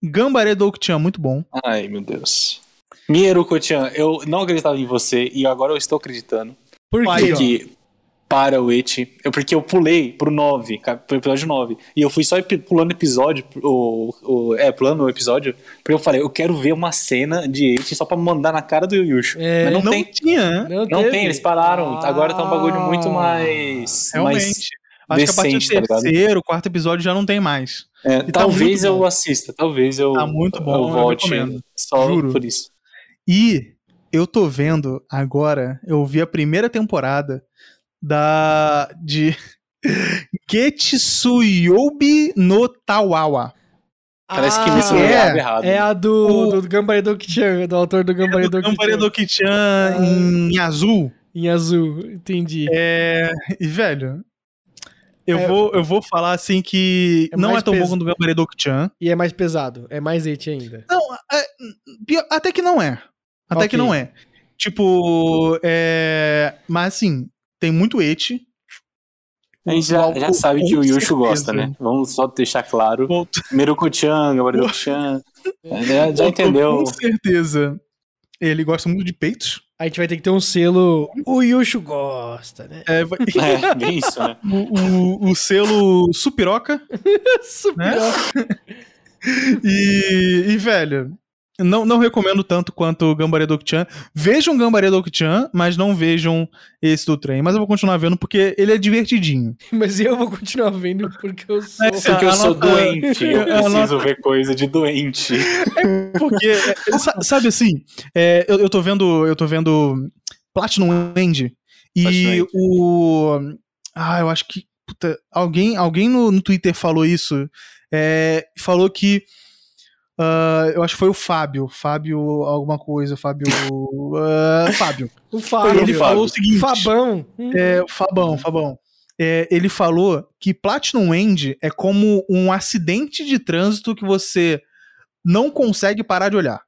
Gambaré Douk-chan é muito bom. Ai, meu Deus. Mieru Kochan, eu não acreditava em você e agora eu estou acreditando. Por quê? Porque para o It, eu, porque eu pulei pro 9, ca- pro episódio 9. E eu fui só pulando episódio, o, o, é, pulando o episódio, porque eu falei, eu quero ver uma cena de It só pra mandar na cara do Yushu. É, Mas não, Não, tem. tinha, né? Não tem, eles pararam. Ah, Agora tá um bagulho muito mais. Realmente. mais Acho que a partir decente, do tá ligado? terceiro, quarto episódio já não tem mais. é, tá talvez muito eu bom. assista, talvez eu, Tá muito bom, eu eu volte recomendo. só Juro. por isso. E eu tô vendo agora, eu vi a primeira temporada da de Getsuyobi no Tawawa. Parece que Ah, me isso é, errado. É a do, O- do Gambare Doki-chan, do autor do Gambare do Gambare Doki-chan. Doki-chan em azul. Em azul, entendi. É, e velho, eu, É. vou, eu vou falar assim que É não é tão bom peso. quanto o Gambare Doki-chan. E é mais pesado, é mais et ainda. Não, é, até que não é. Até que Ok. não é. Tipo, é, mas assim, tem muito et. A gente já, já sabe que o Yushu certeza. gosta, né? Vamos só deixar claro. Com- Meruko-chan, Gabaru-chan. Já, já com- entendeu. Com certeza. Ele gosta muito de peitos. A gente vai ter que ter um selo. O Yushu gosta, né? É, vai- É, bem isso, né? o, o- o selo Supiroca. Super. E, e, velho, não, não recomendo tanto quanto o Gambare Doki-chan. Vejam Gambare Doki-chan, mas não vejam esse do trem. Mas eu vou continuar vendo porque ele é divertidinho. Mas eu vou continuar vendo porque eu sou. É. Porque eu sou doente, eu preciso ver coisa de doente. Porque, é, sa- sabe assim, é, eu, eu tô vendo. Eu tô vendo Platinum End. E Platinum End. o. Ah, eu acho que. puta, alguém alguém no, no Twitter falou isso. é, falou que. Ah, eu acho que foi o Fábio. Fábio, alguma coisa. Fábio. ah, Fábio. O Fábio. Ele Fábio. falou o seguinte. Fabão. É, Fabão, Fabão. É, ele falou que Platinum End é como um acidente de trânsito que você não consegue parar de olhar.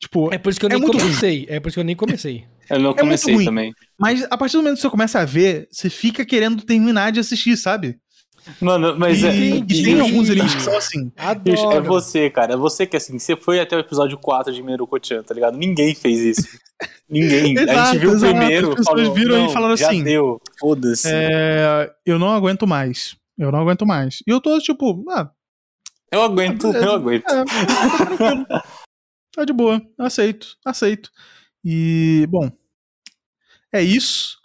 Tipo, É por isso que eu É nem muito ruim. comecei. É por isso que eu nem comecei. Eu não muito comecei ruim. também. mas a partir do momento que você começa a ver, você fica querendo terminar de assistir, sabe? Mano, mas e, é. e Entendi. tem alguns ali que são assim. Adoro. É você, cara. É você que assim, você foi até o episódio 4 de Meruko-chan, tá ligado? Ninguém fez isso. Ninguém. a Exato, gente viu exato. o primeiro. As pessoas falou, viram e "Não, falaram já assim, Deu, foda-se. É, eu não aguento mais. Eu não aguento mais. E eu tô tipo, ah, Eu aguento, eu aguento. É, tá. Tá de boa. Aceito, aceito. E, bom, é isso.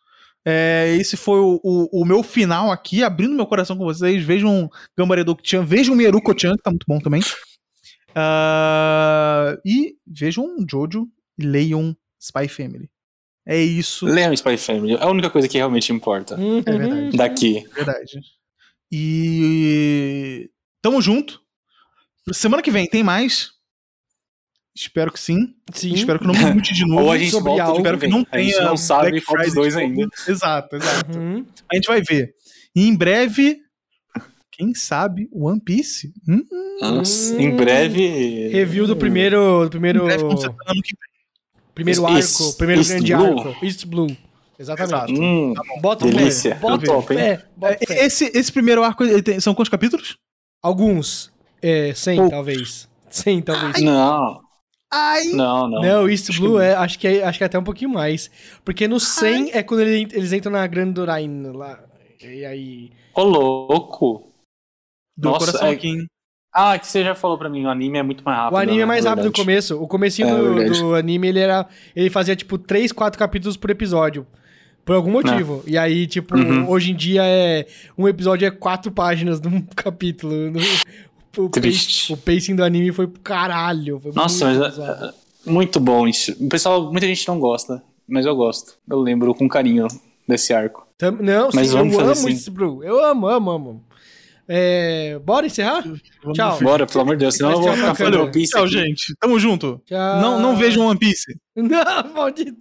É, esse foi o, o, o meu final aqui, abrindo meu coração com vocês. Vejam Gambaredo-chan, vejam Mieruko-chan, que tá muito bom também. Ah, e vejam Jojo e leiam Spy Family. É isso, Leiam Spy Family. É a única coisa que realmente importa. Uhum. É verdade. Daqui. verdade. E tamo junto. Semana que vem tem mais. Espero que sim. Sim. Espero que não me mute de novo. Ou a gente sobre volta algo, Espero que não A gente tenha não sabe Black qual dos Friday dois ainda. Exato, exato. Uhum. A gente vai ver. E em breve, quem sabe, One Piece. Hum, Nossa. Em breve. Review do primeiro. Do primeiro, em breve, tá ano que vem. primeiro East- arco. Primeiro East grande Blue? arco. East Blue. Exatamente. Hum, Bota Delícia. fé. Bota Top, hein? fé. Bota É, fé. Esse, esse primeiro arco ele tem- são quantos capítulos? Alguns. É, 100, Poucos. talvez. 100, talvez. não, Ai! não, não. Não, East Blue é, acho que é, acho que é até um pouquinho mais. Porque no 100 é quando ele- eles entram na Grande Dorain lá. E aí. Ô, louco. Do Nossa, coração é-? Ah, que você já falou pra mim, o anime é muito mais rápido. O anime né, é mais rápido no verdade. começo. O comecinho É, do, do anime, ele era. Ele fazia, tipo, 3, 4 capítulos por episódio. Por algum motivo. E aí, tipo, Uhum. hoje em dia é. Um episódio é quatro páginas num capítulo. No- o, Triste. o pacing do anime foi pro caralho. Foi Nossa, muito mas é, é muito bom isso. O pessoal, muita gente não gosta, mas eu gosto. Eu lembro com carinho desse arco. Tam- Não, Mas sim, eu vamos fazer amo assim. East Blue. Eu amo, amo, amo. É, bora encerrar? Vamos Tchau. Bora, pelo amor de Deus, senão eu vou ficar falando One Piece Tchau, aqui. gente. Tamo junto. Tchau. Não, não vejam One Piece. Não, maldito.